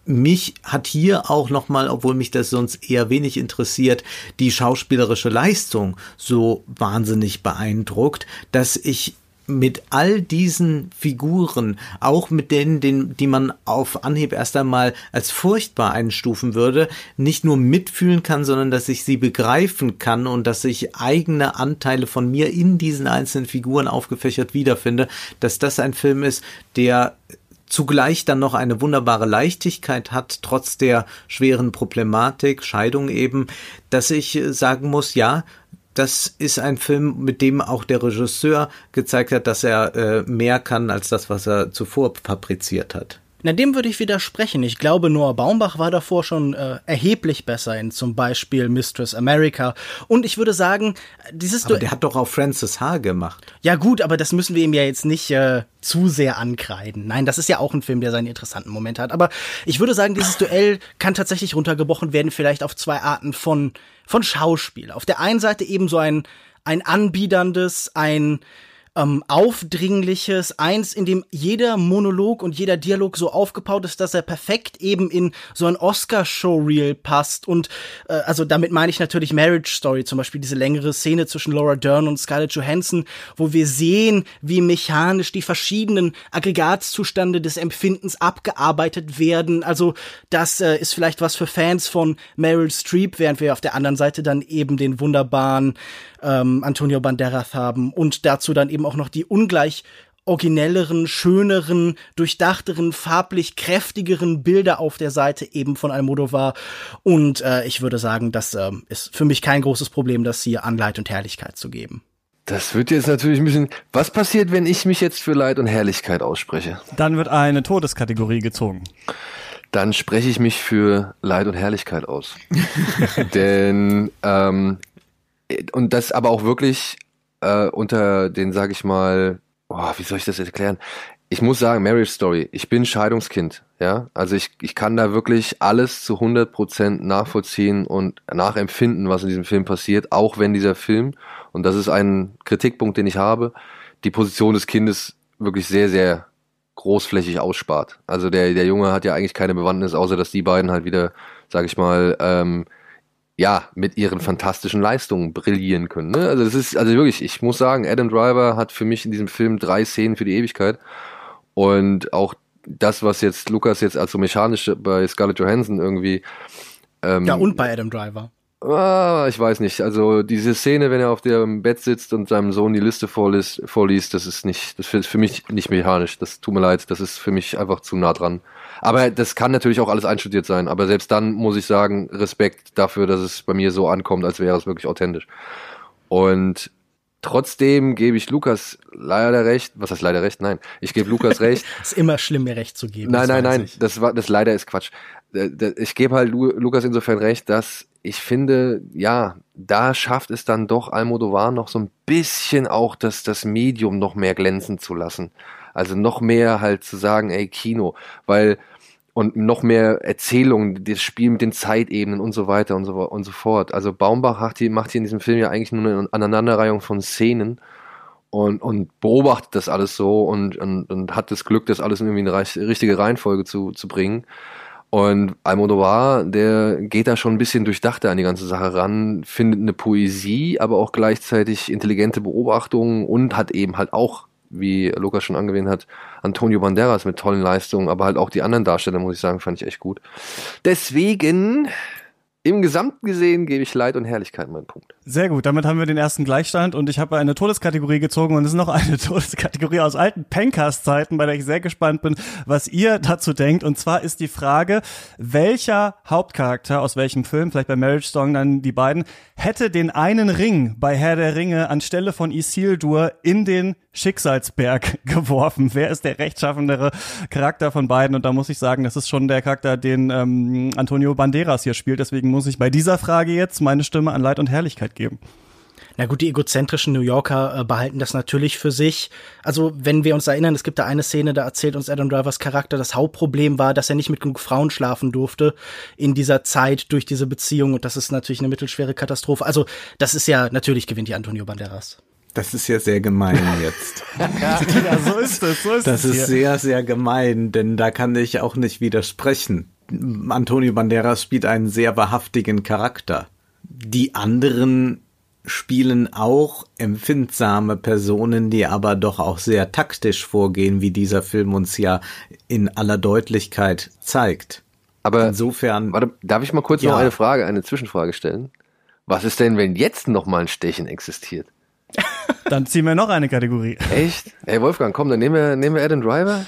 mich hat hier auch nochmal, obwohl mich das sonst eher wenig interessiert, die schauspielerische Leistung so wahnsinnig beeindruckt, dass ich mit all diesen Figuren, auch mit denen, den, die man auf Anhieb erst einmal als furchtbar einstufen würde, nicht nur mitfühlen kann, sondern dass ich sie begreifen kann und dass ich eigene Anteile von mir in diesen einzelnen Figuren aufgefächert wiederfinde, dass das ein Film ist, der zugleich dann noch eine wunderbare Leichtigkeit hat, trotz der schweren Problematik, Scheidung eben, dass ich sagen muss, ja, das ist ein Film, mit dem auch der Regisseur gezeigt hat, dass er äh, mehr kann als das, was er zuvor fabriziert hat. Na, dem würde ich widersprechen. Ich glaube, Noah Baumbach war davor schon äh, erheblich besser in zum Beispiel Mistress America. Und ich würde sagen, dieses. Aber der hat doch auch Francis H. gemacht. Ja, gut, aber das müssen wir ihm ja jetzt nicht äh, zu sehr ankreiden. Nein, das ist ja auch ein Film, der seine interessanten Momente hat. Aber ich würde sagen, dieses Duell kann tatsächlich runtergebrochen werden, vielleicht auf zwei Arten von, von Schauspiel. Auf der einen Seite eben so ein, ein anbiederndes, ein ähm, aufdringliches, eins, in dem jeder Monolog und jeder Dialog so aufgebaut ist, dass er perfekt eben in so ein Oscar-Show-Reel passt. Und äh, also damit meine ich natürlich Marriage Story, zum Beispiel diese längere Szene zwischen Laura Dern und Scarlett Johansson, wo wir sehen, wie mechanisch die verschiedenen Aggregatzustände des Empfindens abgearbeitet werden. Also das äh, ist vielleicht was für Fans von Meryl Streep, während wir auf der anderen Seite dann eben den wunderbaren ähm, Antonio Banderas haben und dazu dann eben auch noch die ungleich originelleren, schöneren, durchdachteren, farblich kräftigeren Bilder auf der Seite eben von Almodovar. Und äh, ich würde sagen, das äh, ist für mich kein großes Problem, das hier an Leid und Herrlichkeit zu geben. Das wird jetzt natürlich ein bisschen. Was passiert, wenn ich mich jetzt für Leid und Herrlichkeit ausspreche? Dann wird eine Todeskategorie gezogen. Dann spreche ich mich für Leid und Herrlichkeit aus. [laughs] Denn ähm, und das aber auch wirklich äh, unter den, sag ich mal, oh, wie soll ich das erklären? Ich muss sagen, Marriage Story, ich bin Scheidungskind, ja. Also ich, ich kann da wirklich alles zu 100 Prozent nachvollziehen und nachempfinden, was in diesem Film passiert, auch wenn dieser Film, und das ist ein Kritikpunkt, den ich habe, die Position des Kindes wirklich sehr, sehr großflächig ausspart. Also der, der Junge hat ja eigentlich keine Bewandtnis, außer dass die beiden halt wieder, sag ich mal, ähm, ja, mit ihren fantastischen Leistungen brillieren können. Ne? Also das ist, also wirklich, ich muss sagen, Adam Driver hat für mich in diesem Film drei Szenen für die Ewigkeit. Und auch das, was jetzt Lukas jetzt als so mechanisch bei Scarlett Johansson irgendwie ähm, Ja, und bei Adam Driver. Ah, ich weiß nicht. Also diese Szene, wenn er auf dem Bett sitzt und seinem Sohn die Liste vorliest, vorliest das ist nicht, das ist für mich nicht mechanisch. Das tut mir leid, das ist für mich einfach zu nah dran. Aber das kann natürlich auch alles einstudiert sein. Aber selbst dann muss ich sagen, Respekt dafür, dass es bei mir so ankommt, als wäre es wirklich authentisch. Und trotzdem gebe ich Lukas leider recht. Was heißt leider recht? Nein, ich gebe Lukas [laughs] recht. ist immer schlimm, mir recht zu geben. Nein, nein, nein. ich. Das war, das leider ist Quatsch. Äh, Ich gebe halt Lu Lukas insofern recht, dass ich finde, ja, da schafft es dann doch Almodovar noch so ein bisschen auch das, das Medium noch mehr glänzen zu lassen. Also noch mehr halt zu sagen, ey, Kino, weil, und noch mehr Erzählungen, das Spiel mit den Zeitebenen und so weiter und so, und so fort. Also Baumbach macht hier, macht hier in diesem Film ja eigentlich nur eine Aneinanderreihung von Szenen und, und beobachtet das alles so und, und, und hat das Glück, das alles in irgendwie eine richtige Reihenfolge zu, zu bringen. Und Almodovar, der geht da schon ein bisschen durchdachter an die ganze Sache ran, findet eine Poesie, aber auch gleichzeitig intelligente Beobachtungen und hat eben halt auch, wie Lukas schon angewähnt hat, Antonio Banderas mit tollen Leistungen, aber halt auch die anderen Darsteller, muss ich sagen, fand ich echt gut. Deswegen, im Gesamten gesehen, gebe ich Leid und Herrlichkeit meinen Punkt. Sehr gut, damit haben wir den ersten Gleichstand und ich habe eine Todeskategorie gezogen und es ist noch eine [laughs] Todeskategorie aus alten Pencast-Zeiten, bei der ich sehr gespannt bin, was ihr dazu denkt. Und zwar ist die Frage, welcher Hauptcharakter aus welchem Film, vielleicht bei Marriage Song dann die beiden, hätte den einen Ring bei Herr der Ringe anstelle von Isildur in den Schicksalsberg [laughs] geworfen? Wer ist der rechtschaffendere Charakter von beiden? Und da muss ich sagen, das ist schon der Charakter, den ähm, Antonio Banderas hier spielt. Deswegen muss ich bei dieser Frage jetzt meine Stimme an Leid und Herrlichkeit geben. Na gut, die egozentrischen New Yorker äh, behalten das natürlich für sich. Also, wenn wir uns erinnern, es gibt da eine Szene, da erzählt uns Adam Drivers Charakter, das Hauptproblem war, dass er nicht mit genug Frauen schlafen durfte in dieser Zeit durch diese Beziehung und das ist natürlich eine mittelschwere Katastrophe. Also, das ist ja, natürlich gewinnt die Antonio Banderas. Das ist ja sehr gemein jetzt. [laughs] ja, so ist es, so ist Das es ist hier. sehr, sehr gemein, denn da kann ich auch nicht widersprechen. Antonio Banderas spielt einen sehr wahrhaftigen Charakter. Die anderen spielen auch empfindsame Personen, die aber doch auch sehr taktisch vorgehen, wie dieser Film uns ja in aller Deutlichkeit zeigt. Aber insofern. Warte, darf ich mal kurz Ja. noch eine Frage, eine Zwischenfrage stellen? Was ist denn, wenn jetzt noch mal ein Stechen existiert? [laughs] Dann ziehen wir noch eine Kategorie. Echt? Ey, Wolfgang, komm, dann nehmen wir, nehmen wir Adam Driver.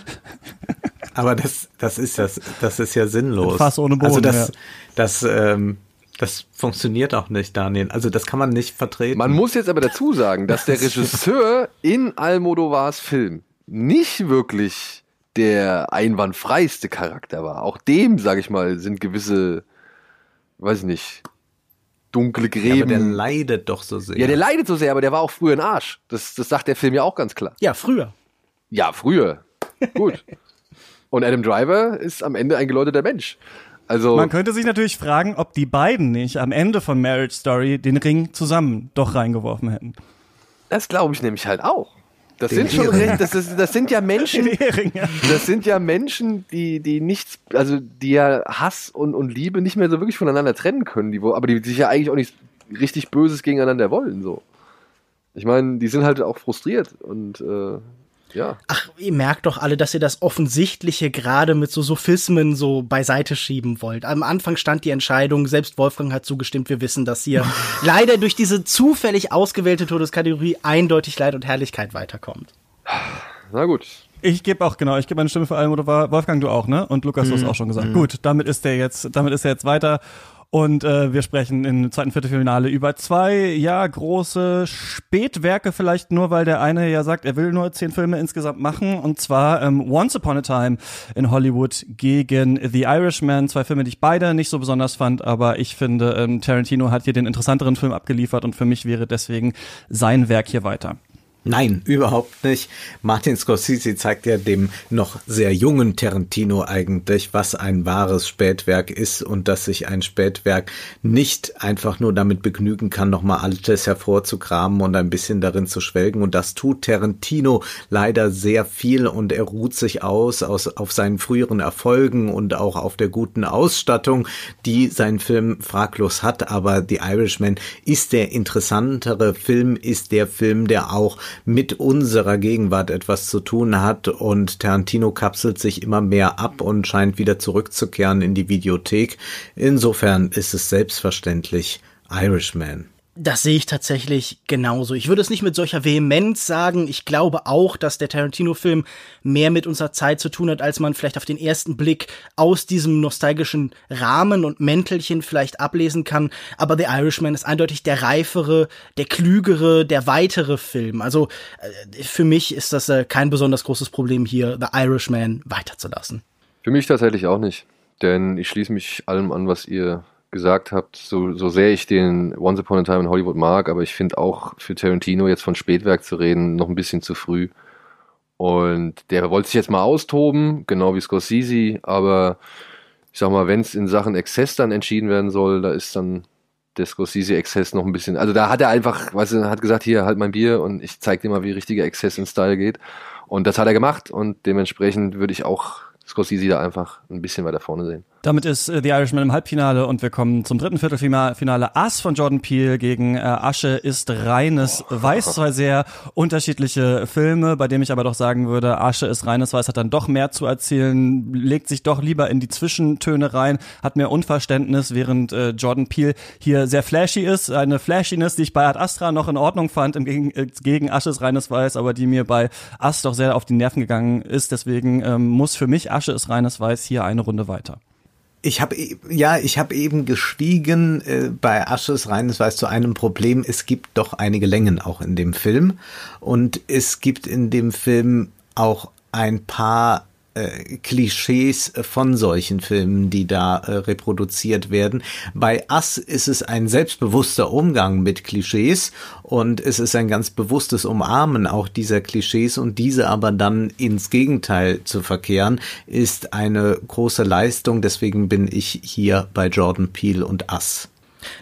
Aber das, das ist das, das ist ja sinnlos. Fass ohne Boden, also das, ja. das, ähm, das funktioniert auch nicht, Daniel. Also das kann man nicht vertreten. Man muss jetzt aber dazu sagen, dass der [laughs] Regisseur in Almodovars Film nicht wirklich der einwandfreiste Charakter war. Auch dem, sag ich mal, sind gewisse, weiß ich nicht, dunkle Ja, Gräben. aber der leidet doch so sehr. Ja, der leidet so sehr, aber der war auch früher ein Arsch. Das, das sagt der Film ja auch ganz klar. Ja, früher. Ja, früher. Gut. [laughs] Und Adam Driver ist am Ende ein geläuteter Mensch. Also, Man könnte sich natürlich fragen, ob die beiden nicht am Ende von Marriage Story den Ring zusammen doch reingeworfen hätten. das glaube ich nämlich halt auch. Das Den sind schon recht, das, ist, das sind ja Menschen, [laughs] Den Ehering, ja. das sind ja Menschen, die, die nichts, also die ja Hass und, und Liebe nicht mehr so wirklich voneinander trennen können, die, wo- aber die sich ja eigentlich auch nicht richtig Böses gegeneinander wollen, so. Ich meine, die sind halt auch frustriert und äh, ja. Ach, ihr merkt doch alle, dass ihr das Offensichtliche gerade mit so Sophismen so beiseite schieben wollt. Am Anfang stand die Entscheidung, selbst Wolfgang hat zugestimmt, wir wissen, dass hier [laughs] leider durch diese zufällig ausgewählte Todeskategorie eindeutig Leid und Herrlichkeit weiterkommt. Na gut. Ich gebe auch, genau, ich gebe eine Stimme für Almodovar. Wolfgang, du auch, ne? Und Lukas, du hast Mhm. auch schon gesagt. Mhm. Gut, damit ist der jetzt, damit ist er jetzt weiter. Und äh, wir sprechen im zweiten Viertelfinale über zwei, ja, große Spätwerke, vielleicht nur, weil der eine ja sagt, er will nur zehn Filme insgesamt machen. Und zwar ähm, Once Upon a Time in Hollywood gegen The Irishman. Zwei Filme, die ich beide nicht so besonders fand, aber ich finde, ähm, Tarantino hat hier den interessanteren Film abgeliefert und für mich wäre deswegen sein Werk hier weiter. Nein, überhaupt nicht. Martin Scorsese zeigt ja dem noch sehr jungen Tarantino eigentlich, was ein wahres Spätwerk ist und dass sich ein Spätwerk nicht einfach nur damit begnügen kann, nochmal alles hervorzukramen und ein bisschen darin zu schwelgen. Und das tut Tarantino leider sehr viel und er ruht sich aus, aus auf seinen früheren Erfolgen und auch auf der guten Ausstattung, die sein Film fraglos hat. Aber The Irishman ist der interessantere Film, ist der Film, der auch mit unserer Gegenwart etwas zu tun hat und Tarantino kapselt sich immer mehr ab und scheint wieder zurückzukehren in die Videothek. Insofern ist es selbstverständlich Irishman. Das sehe ich tatsächlich genauso. Ich würde es nicht mit solcher Vehemenz sagen. Ich glaube auch, dass der Tarantino-Film mehr mit unserer Zeit zu tun hat, als man vielleicht auf den ersten Blick aus diesem nostalgischen Rahmen und Mäntelchen vielleicht ablesen kann. Aber The Irishman ist eindeutig der reifere, der klügere, der weitere Film. Also äh, für mich ist das äh, kein besonders großes Problem hier, The Irishman weiterzulassen. Für mich tatsächlich auch nicht. Denn ich schließe mich allem an, was ihr gesagt habt, so, so sehr ich den Once Upon a Time in Hollywood mag, aber ich finde auch für Tarantino jetzt von Spätwerk zu reden, noch ein bisschen zu früh. Und der wollte sich jetzt mal austoben, genau wie Scorsese, aber ich sag mal, wenn es in Sachen Exzess dann entschieden werden soll, da ist dann der Scorsese-Exzess noch ein bisschen, also da hat er einfach, weißt du, hat gesagt, hier, halt mein Bier und ich zeig dir mal, wie richtiger Exzess in Style geht. Und das hat er gemacht und dementsprechend würde ich auch Scorsese da einfach ein bisschen weiter vorne sehen. Damit ist äh, The Irishman im Halbfinale und wir kommen zum dritten Viertelfinale. Ass von Jordan Peele gegen äh, Asche ist reines Weiß. [laughs] Zwei sehr unterschiedliche Filme, bei dem ich aber doch sagen würde, Asche ist reines Weiß, hat dann doch mehr zu erzählen, legt sich doch lieber in die Zwischentöne rein, hat mehr Unverständnis, während äh, Jordan Peele hier sehr flashy ist. Eine Flashiness, die ich bei Ad Astra noch in Ordnung fand, im Gegen, äh, gegen Asche ist reines Weiß, aber die mir bei Ass doch sehr auf die Nerven gegangen ist. Deswegen ähm, muss für mich Asche ist reines Weiß hier eine Runde weiter. Ich habe ja, ich habe eben gestiegen äh, bei Asches reines Weiß zu einem Problem. Es gibt doch einige Längen auch in dem Film und es gibt in dem Film auch ein paar äh, Klischees von solchen Filmen, die da äh, reproduziert werden. Bei Ass ist es ein selbstbewusster Umgang mit Klischees und es ist ein ganz bewusstes Umarmen auch dieser Klischees und diese aber dann ins Gegenteil zu verkehren, ist eine große Leistung. Deswegen bin ich hier bei Jordan Peele und Ass.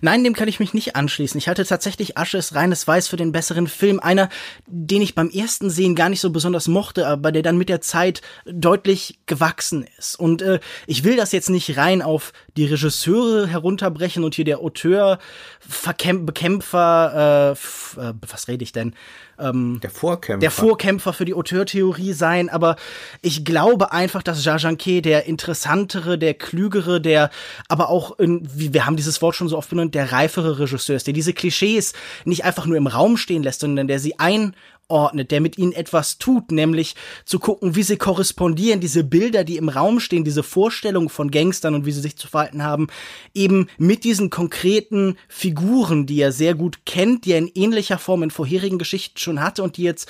Nein, dem kann ich mich nicht anschließen. Ich halte tatsächlich Asche ist reines Weiß für den besseren Film. Einer, den ich beim ersten Sehen gar nicht so besonders mochte, aber der dann mit der Zeit deutlich gewachsen ist. Und äh, ich will das jetzt nicht rein auf die Regisseure herunterbrechen und hier der Auteur, Verkämp Bekämpfer, äh, äh, was rede ich denn? Ähm, der Vorkämpfer. Der Vorkämpfer für die Auteurtheorie sein, aber ich glaube einfach, dass Jajanke der interessantere, der klügere, der aber auch, in, wir haben dieses Wort schon so oft benannt, der reifere Regisseur ist, der diese Klischees nicht einfach nur im Raum stehen lässt, sondern der sie ein ordnet, der mit ihnen etwas tut, nämlich zu gucken, wie sie korrespondieren, diese Bilder, die im Raum stehen, diese Vorstellungen von Gangstern und wie sie sich zu verhalten haben, eben mit diesen konkreten Figuren, die er sehr gut kennt, die er in ähnlicher Form in vorherigen Geschichten schon hatte und die jetzt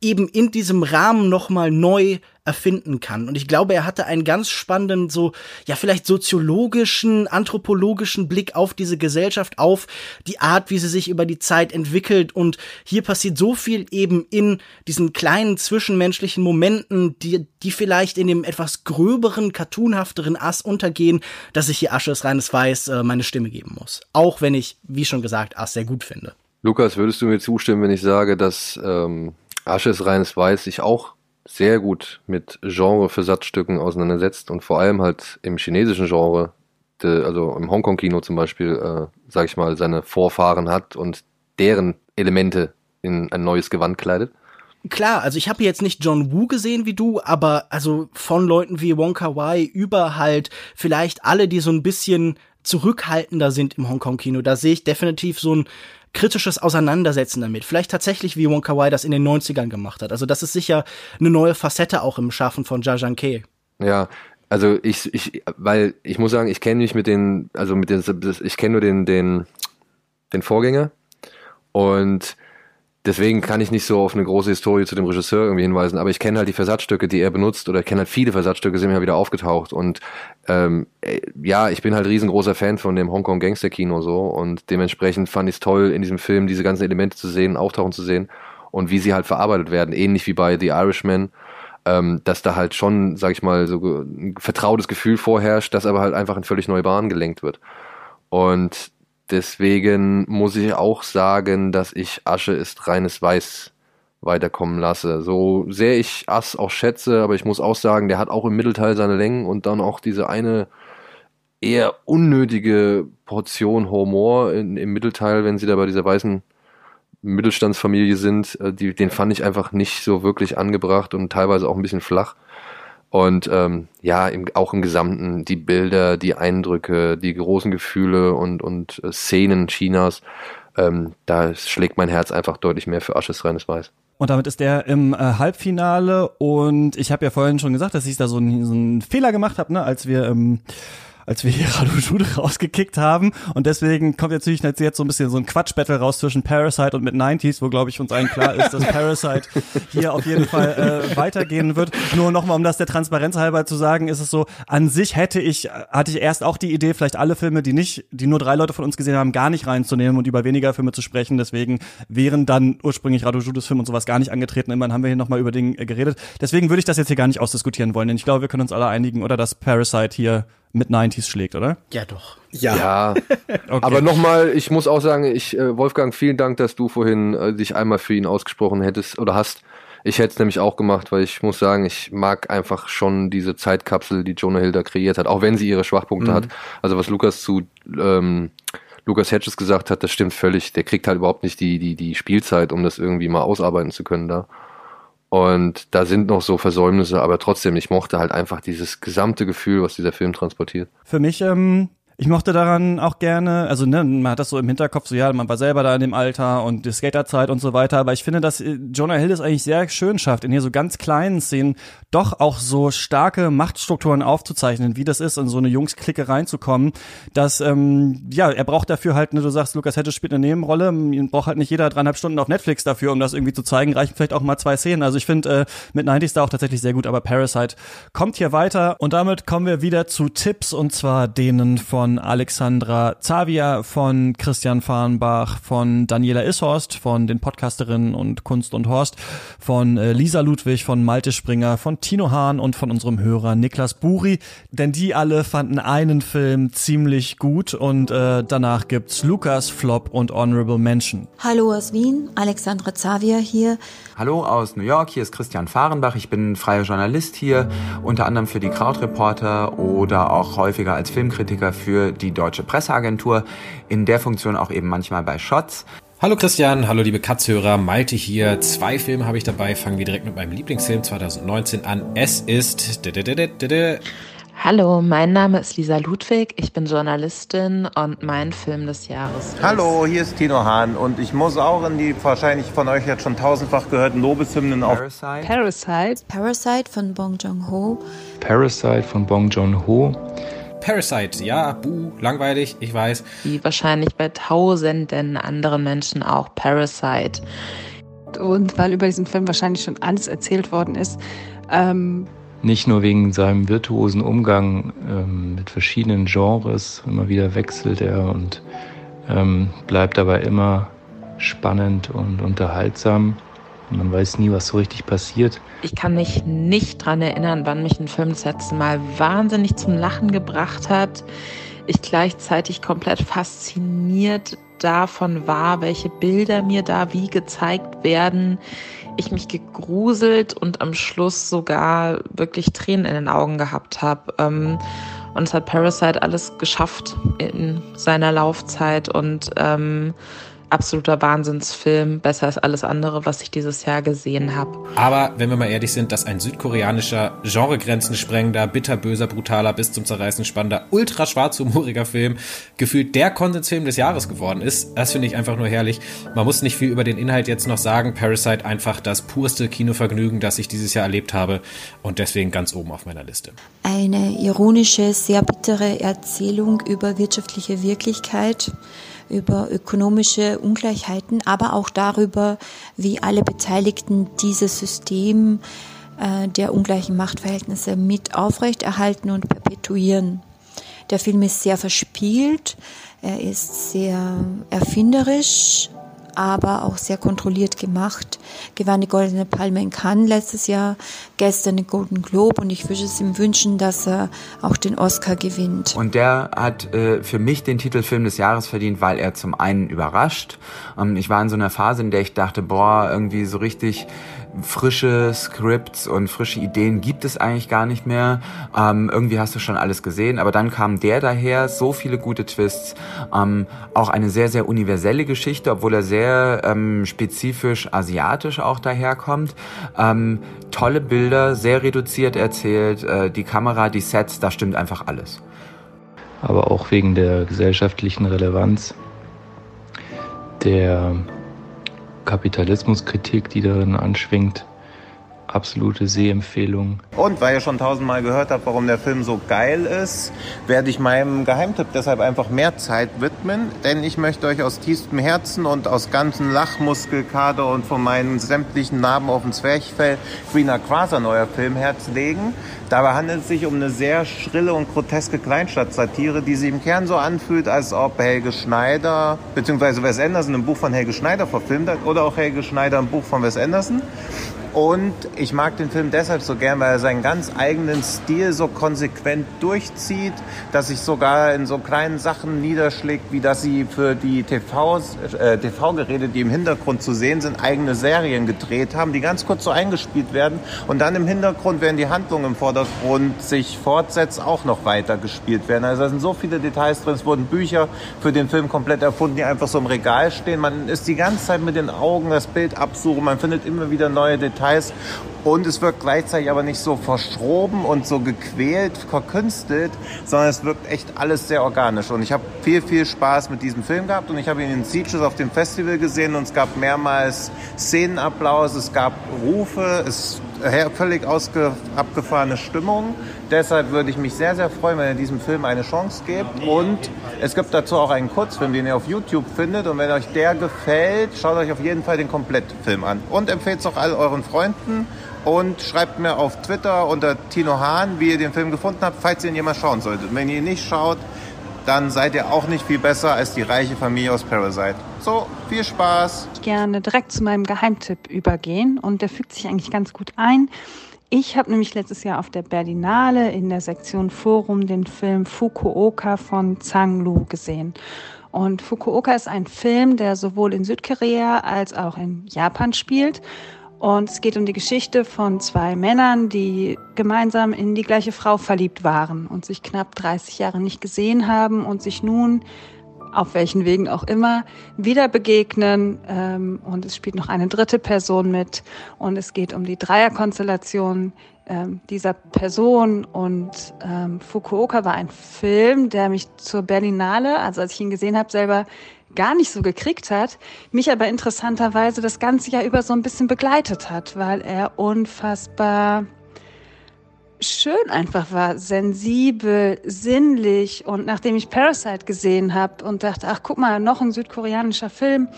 eben in diesem Rahmen nochmal neu erfinden kann. Und ich glaube, er hatte einen ganz spannenden, so, ja, vielleicht soziologischen, anthropologischen Blick auf diese Gesellschaft, auf die Art, wie sie sich über die Zeit entwickelt. Und hier passiert so viel eben in diesen kleinen zwischenmenschlichen Momenten, die, die vielleicht in dem etwas gröberen, cartoonhafteren Ass untergehen, dass ich hier Asche ist reines Weiß äh, meine Stimme geben muss. Auch wenn ich, wie schon gesagt, Ass sehr gut finde. Lukas, würdest du mir zustimmen, wenn ich sage, dass ähm, Asche ist reines Weiß sich auch sehr gut mit Genre-Versatzstücken auseinandersetzt und vor allem halt im chinesischen Genre, de, also im Hongkong-Kino zum Beispiel, äh, sag ich mal, seine Vorfahren hat und deren Elemente in ein neues Gewand kleidet. Klar, also ich habe jetzt nicht John Woo gesehen wie du, aber also von Leuten wie Wonka Wai über halt vielleicht alle, die so ein bisschen zurückhaltender sind im Hongkong-Kino. Da sehe ich definitiv so ein kritisches Auseinandersetzen damit. Vielleicht tatsächlich, wie Wonka Wai das in den 90ern gemacht hat. Also das ist sicher eine neue Facette auch im Schaffen von Jajan Ke. Ja, also ich, ich, weil ich muss sagen, ich kenne mich mit den, also mit den, ich kenne nur den, den, den Vorgänger und deswegen kann ich nicht so auf eine große Historie zu dem Regisseur irgendwie hinweisen, aber ich kenne halt die Versatzstücke, die er benutzt oder kenne halt viele Versatzstücke, sind mir wieder aufgetaucht und ähm, äh, ja, ich bin halt riesengroßer Fan von dem Hongkong Gangster Kino so und dementsprechend fand ich es toll, in diesem Film diese ganzen Elemente zu sehen, auftauchen zu sehen und wie sie halt verarbeitet werden, ähnlich wie bei The Irishman, ähm, dass da halt schon, sag ich mal, so ein vertrautes Gefühl vorherrscht, das aber halt einfach in völlig neue Bahnen gelenkt wird. Und deswegen muss ich auch sagen, dass ich Asche ist reines Weiß weiterkommen lasse. So sehr ich Ass auch schätze, aber ich muss auch sagen, der hat auch im Mittelteil seine Längen und dann auch diese eine eher unnötige Portion Humor in, im Mittelteil, wenn sie da bei dieser weißen Mittelstandsfamilie sind, äh, die, den fand ich einfach nicht so wirklich angebracht und teilweise auch ein bisschen flach. Und ähm, ja, im, auch im Gesamten die Bilder, die Eindrücke, die großen Gefühle und, und äh, Szenen Chinas, ähm, da schlägt mein Herz einfach deutlich mehr für Asches reines Weiß. Und damit ist der im äh, Halbfinale. Und ich habe ja vorhin schon gesagt, dass ich da so, einen, so einen Fehler gemacht habe, ne, als wir ähm, als wir hier [laughs] Radu Jude rausgekickt haben. Und deswegen kommt jetzt natürlich jetzt so ein bisschen so ein Quatschbattle raus zwischen Parasite und mit 90s, wo glaube ich uns allen klar ist, dass Parasite [laughs] hier auf jeden Fall äh, weitergehen wird. Nur nochmal, um das der Transparenz halber zu sagen, ist es so, an sich hätte ich, hatte ich erst auch die Idee, vielleicht alle Filme, die nicht, die nur drei Leute von uns gesehen haben, gar nicht reinzunehmen und über weniger Filme zu sprechen. Deswegen wären dann ursprünglich Radu Judes Film und sowas gar nicht angetreten. Immerhin haben wir hier nochmal über den äh, geredet. Deswegen würde ich das jetzt hier gar nicht ausdiskutieren wollen, denn ich glaube, wir können uns alle einigen, oder dass Parasite hier mit 90s schlägt, oder? Ja, doch. Ja. ja. [laughs] okay. Aber nochmal, ich muss auch sagen, ich, äh, Wolfgang, vielen Dank, dass du vorhin äh, dich einmal für ihn ausgesprochen hättest oder hast. Ich hätte es nämlich auch gemacht, weil ich muss sagen, ich mag einfach schon diese Zeitkapsel, die Jonah Hill da kreiert hat, auch wenn sie ihre Schwachpunkte mhm. hat. Also was Lukas zu ähm, Lukas Hedges gesagt hat, das stimmt völlig. Der kriegt halt überhaupt nicht die, die, die Spielzeit, um das irgendwie mal ausarbeiten zu können da. Und da sind noch so Versäumnisse, aber trotzdem, ich mochte halt einfach dieses gesamte Gefühl, was dieser Film transportiert. Für mich ähm, ich mochte daran auch gerne, also ne, man hat das so im Hinterkopf, so ja, man war selber da in dem Alter und die Skaterzeit und so weiter, aber ich finde, dass äh, Jonah Hill es eigentlich sehr schön schafft, in hier so ganz kleinen Szenen doch auch so starke Machtstrukturen aufzuzeichnen, wie das ist, in so eine Jungsklicke reinzukommen, dass, ähm, ja, er braucht dafür halt, ne, du sagst, Lukas Hedges spielt eine Nebenrolle, braucht halt nicht jeder dreieinhalb Stunden auf Netflix dafür, um das irgendwie zu zeigen, reichen vielleicht auch mal zwei Szenen, also ich finde äh, mit 90s da auch tatsächlich sehr gut, aber Parasite kommt hier weiter und damit kommen wir wieder zu Tipps und zwar denen von von Alexandra Zavia, von Christian Fahrenbach, von Daniela Ishorst, von den Podcasterinnen und Kunst und Horst, von äh, Lisa Ludwig, von Malte Springer, von Tino Hahn und von unserem Hörer Niklas Buri. Denn die alle fanden einen Film ziemlich gut und äh, danach gibt's Lukas, Flop und Honorable Mention. Hallo aus Wien, Alexandra Zavia hier. Hallo aus New York, hier ist Christian Fahrenbach. Ich bin freier Journalist hier, unter anderem für die Krautreporter oder auch häufiger als Filmkritiker für für die Deutsche Presseagentur, in der Funktion auch eben manchmal bei Shots. Hallo Christian, hallo liebe Katzhörer, Malte hier. Zwei Filme habe ich dabei, fangen wir direkt mit meinem Lieblingsfilm 2019 an. Es ist Hallo, mein Name ist Lisa Ludwig, ich bin Journalistin und mein Film des Jahres ist Hallo, hier ist Tino Hahn und ich muss auch in die wahrscheinlich von euch jetzt schon tausendfach gehörten Lobeshymnen auf Parasite. Parasite. Parasite von Bong Joon-ho. Parasite von Bong Joon-ho. Parasite, ja, buh, langweilig, ich weiß. Wie wahrscheinlich bei tausenden anderen Menschen auch Parasite. Und weil über diesen Film wahrscheinlich schon alles erzählt worden ist. Ähm Nicht nur wegen seinem virtuosen Umgang ähm, mit verschiedenen Genres, immer wieder wechselt er und ähm, bleibt dabei immer spannend und unterhaltsam. Man weiß nie, was so richtig passiert. Ich kann mich nicht daran erinnern, wann mich ein Film das letzte Mal wahnsinnig zum Lachen gebracht hat. Ich gleichzeitig komplett fasziniert davon war, welche Bilder mir da wie gezeigt werden. Ich mich gegruselt und am Schluss sogar wirklich Tränen in den Augen gehabt habe. Ähm, und es hat Parasite alles geschafft in seiner Laufzeit und ähm, absoluter Wahnsinnsfilm, besser als alles andere, was ich dieses Jahr gesehen habe. Aber wenn wir mal ehrlich sind, dass ein südkoreanischer, Genregrenzen sprengender, bitterböser, brutaler, bis zum Zerreißen spannender, ultra schwarzhumoriger Film gefühlt der Konsensfilm des Jahres geworden ist, das finde ich einfach nur herrlich. Man muss nicht viel über den Inhalt jetzt noch sagen. Parasite einfach das purste Kinovergnügen, das ich dieses Jahr erlebt habe und deswegen ganz oben auf meiner Liste. Eine ironische, sehr bittere Erzählung über wirtschaftliche Wirklichkeit über ökonomische Ungleichheiten, aber auch darüber, wie alle Beteiligten dieses System äh, der ungleichen Machtverhältnisse mit aufrechterhalten und perpetuieren. Der Film ist sehr verspielt, er ist sehr erfinderisch, aber auch sehr kontrolliert gemacht. Gewann die Goldene Palme in Cannes letztes Jahr, gestern den Golden Globe und ich würde es ihm wünschen, dass er auch den Oscar gewinnt. Und der hat äh, für mich den Titelfilm des Jahres verdient, weil er zum einen überrascht. Ähm, ich war in so einer Phase, in der ich dachte, boah, irgendwie so richtig frische Scripts und frische Ideen gibt es eigentlich gar nicht mehr. Ähm, irgendwie hast du schon alles gesehen, aber dann kam der daher, so viele gute Twists, ähm, auch eine sehr, sehr universelle Geschichte, obwohl er sehr ähm, spezifisch asiatisch auch daherkommt. Ähm, tolle Bilder, sehr reduziert erzählt, äh, die Kamera, die Sets, da stimmt einfach alles. Aber auch wegen der gesellschaftlichen Relevanz, der Kapitalismuskritik, die darin anschwingt. Absolute Sehempfehlung. Und weil ihr schon tausendmal gehört habt, warum der Film so geil ist, werde ich meinem Geheimtipp deshalb einfach mehr Zeit widmen. Denn ich möchte euch aus tiefstem Herzen und aus ganzen Lachmuskelkader und von meinen sämtlichen Narben auf dem Zwerchfell Greener Quasar neuer Filmherz legen. Dabei handelt es sich um eine sehr schrille und groteske Kleinstadtsatire, die sich im Kern so anfühlt, als ob Helge Schneider bzw. Wes Anderson ein Buch von Helge Schneider verfilmt hat oder auch Helge Schneider ein Buch von Wes Anderson. Und ich mag den Film deshalb so gern, weil er seinen ganz eigenen Stil so konsequent durchzieht, dass sich sogar in so kleinen Sachen niederschlägt, wie dass sie für die äh, TV-Geräte, die im Hintergrund zu sehen sind, eigene Serien gedreht haben, die ganz kurz so eingespielt werden. Und dann im Hintergrund, während die Handlung im Vordergrund sich fortsetzt, auch noch weiter gespielt werden. Also da sind so viele Details drin. Es wurden Bücher für den Film komplett erfunden, die einfach so im Regal stehen. Man ist die ganze Zeit mit den Augen das Bild absuchen. Man findet immer wieder neue Details. Details und es wirkt gleichzeitig aber nicht so verschroben und so gequält, verkünstelt, sondern es wirkt echt alles sehr organisch. Und ich habe viel, viel Spaß mit diesem Film gehabt und ich habe ihn in Sieges auf dem Festival gesehen und es gab mehrmals Szenenapplaus, es gab Rufe, es völlig ausge, abgefahrene Stimmung. Deshalb würde ich mich sehr, sehr freuen, wenn ihr diesem Film eine Chance gebt. Und es gibt dazu auch einen Kurzfilm, den ihr auf YouTube findet. Und wenn euch der gefällt, schaut euch auf jeden Fall den Komplettfilm an. Und empfehlt es auch all euren Freunden. Und schreibt mir auf Twitter unter Tino Hahn, wie ihr den Film gefunden habt, falls ihr ihn jemals schauen solltet. Wenn ihr ihn nicht schaut, dann seid ihr auch nicht viel besser als die reiche Familie aus Parasite. So, viel Spaß. Ich gerne direkt zu meinem Geheimtipp übergehen und der fügt sich eigentlich ganz gut ein. Ich habe nämlich letztes Jahr auf der Berlinale in der Sektion Forum den Film Fukuoka von Zhang Lu gesehen. Und Fukuoka ist ein Film, der sowohl in Südkorea als auch in Japan spielt und es geht um die Geschichte von zwei Männern, die gemeinsam in die gleiche Frau verliebt waren und sich knapp 30 Jahre nicht gesehen haben und sich nun, auf welchen Wegen auch immer, wieder begegnen. Ähm, und es spielt noch eine dritte Person mit. Und es geht um die Dreierkonstellation ähm, dieser Person. Und ähm, Fukuoka war ein Film, der mich zur Berlinale, also als ich ihn gesehen habe, selber gar nicht so gekriegt hat, mich aber interessanterweise das ganze Jahr über so ein bisschen begleitet hat, weil er unfassbar schön einfach war, sensibel, sinnlich. Und nachdem ich Parasite gesehen habe und dachte, ach guck mal, noch ein südkoreanischer Film,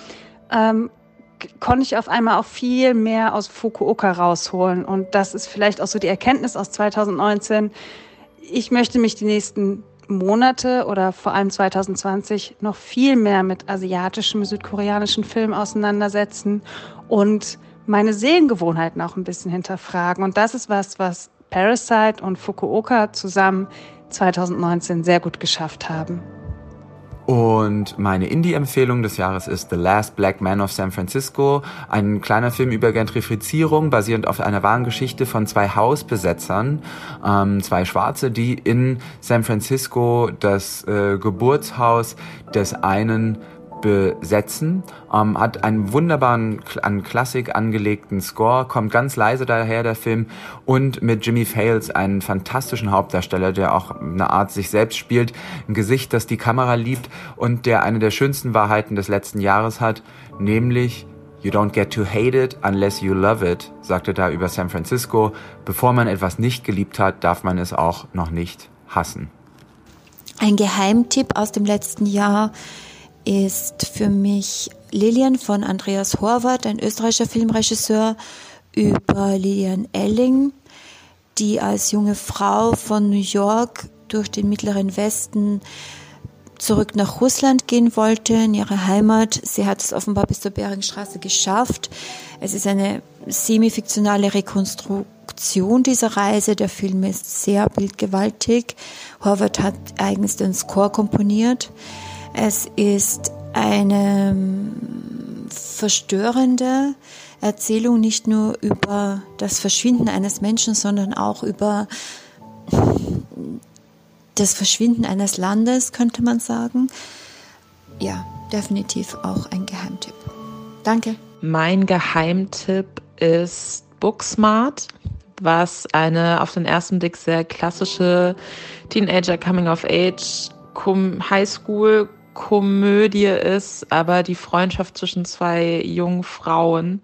ähm, konnte ich auf einmal auch viel mehr aus Fukuoka rausholen. Und das ist vielleicht auch so die Erkenntnis aus 2019. Ich möchte mich die nächsten Monate oder vor allem 2020 noch viel mehr mit asiatischem, südkoreanischen Film auseinandersetzen und meine Sehengewohnheiten auch ein bisschen hinterfragen. Und das ist was, was Parasite und Fukuoka zusammen 2019 sehr gut geschafft haben. Und meine Indie-Empfehlung des Jahres ist The Last Black Man of San Francisco, ein kleiner Film über Gentrifizierung, basierend auf einer wahren Geschichte von zwei Hausbesetzern, ähm, zwei Schwarze, die in San Francisco das äh, Geburtshaus des einen besetzen. Ähm, hat einen wunderbaren, an Klassik angelegten Score, kommt ganz leise daher, der Film, und mit Jimmy Fails einen fantastischen Hauptdarsteller, der auch eine Art sich selbst spielt, ein Gesicht, das die Kamera liebt und der eine der schönsten Wahrheiten des letzten Jahres hat, nämlich You don't get to hate it unless you love it, sagte da über San Francisco. Bevor man etwas nicht geliebt hat, darf man es auch noch nicht hassen. Ein Geheimtipp aus dem letzten Jahr ist für mich Lilian von Andreas Horvath, ein österreichischer Filmregisseur, über Lilian Elling, die als junge Frau von New York durch den mittleren Westen zurück nach Russland gehen wollte, in ihre Heimat. Sie hat es offenbar bis zur Beringstraße geschafft. Es ist eine semi-fiktionale Rekonstruktion dieser Reise. Der Film ist sehr bildgewaltig. Horvath hat eigens den Score komponiert. Es ist eine ähm, verstörende Erzählung nicht nur über das Verschwinden eines Menschen, sondern auch über das Verschwinden eines Landes, könnte man sagen. Ja, definitiv auch ein Geheimtipp. Danke. Mein Geheimtipp ist Booksmart, was eine auf den ersten Blick sehr klassische Teenager Coming of Age Highschool Komödie ist, aber die Freundschaft zwischen zwei jungen Frauen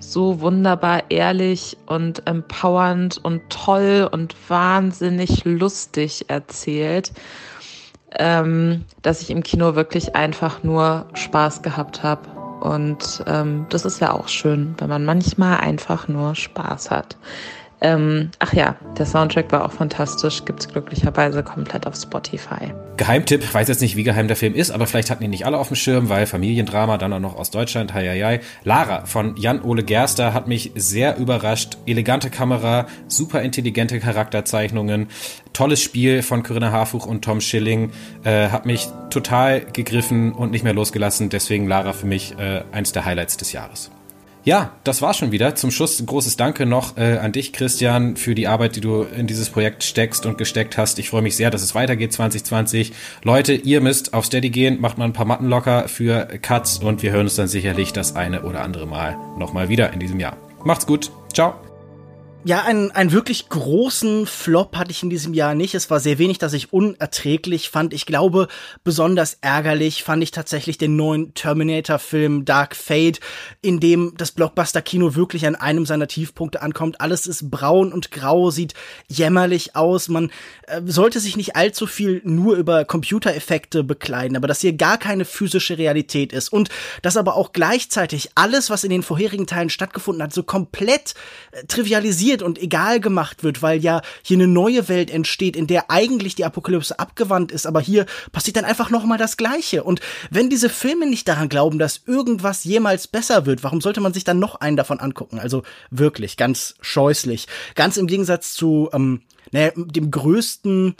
so wunderbar ehrlich und empowernd und toll und wahnsinnig lustig erzählt, ähm, dass ich im Kino wirklich einfach nur Spaß gehabt habe. Und ähm, das ist ja auch schön, wenn man manchmal einfach nur Spaß hat. Ähm, ach ja, der Soundtrack war auch fantastisch, gibt es glücklicherweise komplett auf Spotify. Geheimtipp, weiß jetzt nicht, wie geheim der Film ist, aber vielleicht hatten ihn nicht alle auf dem Schirm, weil Familiendrama, dann auch noch aus Deutschland, hei, hei, hei. Lara von Jan-Ole Gerster hat mich sehr überrascht. Elegante Kamera, super intelligente Charakterzeichnungen, tolles Spiel von Corinna Harfuch und Tom Schilling, äh, hat mich total gegriffen und nicht mehr losgelassen. Deswegen Lara für mich äh, eins der Highlights des Jahres. Ja, das war schon wieder. Zum Schluss ein großes Danke noch äh, an dich, Christian, für die Arbeit, die du in dieses Projekt steckst und gesteckt hast. Ich freue mich sehr, dass es weitergeht 2020. Leute, ihr müsst auf Steady gehen, macht mal ein paar Matten locker für Cuts und wir hören uns dann sicherlich das eine oder andere Mal nochmal wieder in diesem Jahr. Macht's gut. Ciao. Ja, einen, einen wirklich großen Flop hatte ich in diesem Jahr nicht. Es war sehr wenig, das ich unerträglich fand. Ich glaube, besonders ärgerlich fand ich tatsächlich den neuen Terminator-Film Dark Fate, in dem das Blockbuster-Kino wirklich an einem seiner Tiefpunkte ankommt. Alles ist braun und grau, sieht jämmerlich aus. Man äh, sollte sich nicht allzu viel nur über Computereffekte bekleiden, aber dass hier gar keine physische Realität ist und dass aber auch gleichzeitig alles, was in den vorherigen Teilen stattgefunden hat, so komplett äh, trivialisiert relativiert und egal gemacht wird, weil ja hier eine neue Welt entsteht, in der eigentlich die Apokalypse abgewandt ist, aber hier passiert dann einfach nochmal das Gleiche. Und wenn diese Filme nicht daran glauben, dass irgendwas jemals besser wird, warum sollte man sich dann noch einen davon angucken? Also wirklich, ganz scheußlich. Ganz im Gegensatz zu ähm, naja, dem größten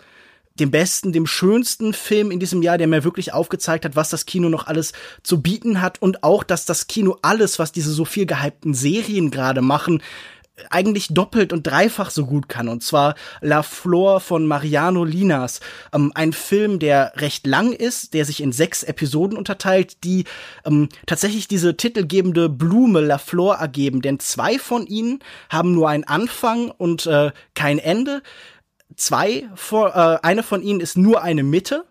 dem besten, dem schönsten Film in diesem Jahr, der mir wirklich aufgezeigt hat, was das Kino noch alles zu bieten hat und auch, dass das Kino alles, was diese so viel gehypten Serien gerade machen, eigentlich doppelt und dreifach so gut kann. Und zwar La Flor von Mariano Linas. Ähm, ein Film, der recht lang ist, der sich in sechs Episoden unterteilt, die ähm, tatsächlich diese titelgebende Blume La Flor ergeben. Denn zwei von ihnen haben nur einen Anfang und äh, kein Ende. Zwei, vor, äh, eine von ihnen ist nur eine Mitte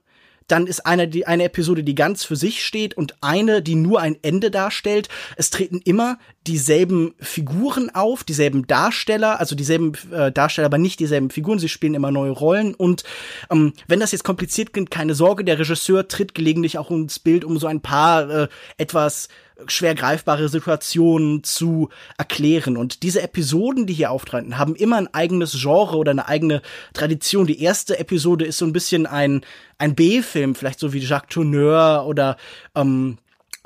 dann ist eine, die, eine Episode, die ganz für sich steht und eine, die nur ein Ende darstellt. Es treten immer dieselben Figuren auf, dieselben Darsteller, also dieselben äh, Darsteller, aber nicht dieselben Figuren. Sie spielen immer neue Rollen. Und ähm, wenn das jetzt kompliziert klingt, keine Sorge, der Regisseur tritt gelegentlich auch ins Bild, um so ein paar äh, etwas schwer greifbare Situationen zu erklären. Und diese Episoden, die hier auftreten, haben immer ein eigenes Genre oder eine eigene Tradition. Die erste Episode ist so ein bisschen ein, ein B-Film, vielleicht so wie Jacques Tourneur oder ähm,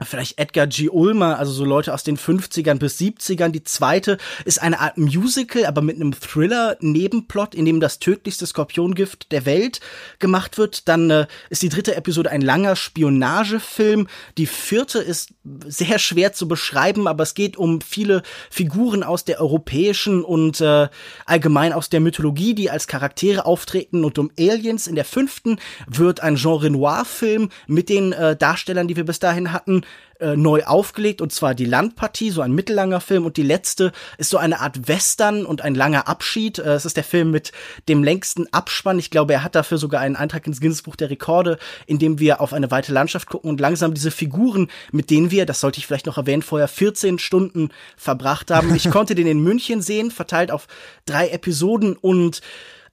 vielleicht Edgar G. Ulmer, also so Leute aus den 50ern bis 70ern. Die zweite ist eine Art Musical, aber mit einem Thriller-Nebenplot, in dem das tödlichste Skorpiongift der Welt gemacht wird. Dann äh, ist die dritte Episode ein langer Spionagefilm. Die vierte ist sehr schwer zu beschreiben, aber es geht um viele Figuren aus der europäischen und äh, allgemein aus der Mythologie, die als Charaktere auftreten und um Aliens. In der fünften wird ein Jean Renoir-Film mit den äh, Darstellern, die wir bis dahin hatten, äh, neu aufgelegt und zwar die Landpartie, so ein mittellanger Film und die letzte ist so eine Art Western und ein langer Abschied. Äh, es ist der Film mit dem längsten Abspann. Ich glaube, er hat dafür sogar einen Eintrag ins Guinness Buch der Rekorde, in dem wir auf eine weite Landschaft gucken und langsam diese Figuren, mit denen wir, das sollte ich vielleicht noch erwähnen, vorher 14 Stunden verbracht haben. Ich konnte den in München sehen, verteilt auf drei Episoden und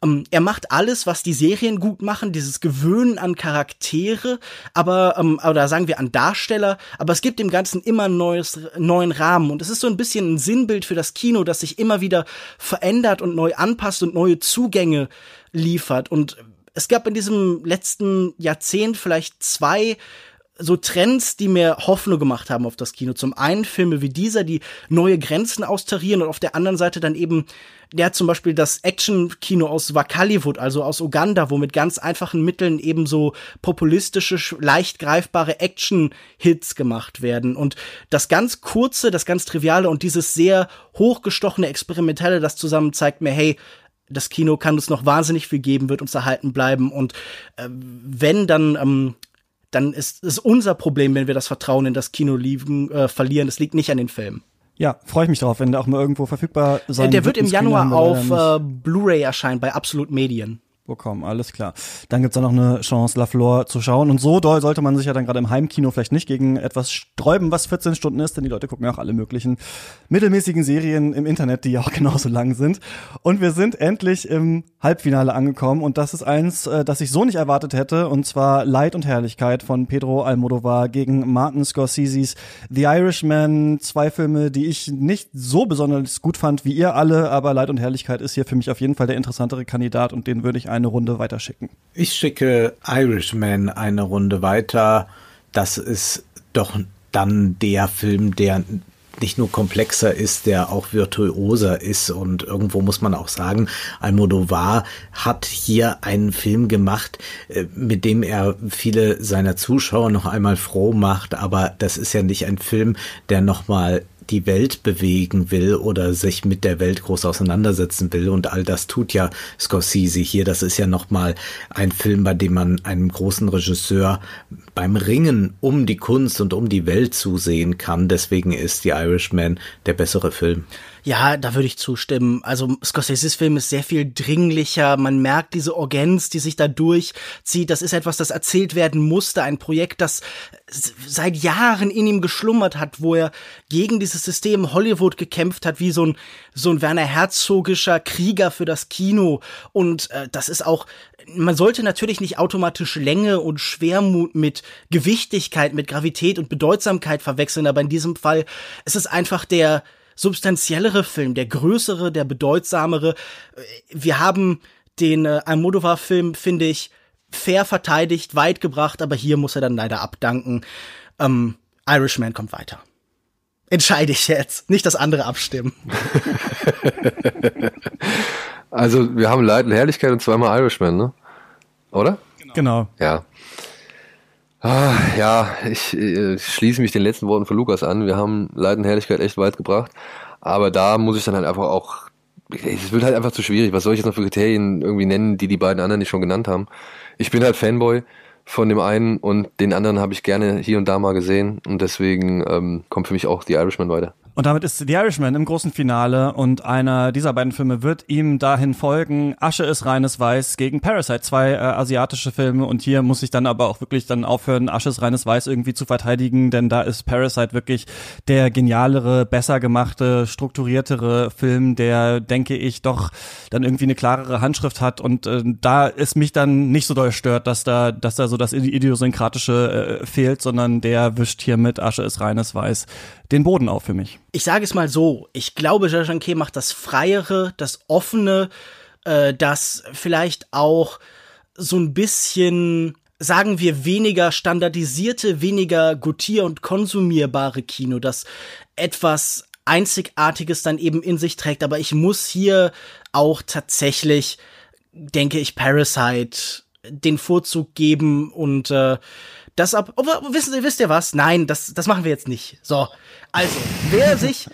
ähm, er macht alles, was die Serien gut machen, dieses Gewöhnen an Charaktere, aber ähm, oder sagen wir an Darsteller, aber es gibt dem Ganzen immer einen neuen Rahmen. Und es ist so ein bisschen ein Sinnbild für das Kino, das sich immer wieder verändert und neu anpasst und neue Zugänge liefert. Und es gab in diesem letzten Jahrzehnt vielleicht zwei so Trends, die mir Hoffnung gemacht haben auf das Kino. Zum einen Filme wie dieser, die neue Grenzen austarieren und auf der anderen Seite dann eben, der zum Beispiel das Action-Kino aus Wakaliwood, also aus Uganda, wo mit ganz einfachen Mitteln eben so populistische, leicht greifbare Action-Hits gemacht werden. Und das ganz kurze, das ganz triviale und dieses sehr hochgestochene Experimentelle, das zusammen zeigt mir, hey, das Kino kann uns noch wahnsinnig viel geben, wird uns erhalten bleiben und äh, wenn dann ähm, dann ist es unser Problem, wenn wir das Vertrauen in das Kino lieben, äh, verlieren. Das liegt nicht an den Filmen. Ja, freue ich mich drauf, wenn der auch mal irgendwo verfügbar sein äh, Der wird im Januar auf äh, Blu-ray erscheinen bei Absolut Medien bekommen, alles klar. Dann gibt's da noch eine Chance, La Flor zu schauen. Und so doll sollte man sich ja dann gerade im Heimkino vielleicht nicht gegen etwas sträuben, was 14 Stunden ist, denn die Leute gucken ja auch alle möglichen mittelmäßigen Serien im Internet, die ja auch [laughs] genauso lang sind. Und wir sind endlich im Halbfinale angekommen und das ist eins, äh, das ich so nicht erwartet hätte, und zwar Leid und Herrlichkeit von Pedro Almodovar gegen Martin Scorseses The Irishman. Zwei Filme, die ich nicht so besonders gut fand wie ihr alle, aber Leid und Herrlichkeit ist hier für mich auf jeden Fall der interessantere Kandidat und den würde ich eine Runde weiterschicken. Ich schicke Irishman eine Runde weiter. Das ist doch dann der Film, der nicht nur komplexer ist, der auch virtuoser ist und irgendwo muss man auch sagen, Almodovar hat hier einen Film gemacht, äh, mit dem er viele seiner Zuschauer noch einmal froh macht, aber das ist ja nicht ein Film, der nochmal die Welt bewegen will oder sich mit der Welt groß auseinandersetzen will und all das tut ja Scorsese hier. Das ist ja nochmal ein Film, bei dem man einem großen Regisseur beim Ringen um die Kunst und um die Welt zusehen kann. Deswegen ist The Irishman der bessere Film. Ja, da würde ich zustimmen. Also Scorseses Film ist sehr viel dringlicher. Man merkt diese Urgenz, die sich da durchzieht. Das ist etwas, das erzählt werden musste. Ein Projekt, das seit Jahren in ihm geschlummert hat, wo er gegen dieses System Hollywood gekämpft hat, wie so ein, so ein Werner Herzogischer Krieger für das Kino. Und äh, das ist auch, man sollte natürlich nicht automatisch Länge und Schwermut mit Gewichtigkeit, mit Gravität und Bedeutsamkeit verwechseln, aber in diesem Fall ist es einfach der, substanziellere Film, der größere, der bedeutsamere. Wir haben den äh, Almodovar-Film, finde ich, fair verteidigt, weit gebracht, aber hier muss er dann leider abdanken. Ähm, Irishman kommt weiter. Entscheide ich jetzt, nicht das andere abstimmen. [laughs] also, wir haben Leid und Herrlichkeit und zweimal Irishman, ne? Oder? Genau. Ja. Ah, ja, ich äh, schließe mich den letzten Worten von Lukas an. Wir haben Leid und Herrlichkeit echt weit gebracht. Aber da muss ich dann halt einfach auch, es wird halt einfach zu schwierig. Was soll ich jetzt noch für Kriterien irgendwie nennen, die die beiden anderen nicht schon genannt haben? Ich bin halt Fanboy von dem einen und den anderen habe ich gerne hier und da mal gesehen und deswegen ähm, kommt für mich auch The Irishman weiter. Und damit ist The Irishman im großen Finale und einer dieser beiden Filme wird ihm dahin folgen. Asche ist reines Weiß gegen Parasite, zwei äh, asiatische Filme und hier muss ich dann aber auch wirklich dann aufhören, Asche ist reines Weiß irgendwie zu verteidigen, denn da ist Parasite wirklich der genialere, besser gemachte, strukturiertere Film, der, denke ich, doch dann irgendwie eine klarere Handschrift hat und äh, da ist mich dann nicht so doll stört, dass da, dass da so das Idiosynkratische äh, fehlt, sondern der wischt hier mit Asche ist reines Weiß den Boden auf für mich. Ich sage es mal so, ich glaube, Jajanke macht das Freiere, das Offene, äh, das vielleicht auch so ein bisschen sagen wir, weniger standardisierte, weniger gutier- und konsumierbare Kino, das etwas Einzigartiges dann eben in sich trägt. Aber ich muss hier auch tatsächlich, denke ich, Parasite den Vorzug geben und äh, das ab. Oh, wisst, wisst ihr was? Nein, das, das machen wir jetzt nicht. So. Also, wer sich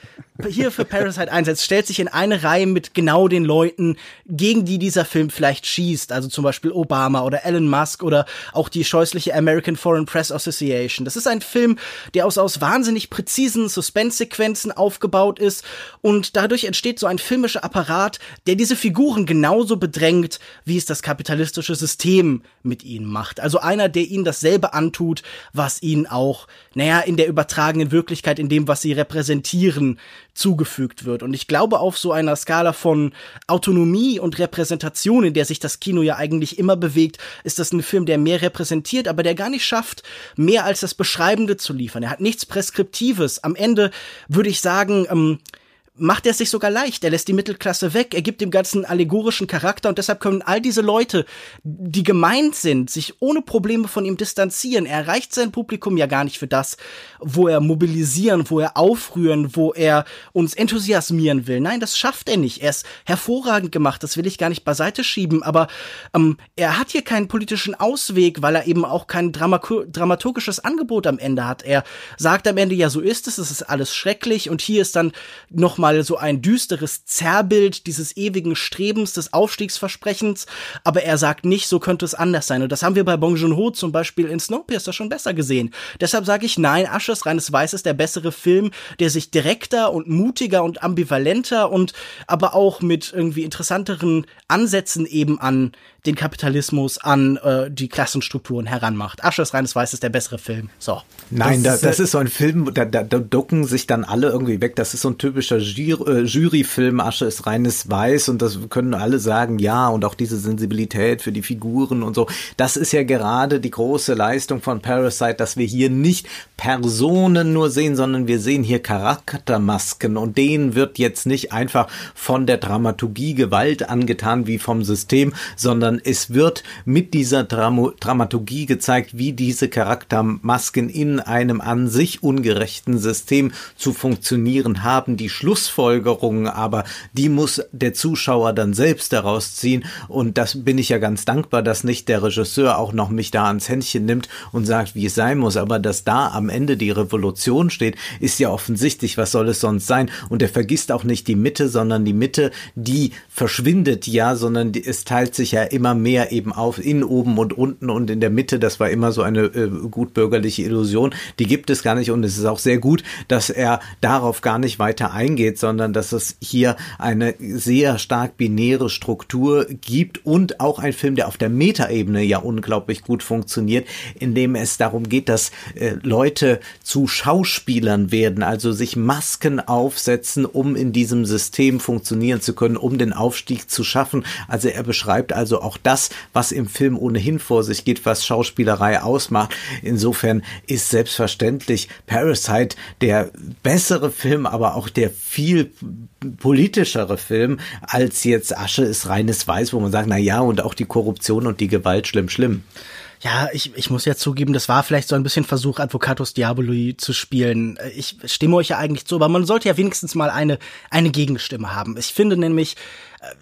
hier für Parasite einsetzt, stellt sich in eine Reihe mit genau den Leuten, gegen die dieser Film vielleicht schießt. Also zum Beispiel Obama oder Elon Musk oder auch die scheußliche American Foreign Press Association. Das ist ein Film, der aus, aus wahnsinnig präzisen Suspense-Sequenzen aufgebaut ist und dadurch entsteht so ein filmischer Apparat, der diese Figuren genauso bedrängt, wie es das kapitalistische System mit ihnen macht. Also einer, der ihnen dasselbe antut, was ihnen auch, naja, in der übertragenen Wirklichkeit, in dem, was sie repräsentieren, zugefügt wird. Und ich glaube, auf so einer Skala von Autonomie und Repräsentation, in der sich das Kino ja eigentlich immer bewegt, ist das ein Film, der mehr repräsentiert, aber der gar nicht schafft, mehr als das Beschreibende zu liefern. Er hat nichts Preskriptives. Am Ende würde ich sagen, ähm, macht er es sich sogar leicht. Er lässt die Mittelklasse weg, er gibt dem ganzen allegorischen Charakter und deshalb können all diese Leute, die gemeint sind, sich ohne Probleme von ihm distanzieren. Er erreicht sein Publikum ja gar nicht für das, wo er mobilisieren, wo er aufrühren, wo er uns enthusiasmieren will. Nein, das schafft er nicht. Er ist hervorragend gemacht, das will ich gar nicht beiseite schieben, aber ähm, er hat hier keinen politischen Ausweg, weil er eben auch kein Drama dramaturgisches Angebot am Ende hat. Er sagt am Ende, ja, so ist es, es ist alles schrecklich und hier ist dann nochmal so ein düsteres Zerrbild dieses ewigen Strebens, des Aufstiegsversprechens, aber er sagt nicht, so könnte es anders sein. Und das haben wir bei Bong Joon-ho zum Beispiel in Snowpiercer schon besser gesehen. Deshalb sage ich, nein, Asches reines Weiß ist der bessere Film, der sich direkter und mutiger und ambivalenter und aber auch mit irgendwie interessanteren Ansätzen eben an den Kapitalismus, an äh, die Klassenstrukturen heranmacht. Asches reines Weiß ist der bessere Film. So. Nein, das, das, ist so ein Film, da, da, da ducken sich dann alle irgendwie weg. Das ist so ein typischer äh, Juryfilm, Asche ist reines Weiß und das können alle sagen, ja, und auch diese Sensibilität für die Figuren und so. Das ist ja gerade die große Leistung von Parasite, dass wir hier nicht Personen nur sehen, sondern wir sehen hier Charaktermasken und denen wird jetzt nicht einfach von der Dramaturgie Gewalt angetan wie vom System, sondern es wird mit dieser Dram Dramaturgie gezeigt, wie diese Charaktermasken in einem an sich ungerechten System zu funktionieren haben. Die Schlussfolgerungen aber, die muss der Zuschauer dann selbst daraus ziehen und das bin ich ja ganz dankbar, dass nicht der Regisseur auch noch mich da ans Händchen nimmt und sagt, wie es sein muss, aber dass da am Ende die Revolution steht, ist ja offensichtlich, was soll es sonst sein? Und er vergisst auch nicht die Mitte, sondern die Mitte, die verschwindet ja, sondern die, es teilt sich ja immer mehr eben auf in oben und unten und in der Mitte, das war immer so eine äh, gutbürgerliche Illusion, die gibt es gar nicht und es ist auch sehr gut, dass er darauf gar nicht weiter eingeht, sondern dass es hier eine sehr stark binäre Struktur gibt und auch ein Film, der auf der Metaebene ja unglaublich gut funktioniert, in dem es darum geht, dass äh, Leute zu Schauspielern werden, also sich Masken aufsetzen, um in diesem System funktionieren zu können, um den Aufstieg zu schaffen. Also er beschreibt also auch das, was im Film ohnehin vor sich geht, was Schauspielerei ausmacht. Insofern ist selbstverständlich Parasite der bessere Film, aber auch der viel politischere Film als jetzt Asche ist reines Weiß, wo man sagt, na ja, und auch die Korruption und die Gewalt schlimm, schlimm. Ja, ich, ich muss ja zugeben, das war vielleicht so ein bisschen Versuch, Advocatus Diaboli zu spielen. Ich stimme euch ja eigentlich zu, aber man sollte ja wenigstens mal eine, eine Gegenstimme haben. Ich finde nämlich,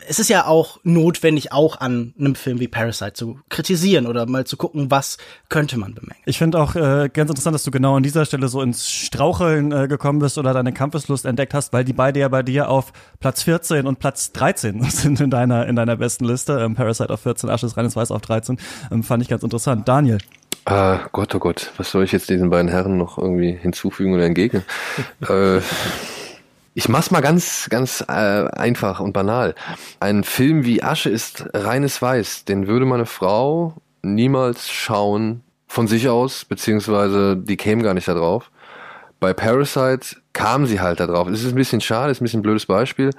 es ist ja auch notwendig, auch an einem Film wie Parasite zu kritisieren oder mal zu gucken, was könnte man bemängeln. Ich finde auch äh, ganz interessant, dass du genau an dieser Stelle so ins Straucheln äh, gekommen bist oder deine Kampfeslust entdeckt hast, weil die beide ja bei dir auf Platz 14 und Platz 13 [laughs] sind in deiner, in deiner besten Liste. Ähm, Parasite auf 14, Asches reines Weiß auf 13. Ähm, fand ich ganz interessant. Daniel. Ah, Gott, oh Gott, was soll ich jetzt diesen beiden Herren noch irgendwie hinzufügen oder entgegnen? [laughs] äh, ich mach's mal ganz, ganz äh, einfach und banal. Ein Film wie Asche ist reines Weiß. Den würde meine Frau niemals schauen von sich aus, beziehungsweise die käme gar nicht da drauf. Bei Parasite kam sie halt da drauf. Es ist ein bisschen schade, ist ein bisschen ein blödes Beispiel,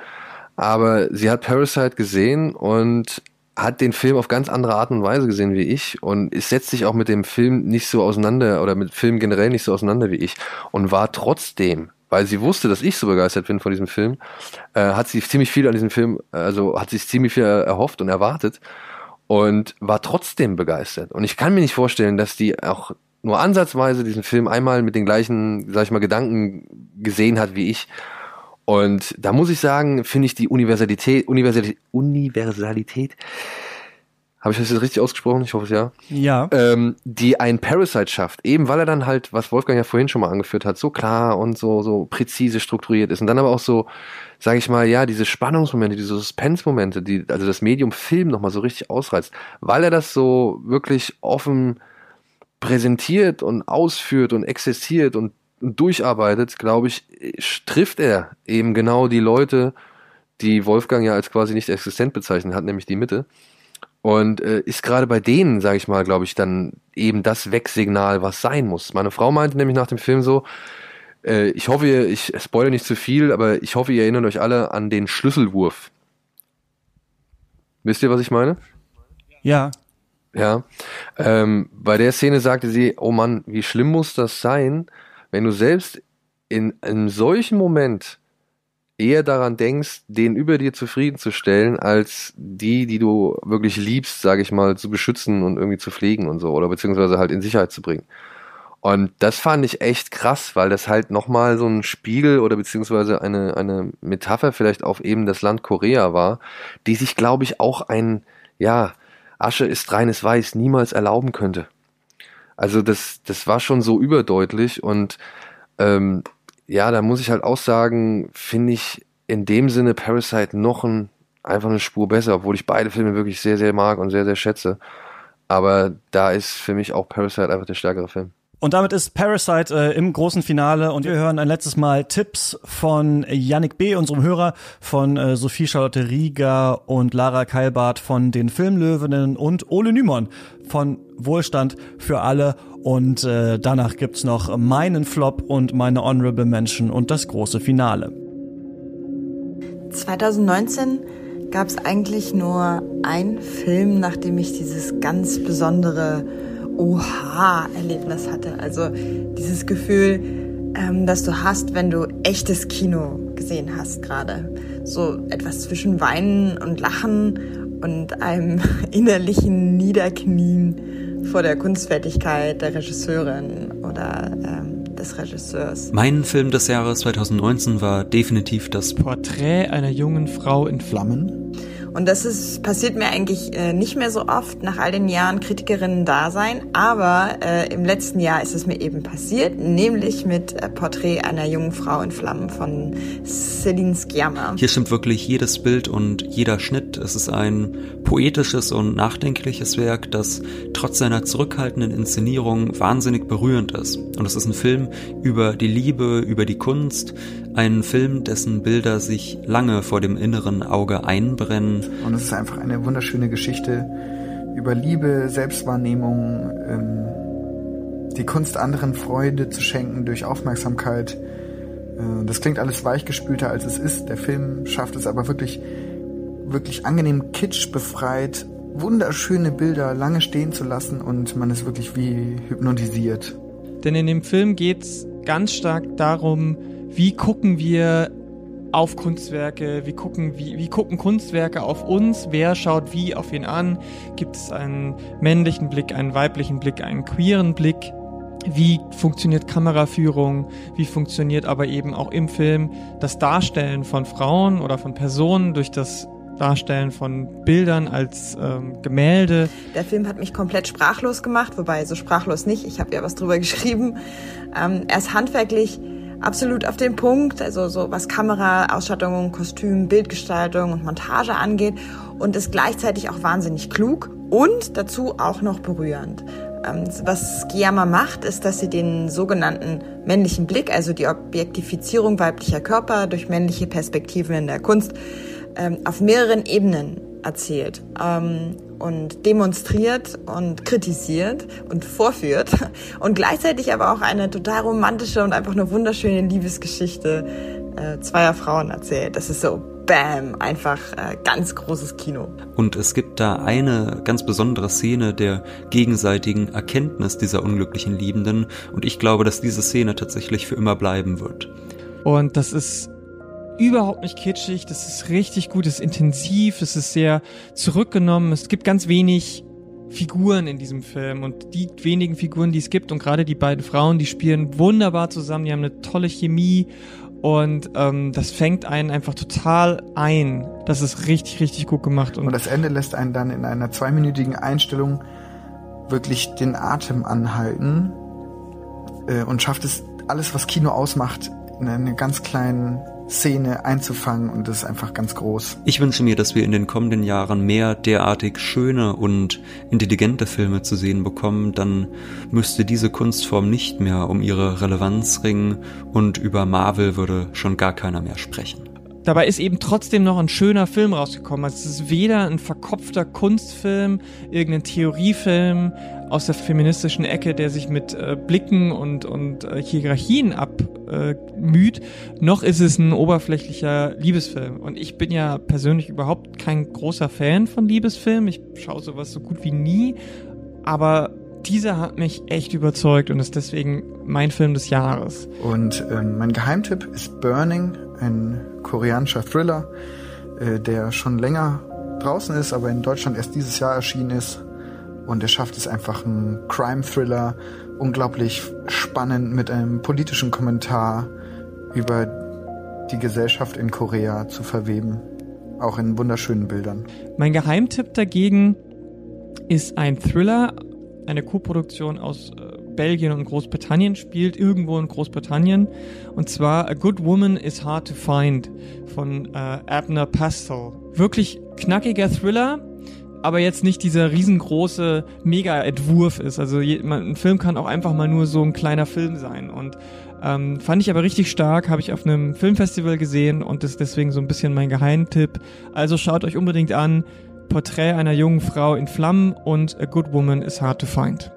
aber sie hat Parasite gesehen und hat den Film auf ganz andere Art und Weise gesehen wie ich und es setzt sich auch mit dem Film nicht so auseinander oder mit Film generell nicht so auseinander wie ich und war trotzdem weil sie wusste, dass ich so begeistert bin von diesem Film, äh, hat sie ziemlich viel an diesem Film, also hat sich ziemlich viel erhofft und erwartet und war trotzdem begeistert. Und ich kann mir nicht vorstellen, dass die auch nur ansatzweise diesen Film einmal mit den gleichen, sag ich mal, Gedanken gesehen hat wie ich. Und da muss ich sagen, finde ich die Universalität, Universalität, Universalität habe ich das jetzt richtig ausgesprochen? Ich hoffe es ja. Ja. Ähm, die ein Parasite schafft, eben weil er dann halt, was Wolfgang ja vorhin schon mal angeführt hat, so klar und so so präzise strukturiert ist und dann aber auch so, sage ich mal, ja, diese Spannungsmomente, diese Suspense-Momente, die also das Medium Film nochmal so richtig ausreizt, weil er das so wirklich offen präsentiert und ausführt und existiert und, und durcharbeitet, glaube ich, trifft er eben genau die Leute, die Wolfgang ja als quasi nicht existent bezeichnet hat, nämlich die Mitte. Und äh, ist gerade bei denen, sage ich mal, glaube ich, dann eben das Wegsignal, was sein muss. Meine Frau meinte nämlich nach dem Film so, äh, ich hoffe, ich spoilere nicht zu viel, aber ich hoffe, ihr erinnert euch alle an den Schlüsselwurf. Wisst ihr, was ich meine? Ja. Ja. Ähm, bei der Szene sagte sie, oh Mann, wie schlimm muss das sein, wenn du selbst in einem solchen Moment eher daran denkst, den über dir zufriedenzustellen, als die, die du wirklich liebst, sage ich mal, zu beschützen und irgendwie zu pflegen und so, oder beziehungsweise halt in Sicherheit zu bringen. Und das fand ich echt krass, weil das halt nochmal so ein Spiegel oder beziehungsweise eine, eine Metapher vielleicht auf eben das Land Korea war, die sich, glaube ich, auch ein, ja, Asche ist reines Weiß niemals erlauben könnte. Also das, das war schon so überdeutlich und ähm, ja, da muss ich halt auch sagen, finde ich in dem Sinne Parasite noch ein, einfach eine Spur besser, obwohl ich beide Filme wirklich sehr, sehr mag und sehr, sehr schätze. Aber da ist für mich auch Parasite einfach der stärkere Film. Und damit ist Parasite äh, im großen Finale und wir hören ein letztes Mal Tipps von Yannick B., unserem Hörer, von äh, Sophie Charlotte Rieger und Lara Keilbart von den Filmlöwinnen und Ole Nymon von Wohlstand für alle. Und äh, danach gibt's noch meinen Flop und meine Honorable Mention und das große Finale. 2019 gab es eigentlich nur einen Film, nachdem ich dieses ganz besondere Oha-Erlebnis hatte. Also dieses Gefühl, ähm, das du hast, wenn du echtes Kino gesehen hast gerade. So etwas zwischen Weinen und Lachen und einem [laughs] innerlichen Niederknien vor der Kunstfertigkeit der Regisseurin oder ähm, des Regisseurs. Mein Film des Jahres 2019 war definitiv das Porträt einer jungen Frau in Flammen. Und das ist, passiert mir eigentlich äh, nicht mehr so oft nach all den Jahren Kritikerinnen-Dasein, aber äh, im letzten Jahr ist es mir eben passiert, nämlich mit äh, Porträt einer jungen Frau in Flammen von Celine Sciamma. Hier stimmt wirklich jedes Bild und jeder Schnitt. Es ist ein poetisches und nachdenkliches Werk, das trotz seiner zurückhaltenden Inszenierung wahnsinnig berührend ist. Und es ist ein Film über die Liebe, über die Kunst, ein Film, dessen Bilder sich lange vor dem inneren Auge einbrennen. Und es ist einfach eine wunderschöne Geschichte über Liebe, Selbstwahrnehmung, ähm, die Kunst anderen Freude zu schenken durch Aufmerksamkeit. Äh, das klingt alles weichgespülter als es ist. Der Film schafft es aber wirklich, wirklich angenehm kitsch befreit, wunderschöne Bilder lange stehen zu lassen und man ist wirklich wie hypnotisiert. Denn in dem Film geht's ganz stark darum, wie gucken wir auf Kunstwerke, wie gucken, wie, wie gucken Kunstwerke auf uns, wer schaut wie auf ihn an, gibt es einen männlichen Blick, einen weiblichen Blick, einen queeren Blick, wie funktioniert Kameraführung, wie funktioniert aber eben auch im Film das Darstellen von Frauen oder von Personen durch das Darstellen von Bildern als ähm, Gemälde. Der Film hat mich komplett sprachlos gemacht, wobei so sprachlos nicht, ich habe ja was drüber [laughs] geschrieben. Ähm, er ist handwerklich absolut auf den Punkt, also so was Kamera, Ausstattung, Kostüm, Bildgestaltung und Montage angeht. Und ist gleichzeitig auch wahnsinnig klug und dazu auch noch berührend. Ähm, was Giamma macht, ist, dass sie den sogenannten männlichen Blick, also die Objektifizierung weiblicher Körper durch männliche Perspektiven in der Kunst, ähm, auf mehreren Ebenen erzählt. Ähm, und demonstriert und kritisiert und vorführt und gleichzeitig aber auch eine total romantische und einfach eine wunderschöne Liebesgeschichte äh, zweier Frauen erzählt. Das ist so Bam, einfach äh, ganz großes Kino. Und es gibt da eine ganz besondere Szene der gegenseitigen Erkenntnis dieser unglücklichen Liebenden und ich glaube, dass diese Szene tatsächlich für immer bleiben wird. Und das ist überhaupt nicht kitschig, das ist richtig gut, das ist intensiv, es ist sehr zurückgenommen, es gibt ganz wenig Figuren in diesem Film und die wenigen Figuren, die es gibt und gerade die beiden Frauen, die spielen wunderbar zusammen, die haben eine tolle Chemie und ähm, das fängt einen einfach total ein. Das ist richtig, richtig gut gemacht. Und, und das Ende lässt einen dann in einer zweiminütigen Einstellung wirklich den Atem anhalten äh, und schafft es alles, was Kino ausmacht, in einer ganz kleinen Szene einzufangen und das ist einfach ganz groß. Ich wünsche mir, dass wir in den kommenden Jahren mehr derartig schöne und intelligente Filme zu sehen bekommen, dann müsste diese Kunstform nicht mehr um ihre Relevanz ringen und über Marvel würde schon gar keiner mehr sprechen. Dabei ist eben trotzdem noch ein schöner Film rausgekommen. Also es ist weder ein verkopfter Kunstfilm, irgendein Theoriefilm aus der feministischen Ecke, der sich mit äh, Blicken und, und äh, Hierarchien abmüht, äh, noch ist es ein oberflächlicher Liebesfilm. Und ich bin ja persönlich überhaupt kein großer Fan von Liebesfilmen. Ich schaue sowas so gut wie nie. Aber dieser hat mich echt überzeugt und ist deswegen mein Film des Jahres. Und ähm, mein Geheimtipp ist Burning ein koreanischer Thriller, äh, der schon länger draußen ist, aber in Deutschland erst dieses Jahr erschienen ist. Und er schafft es einfach, ein Crime-Thriller, unglaublich spannend mit einem politischen Kommentar über die Gesellschaft in Korea zu verweben. Auch in wunderschönen Bildern. Mein Geheimtipp dagegen ist ein Thriller, eine Co-Produktion aus äh, Belgien und Großbritannien, spielt irgendwo in Großbritannien. Und zwar A Good Woman is Hard to Find von äh, Abner Pastel. Wirklich knackiger Thriller, aber jetzt nicht dieser riesengroße Mega-Entwurf ist. Also ein Film kann auch einfach mal nur so ein kleiner Film sein. Und ähm, fand ich aber richtig stark, habe ich auf einem Filmfestival gesehen und ist deswegen so ein bisschen mein Geheimtipp. Also schaut euch unbedingt an. Porträt einer jungen Frau in Flammen und A Good Woman is Hard to Find.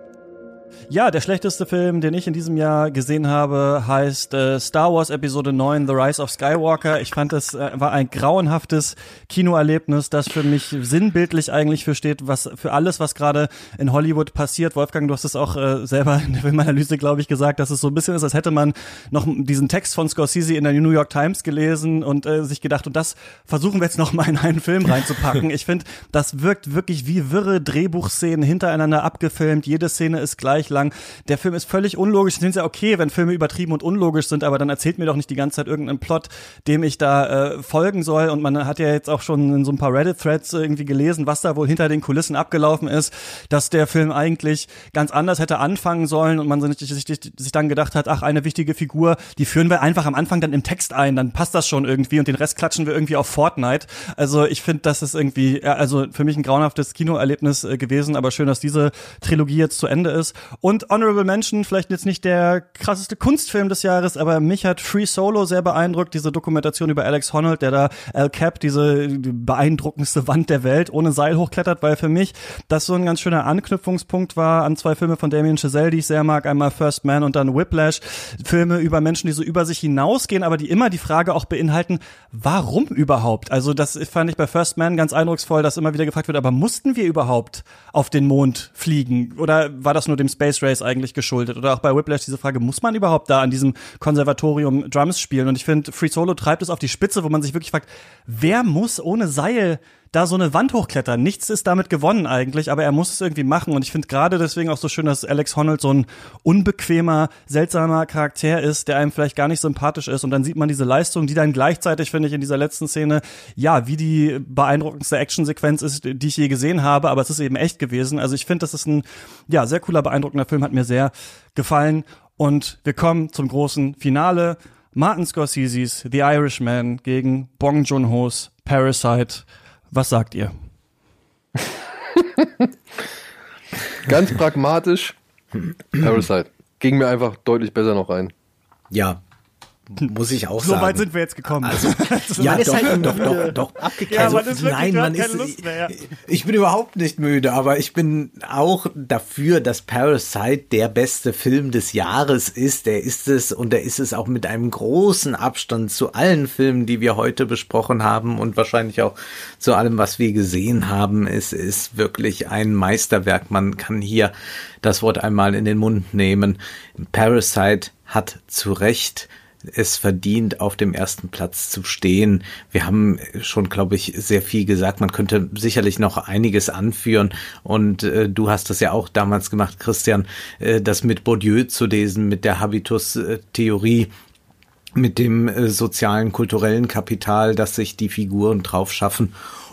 Ja, der schlechteste Film, den ich in diesem Jahr gesehen habe, heißt äh, Star Wars Episode 9 The Rise of Skywalker. Ich fand es äh, war ein grauenhaftes Kinoerlebnis, das für mich sinnbildlich eigentlich für steht, was für alles, was gerade in Hollywood passiert. Wolfgang, du hast es auch äh, selber in der Filmanalyse, glaube ich, gesagt, dass es so ein bisschen ist, als hätte man noch diesen Text von Scorsese in der New York Times gelesen und äh, sich gedacht, und das versuchen wir jetzt noch mal in einen Film reinzupacken. ich finde, das wirkt wirklich wie wirre Drehbuchszenen hintereinander abgefilmt. Jede Szene ist gleich lang. Der Film ist völlig unlogisch. Ich finde es ja okay, wenn Filme übertrieben und unlogisch sind, aber dann erzählt mir doch nicht die ganze Zeit irgendeinen Plot, dem ich da äh, folgen soll. Und man hat ja jetzt auch schon in so ein paar Reddit-Threads irgendwie gelesen, was da wohl hinter den Kulissen abgelaufen ist, dass der Film eigentlich ganz anders hätte anfangen sollen und man sich, sich, sich dann gedacht hat, ach, eine wichtige Figur, die führen wir einfach am Anfang dann im Text ein, dann passt das schon irgendwie und den Rest klatschen wir irgendwie auf Fortnite. Also ich finde, das ist irgendwie, also für mich ein grauenhaftes Kinoerlebnis äh, gewesen, aber schön, dass diese Trilogie jetzt zu Ende ist. Und Honorable Mention, vielleicht jetzt nicht der krasseste Kunstfilm des Jahres, aber mich hat Free Solo sehr beeindruckt, diese Dokumentation über Alex Honnold, der da El Cap, diese beeindruckendste Wand der Welt, ohne Seil hochklettert, weil für mich das so ein ganz schöner Anknüpfungspunkt war an zwei Filme von Damien Chazelle, die ich sehr mag, einmal First Man und dann Whiplash. Filme über Menschen, die so über sich hinausgehen, aber die immer die Frage auch beinhalten, warum überhaupt? Also das fand ich bei First Man ganz eindrucksvoll, dass immer wieder gefragt wird, aber mussten wir überhaupt auf den Mond fliegen? Oder war das nur dem Space Space Race eigentlich geschuldet. Oder auch bei Whiplash diese Frage, muss man überhaupt da an diesem Konservatorium Drums spielen? Und ich finde, Free Solo treibt es auf die Spitze, wo man sich wirklich fragt, wer muss ohne Seil da so eine Wand hochklettern. Nichts ist damit gewonnen eigentlich, aber er muss es irgendwie machen. Und ich finde gerade deswegen auch so schön, dass Alex Honnold so ein unbequemer, seltsamer Charakter ist, der einem vielleicht gar nicht sympathisch ist. Und dann sieht man diese Leistung, die dann gleichzeitig, finde ich, in dieser letzten Szene, ja, wie die beeindruckendste Actionsequenz ist, die ich je gesehen habe. Aber es ist eben echt gewesen. Also ich finde, das ist ein, ja, sehr cooler, beeindruckender Film, hat mir sehr gefallen. Und wir kommen zum großen Finale. Martin Scorsese's The Irishman gegen Bong Joon-ho's Parasite. Was sagt ihr? [laughs] Ganz pragmatisch. Parasite. Ging mir einfach deutlich besser noch rein. Ja, muss ich auch so sagen. So weit sind wir jetzt gekommen. Also, [laughs] also ja, doch, halt doch, doch, doch, Ja, also, man ist nein, man ist, Lust mehr, ja. ich bin überhaupt nicht müde, aber ich bin auch dafür, dass Parasite der beste Film des Jahres ist. Der ist es und der ist es auch mit einem großen Abstand zu allen Filmen, die wir heute besprochen haben und wahrscheinlich auch zu allem, was wir gesehen haben. Es ist wirklich ein Meisterwerk. Man kann hier das Wort einmal in den Mund nehmen. Parasite hat zu Recht es verdient, auf dem ersten Platz zu stehen. Wir haben schon, glaube ich, sehr viel gesagt. Man könnte sicherlich noch einiges anführen. Und äh, du hast das ja auch damals gemacht, Christian, äh, das mit Bourdieu zu lesen, mit der Habitus-Theorie mit dem äh, sozialen, kulturellen Kapital, das sich die Figuren drauf schaffen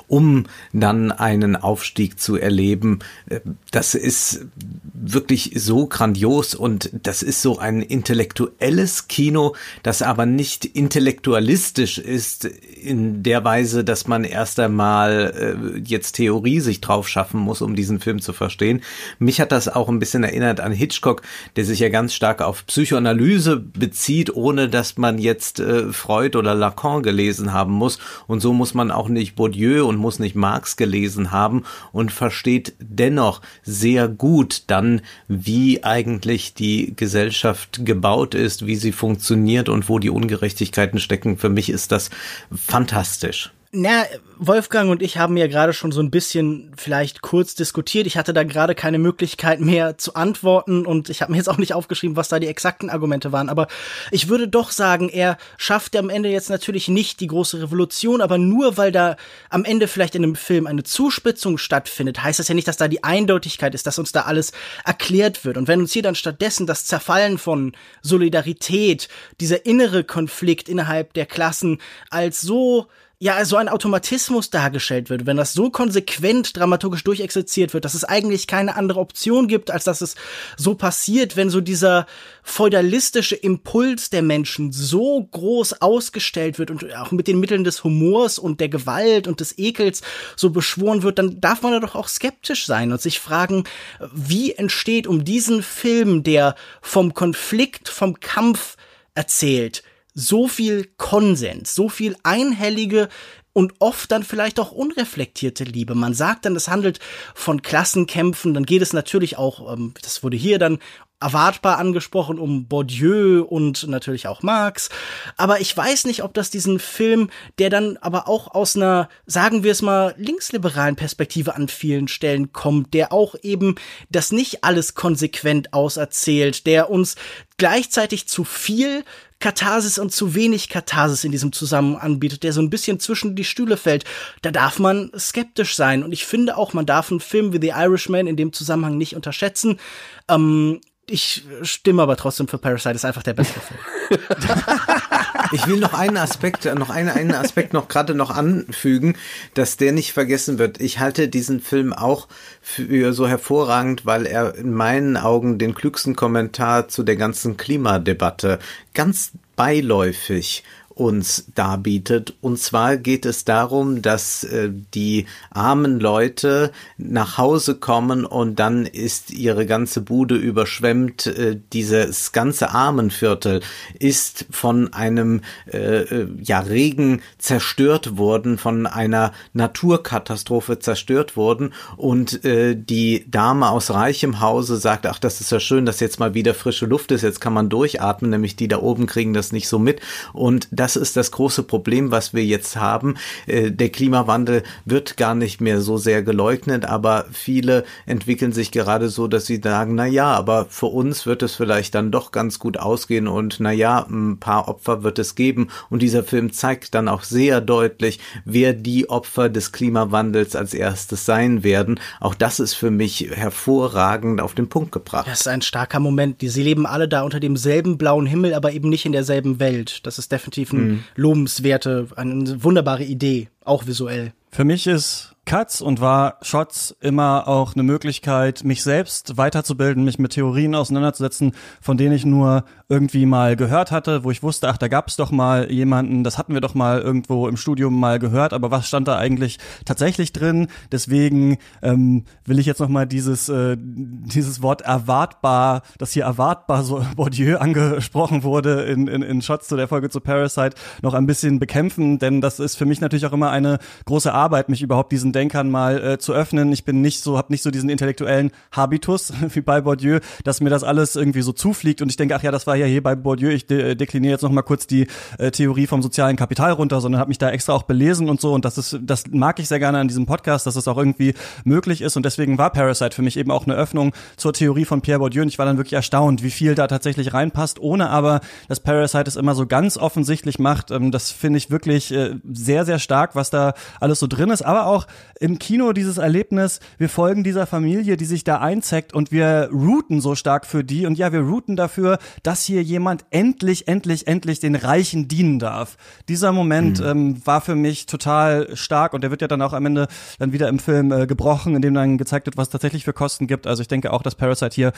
um dann einen Aufstieg zu erleben. Äh, das ist wirklich so grandios und das ist so ein intellektuelles Kino, das aber nicht intellektualistisch ist in der Weise, dass man erst einmal äh, jetzt Theorie sich drauf schaffen muss, um diesen Film zu verstehen. Mich hat das auch ein bisschen erinnert an Hitchcock, der sich ja ganz stark auf Psychoanalyse bezieht, ohne dass man jetzt äh, Freud oder Lacan gelesen haben muss. Und so muss man auch nicht Bourdieu und muss nicht Marx gelesen haben und versteht dennoch sehr gut dann, wie eigentlich die Gesellschaft gebaut ist, wie sie funktioniert und wo die Ungerechtigkeiten stecken. Für mich ist das fantastisch. Na, Wolfgang und ich haben ja gerade schon so ein bisschen vielleicht kurz diskutiert. Ich hatte da gerade keine Möglichkeit mehr zu antworten und ich habe mir jetzt auch nicht aufgeschrieben, was da die exakten Argumente waren. Aber ich würde doch sagen, er schafft am Ende jetzt natürlich nicht die große Revolution, aber nur weil da am Ende vielleicht in einem Film eine Zuspitzung stattfindet, heißt das ja nicht, dass da die Eindeutigkeit ist, dass uns da alles erklärt wird. Und wenn uns hier dann stattdessen das Zerfallen von Solidarität, dieser innere Konflikt innerhalb der Klassen als so ja, so ein Automatismus dargestellt wird, wenn das so konsequent dramaturgisch durchexerziert wird, dass es eigentlich keine andere Option gibt, als dass es so passiert, wenn so dieser feudalistische Impuls der Menschen so groß ausgestellt wird und auch mit den Mitteln des Humors und der Gewalt und des Ekels so beschworen wird, dann darf man da doch auch skeptisch sein und sich fragen, wie entsteht um diesen Film, der vom Konflikt, vom Kampf erzählt, so viel Konsens, so viel einhellige und oft dann vielleicht auch unreflektierte Liebe. Man sagt dann, es handelt von Klassenkämpfen, dann geht es natürlich auch, ähm, das wurde hier dann erwartbar angesprochen um Bourdieu und natürlich auch Marx. Aber ich weiß nicht, ob das diesen Film, der dann aber auch aus einer, sagen wir es mal, linksliberalen Perspektive an vielen Stellen kommt, der auch eben das nicht alles konsequent auserzählt, der uns gleichzeitig zu viel Katharsis und zu wenig Katharsis in diesem Zusammenhang anbietet, der so ein bisschen zwischen die Stühle fällt, da darf man skeptisch sein. Und ich finde auch, man darf einen Film wie The Irishman in dem Zusammenhang nicht unterschätzen. Ähm, ich stimme aber trotzdem für Parasite, ist einfach der beste Film. [laughs] ich will noch einen Aspekt, noch einen, einen Aspekt noch gerade noch anfügen, dass der nicht vergessen wird. Ich halte diesen Film auch für so hervorragend, weil er in meinen Augen den klügsten Kommentar zu der ganzen Klimadebatte ganz beiläufig uns darbietet. Und zwar geht es darum, dass äh, die armen Leute nach Hause kommen und dann ist ihre ganze Bude überschwemmt. Äh, dieses ganze Armenviertel ist von einem äh, äh, ja, Regen zerstört worden, von einer Naturkatastrophe zerstört worden. Und äh, die Dame aus reichem Hause sagt, ach, das ist ja schön, dass jetzt mal wieder frische Luft ist, jetzt kann man durchatmen, nämlich die da oben kriegen das nicht so mit. Und das das ist das große Problem, was wir jetzt haben. Äh, der Klimawandel wird gar nicht mehr so sehr geleugnet, aber viele entwickeln sich gerade so, dass sie sagen, na ja, aber für uns wird es vielleicht dann doch ganz gut ausgehen und na ja, ein paar Opfer wird es geben. Und dieser Film zeigt dann auch sehr deutlich, wer die Opfer des Klimawandels als erstes sein werden. Auch das ist für mich hervorragend auf den Punkt gebracht. Das ist ein starker Moment. Sie leben alle da unter demselben blauen Himmel, aber eben nicht in derselben Welt. Das ist definitiv ein mhm. lobenswerte, eine wunderbare Idee, auch visuell. Für mich ist Cuts und war Shots immer auch eine Möglichkeit, mich selbst weiterzubilden, mich mit Theorien auseinanderzusetzen, von denen ich nur irgendwie mal gehört hatte, wo ich wusste, ach, da gab es doch mal jemanden, das hatten wir doch mal irgendwo im Studium mal gehört, aber was stand da eigentlich tatsächlich drin? Deswegen ähm, will ich jetzt noch mal dieses äh, dieses Wort erwartbar, das hier erwartbar so [laughs] Bourdieu angesprochen wurde in, in, in Shots zu der Folge zu Parasite, noch ein bisschen bekämpfen, denn das ist für mich natürlich auch immer eine große Arbeit, mich überhaupt diesen Denkern mal äh, zu öffnen. Ich bin nicht so, habe nicht so diesen intellektuellen Habitus [laughs] wie bei Bourdieu, dass mir das alles irgendwie so zufliegt und ich denke, ach ja, das war ja hier bei Bourdieu. Ich de äh, dekliniere jetzt noch kurz die äh, Theorie vom sozialen Kapital runter, sondern habe mich da extra auch belesen und so und das ist, das mag ich sehr gerne an diesem Podcast, dass es auch irgendwie möglich ist und deswegen war Parasite für mich eben auch eine Öffnung zur Theorie von Pierre Bourdieu und ich war dann wirklich erstaunt, wie viel da tatsächlich reinpasst, ohne aber, dass Parasite es immer so ganz offensichtlich macht. Ähm, das finde ich wirklich äh, sehr, sehr stark, was da alles so drin ist, aber auch im Kino dieses Erlebnis, wir folgen dieser Familie, die sich da einzeckt und wir routen so stark für die und ja, wir routen dafür, dass hier jemand endlich, endlich, endlich den Reichen dienen darf. Dieser Moment mhm. ähm, war für mich total stark und der wird ja dann auch am Ende dann wieder im Film äh, gebrochen, indem dann gezeigt wird, was es tatsächlich für Kosten gibt. Also ich denke auch, dass Parasite hier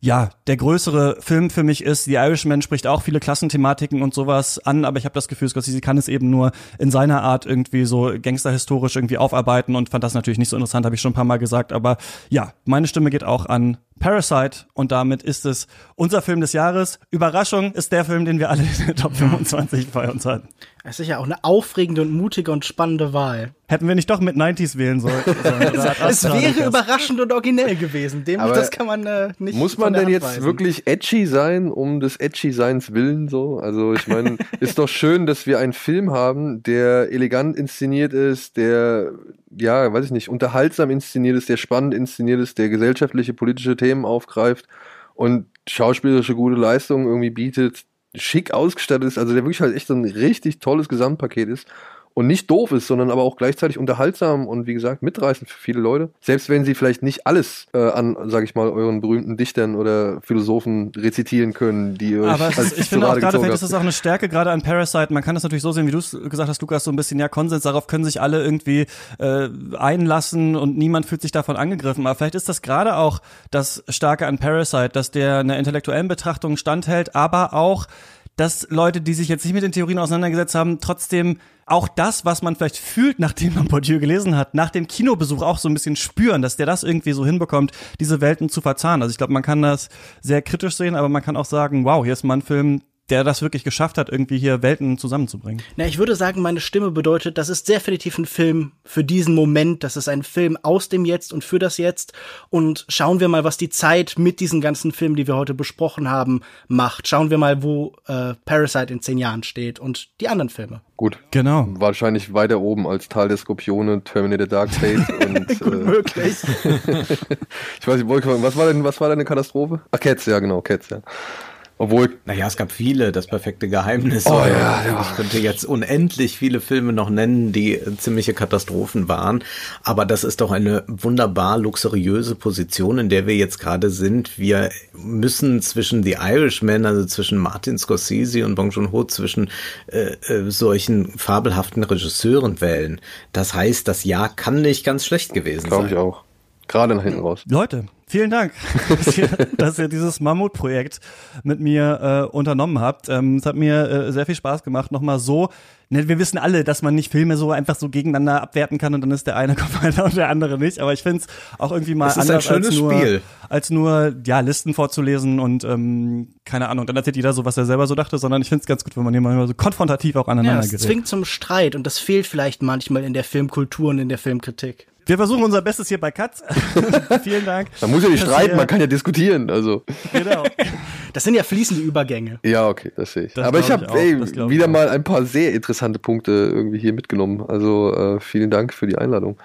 ja, der größere Film für mich ist, The Irishman spricht auch viele Klassenthematiken und sowas an, aber ich habe das Gefühl, Scorsese kann es eben nur in seiner Art irgendwie so gangsterhistorisch irgendwie aufarbeiten und fand das natürlich nicht so interessant, habe ich schon ein paar Mal gesagt, aber ja, meine Stimme geht auch an Parasite und damit ist es unser Film des Jahres. Überraschung ist der Film, den wir alle in der Top 25 bei uns hatten. Es ist ja auch eine aufregende und mutige und spannende Wahl. Hätten wir nicht doch mit 90s wählen sollen. [laughs] es wäre überraschend und originell gewesen. Dem, Aber das kann man äh, nicht Muss man denn jetzt weisen. wirklich edgy sein, um des edgy Seins willen so? Also ich meine, [laughs] ist doch schön, dass wir einen Film haben, der elegant inszeniert ist, der ja, weiß ich nicht, unterhaltsam inszeniert ist, der spannend inszeniert ist, der gesellschaftliche, politische Themen aufgreift und schauspielerische gute Leistungen irgendwie bietet, schick ausgestattet ist, also der wirklich halt echt so ein richtig tolles Gesamtpaket ist und nicht doof ist, sondern aber auch gleichzeitig unterhaltsam und wie gesagt mitreißend für viele Leute. Selbst wenn sie vielleicht nicht alles äh, an, sag ich mal, euren berühmten Dichtern oder Philosophen rezitieren können, die ihr euch Aber als ich finde auch gerade, vielleicht ist das auch eine Stärke gerade an Parasite. Man kann das natürlich so sehen, wie du es gesagt hast, Lukas, so ein bisschen ja Konsens. Darauf können sich alle irgendwie äh, einlassen und niemand fühlt sich davon angegriffen. Aber vielleicht ist das gerade auch das Starke an Parasite, dass der einer intellektuellen Betrachtung standhält, aber auch dass Leute, die sich jetzt nicht mit den Theorien auseinandergesetzt haben, trotzdem auch das, was man vielleicht fühlt, nachdem man [laughs] Bourdieu gelesen hat, nach dem Kinobesuch auch so ein bisschen spüren, dass der das irgendwie so hinbekommt, diese Welten zu verzahnen. Also ich glaube, man kann das sehr kritisch sehen, aber man kann auch sagen, wow, hier ist mal ein Film, der das wirklich geschafft hat, irgendwie hier Welten zusammenzubringen. Na, ich würde sagen, meine Stimme bedeutet, das ist definitiv ein Film für diesen Moment. Das ist ein Film aus dem Jetzt und für das Jetzt. Und schauen wir mal, was die Zeit mit diesen ganzen Filmen, die wir heute besprochen haben, macht. Schauen wir mal, wo äh, Parasite in zehn Jahren steht und die anderen Filme. Gut. Genau. Wahrscheinlich weiter oben als Tal der Skorpione, Terminator Dark Fate [laughs] und Gut äh, möglich. [laughs] ich weiß nicht, Wolke, was war denn, was war denn eine Katastrophe? Ach, Cats, ja, genau, Cats, ja. Obwohl. Naja, es gab viele, das perfekte Geheimnis. Oh, ja, ja. Ich könnte jetzt unendlich viele Filme noch nennen, die äh, ziemliche Katastrophen waren. Aber das ist doch eine wunderbar luxuriöse Position, in der wir jetzt gerade sind. Wir müssen zwischen The Irishman, also zwischen Martin Scorsese und Bong Joon-ho, zwischen äh, äh, solchen fabelhaften Regisseuren wählen. Das heißt, das Jahr kann nicht ganz schlecht gewesen Glaube sein. ich auch. Gerade nach hinten raus. Leute, vielen Dank, [laughs] dass ihr, dass ihr dieses Mammutprojekt mit mir äh, unternommen habt. Ähm, es hat mir äh, sehr viel Spaß gemacht. Nochmal so, ne, wir wissen alle, dass man nicht Filme so einfach so gegeneinander abwerten kann und dann ist der eine [laughs] weiter und der andere nicht. Aber ich finde es auch irgendwie mal Es ist ein anders als schönes nur, Spiel. als nur ja Listen vorzulesen und ähm, keine Ahnung. Dann erzählt jeder so, was er selber so dachte, sondern ich finde es ganz gut, wenn man hier mal so konfrontativ auch Ja, aneinander es gerät. zwingt zum Streit und das fehlt vielleicht manchmal in der Filmkultur und in der Filmkritik. Wir versuchen unser Bestes hier bei Katz. [laughs] Vielen Dank. Man muss ja nicht streiten, man kann ja diskutieren, also. Genau. Das sind ja fließende Übergänge. Ja, okay, das sehe ich. Das Aber ich habe wieder auch. mal ein paar sehr interessante Punkte irgendwie hier mitgenommen. Also äh, vielen Dank für die Einladung.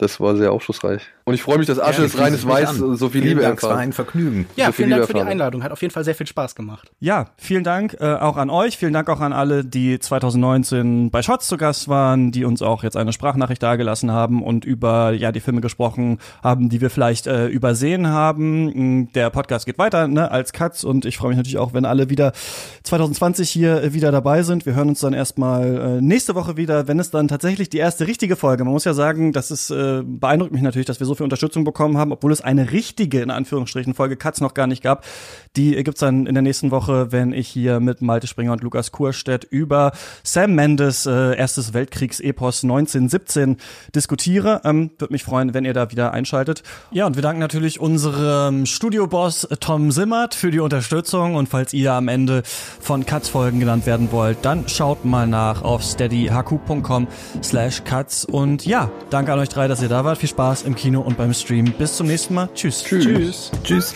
Das war sehr aufschlussreich. Und ich freue mich, dass Asche Ja, des Reines Weiß an. so viel Vielen Liebe Dank, es war erfahren. ein Vergnügen. Ja, so viel vielen Liebe Dank für die erfahren. Einladung. Hat auf jeden Fall sehr viel Spaß gemacht. Ja, vielen Dank äh, auch an euch. Vielen Dank auch an alle, die 2019 bei Shots zu Gast waren, die uns auch jetzt eine Sprachnachricht dagelassen haben und über ja die Filme gesprochen haben, die wir vielleicht äh, übersehen haben. Mm, Der Podcast geht weiter ne, als Katz und ich freue mich natürlich auch, wenn alle wieder 2020 hier äh, wieder dabei sind. Wir hören uns dann erstmal äh, nächste Woche wieder, wenn es dann tatsächlich die erste richtige Folge. Man muss ja sagen, das ist äh, beeindruckt mich natürlich, dass wir so viel Unterstützung bekommen haben, obwohl es eine richtige in Anführungsstrichen Folge Katz noch gar nicht gab. Die äh, gibt's dann in der nächsten Woche, wenn ich hier mit Malte Springer und Lukas Kurstedt über Sam Mendes äh, erstes Weltkriegs-Epos 1917 diskutiere. Ähm, Würde mich freuen, wenn ihr da wieder einschaltet. Ja, und wir danken natürlich unserem Studioboss äh, Tom Simmert für die Unterstützung. Und falls ihr am Ende von Katz Folgen genannt werden wollt, dann schaut mal nach auf steadyhq.com slash Katz. Und ja, danke an euch drei, dass ihr da wart. Viel Spaß im Kino und beim Stream. Bis zum nächsten Mal. Tschüss. Tschüss. Tschüss.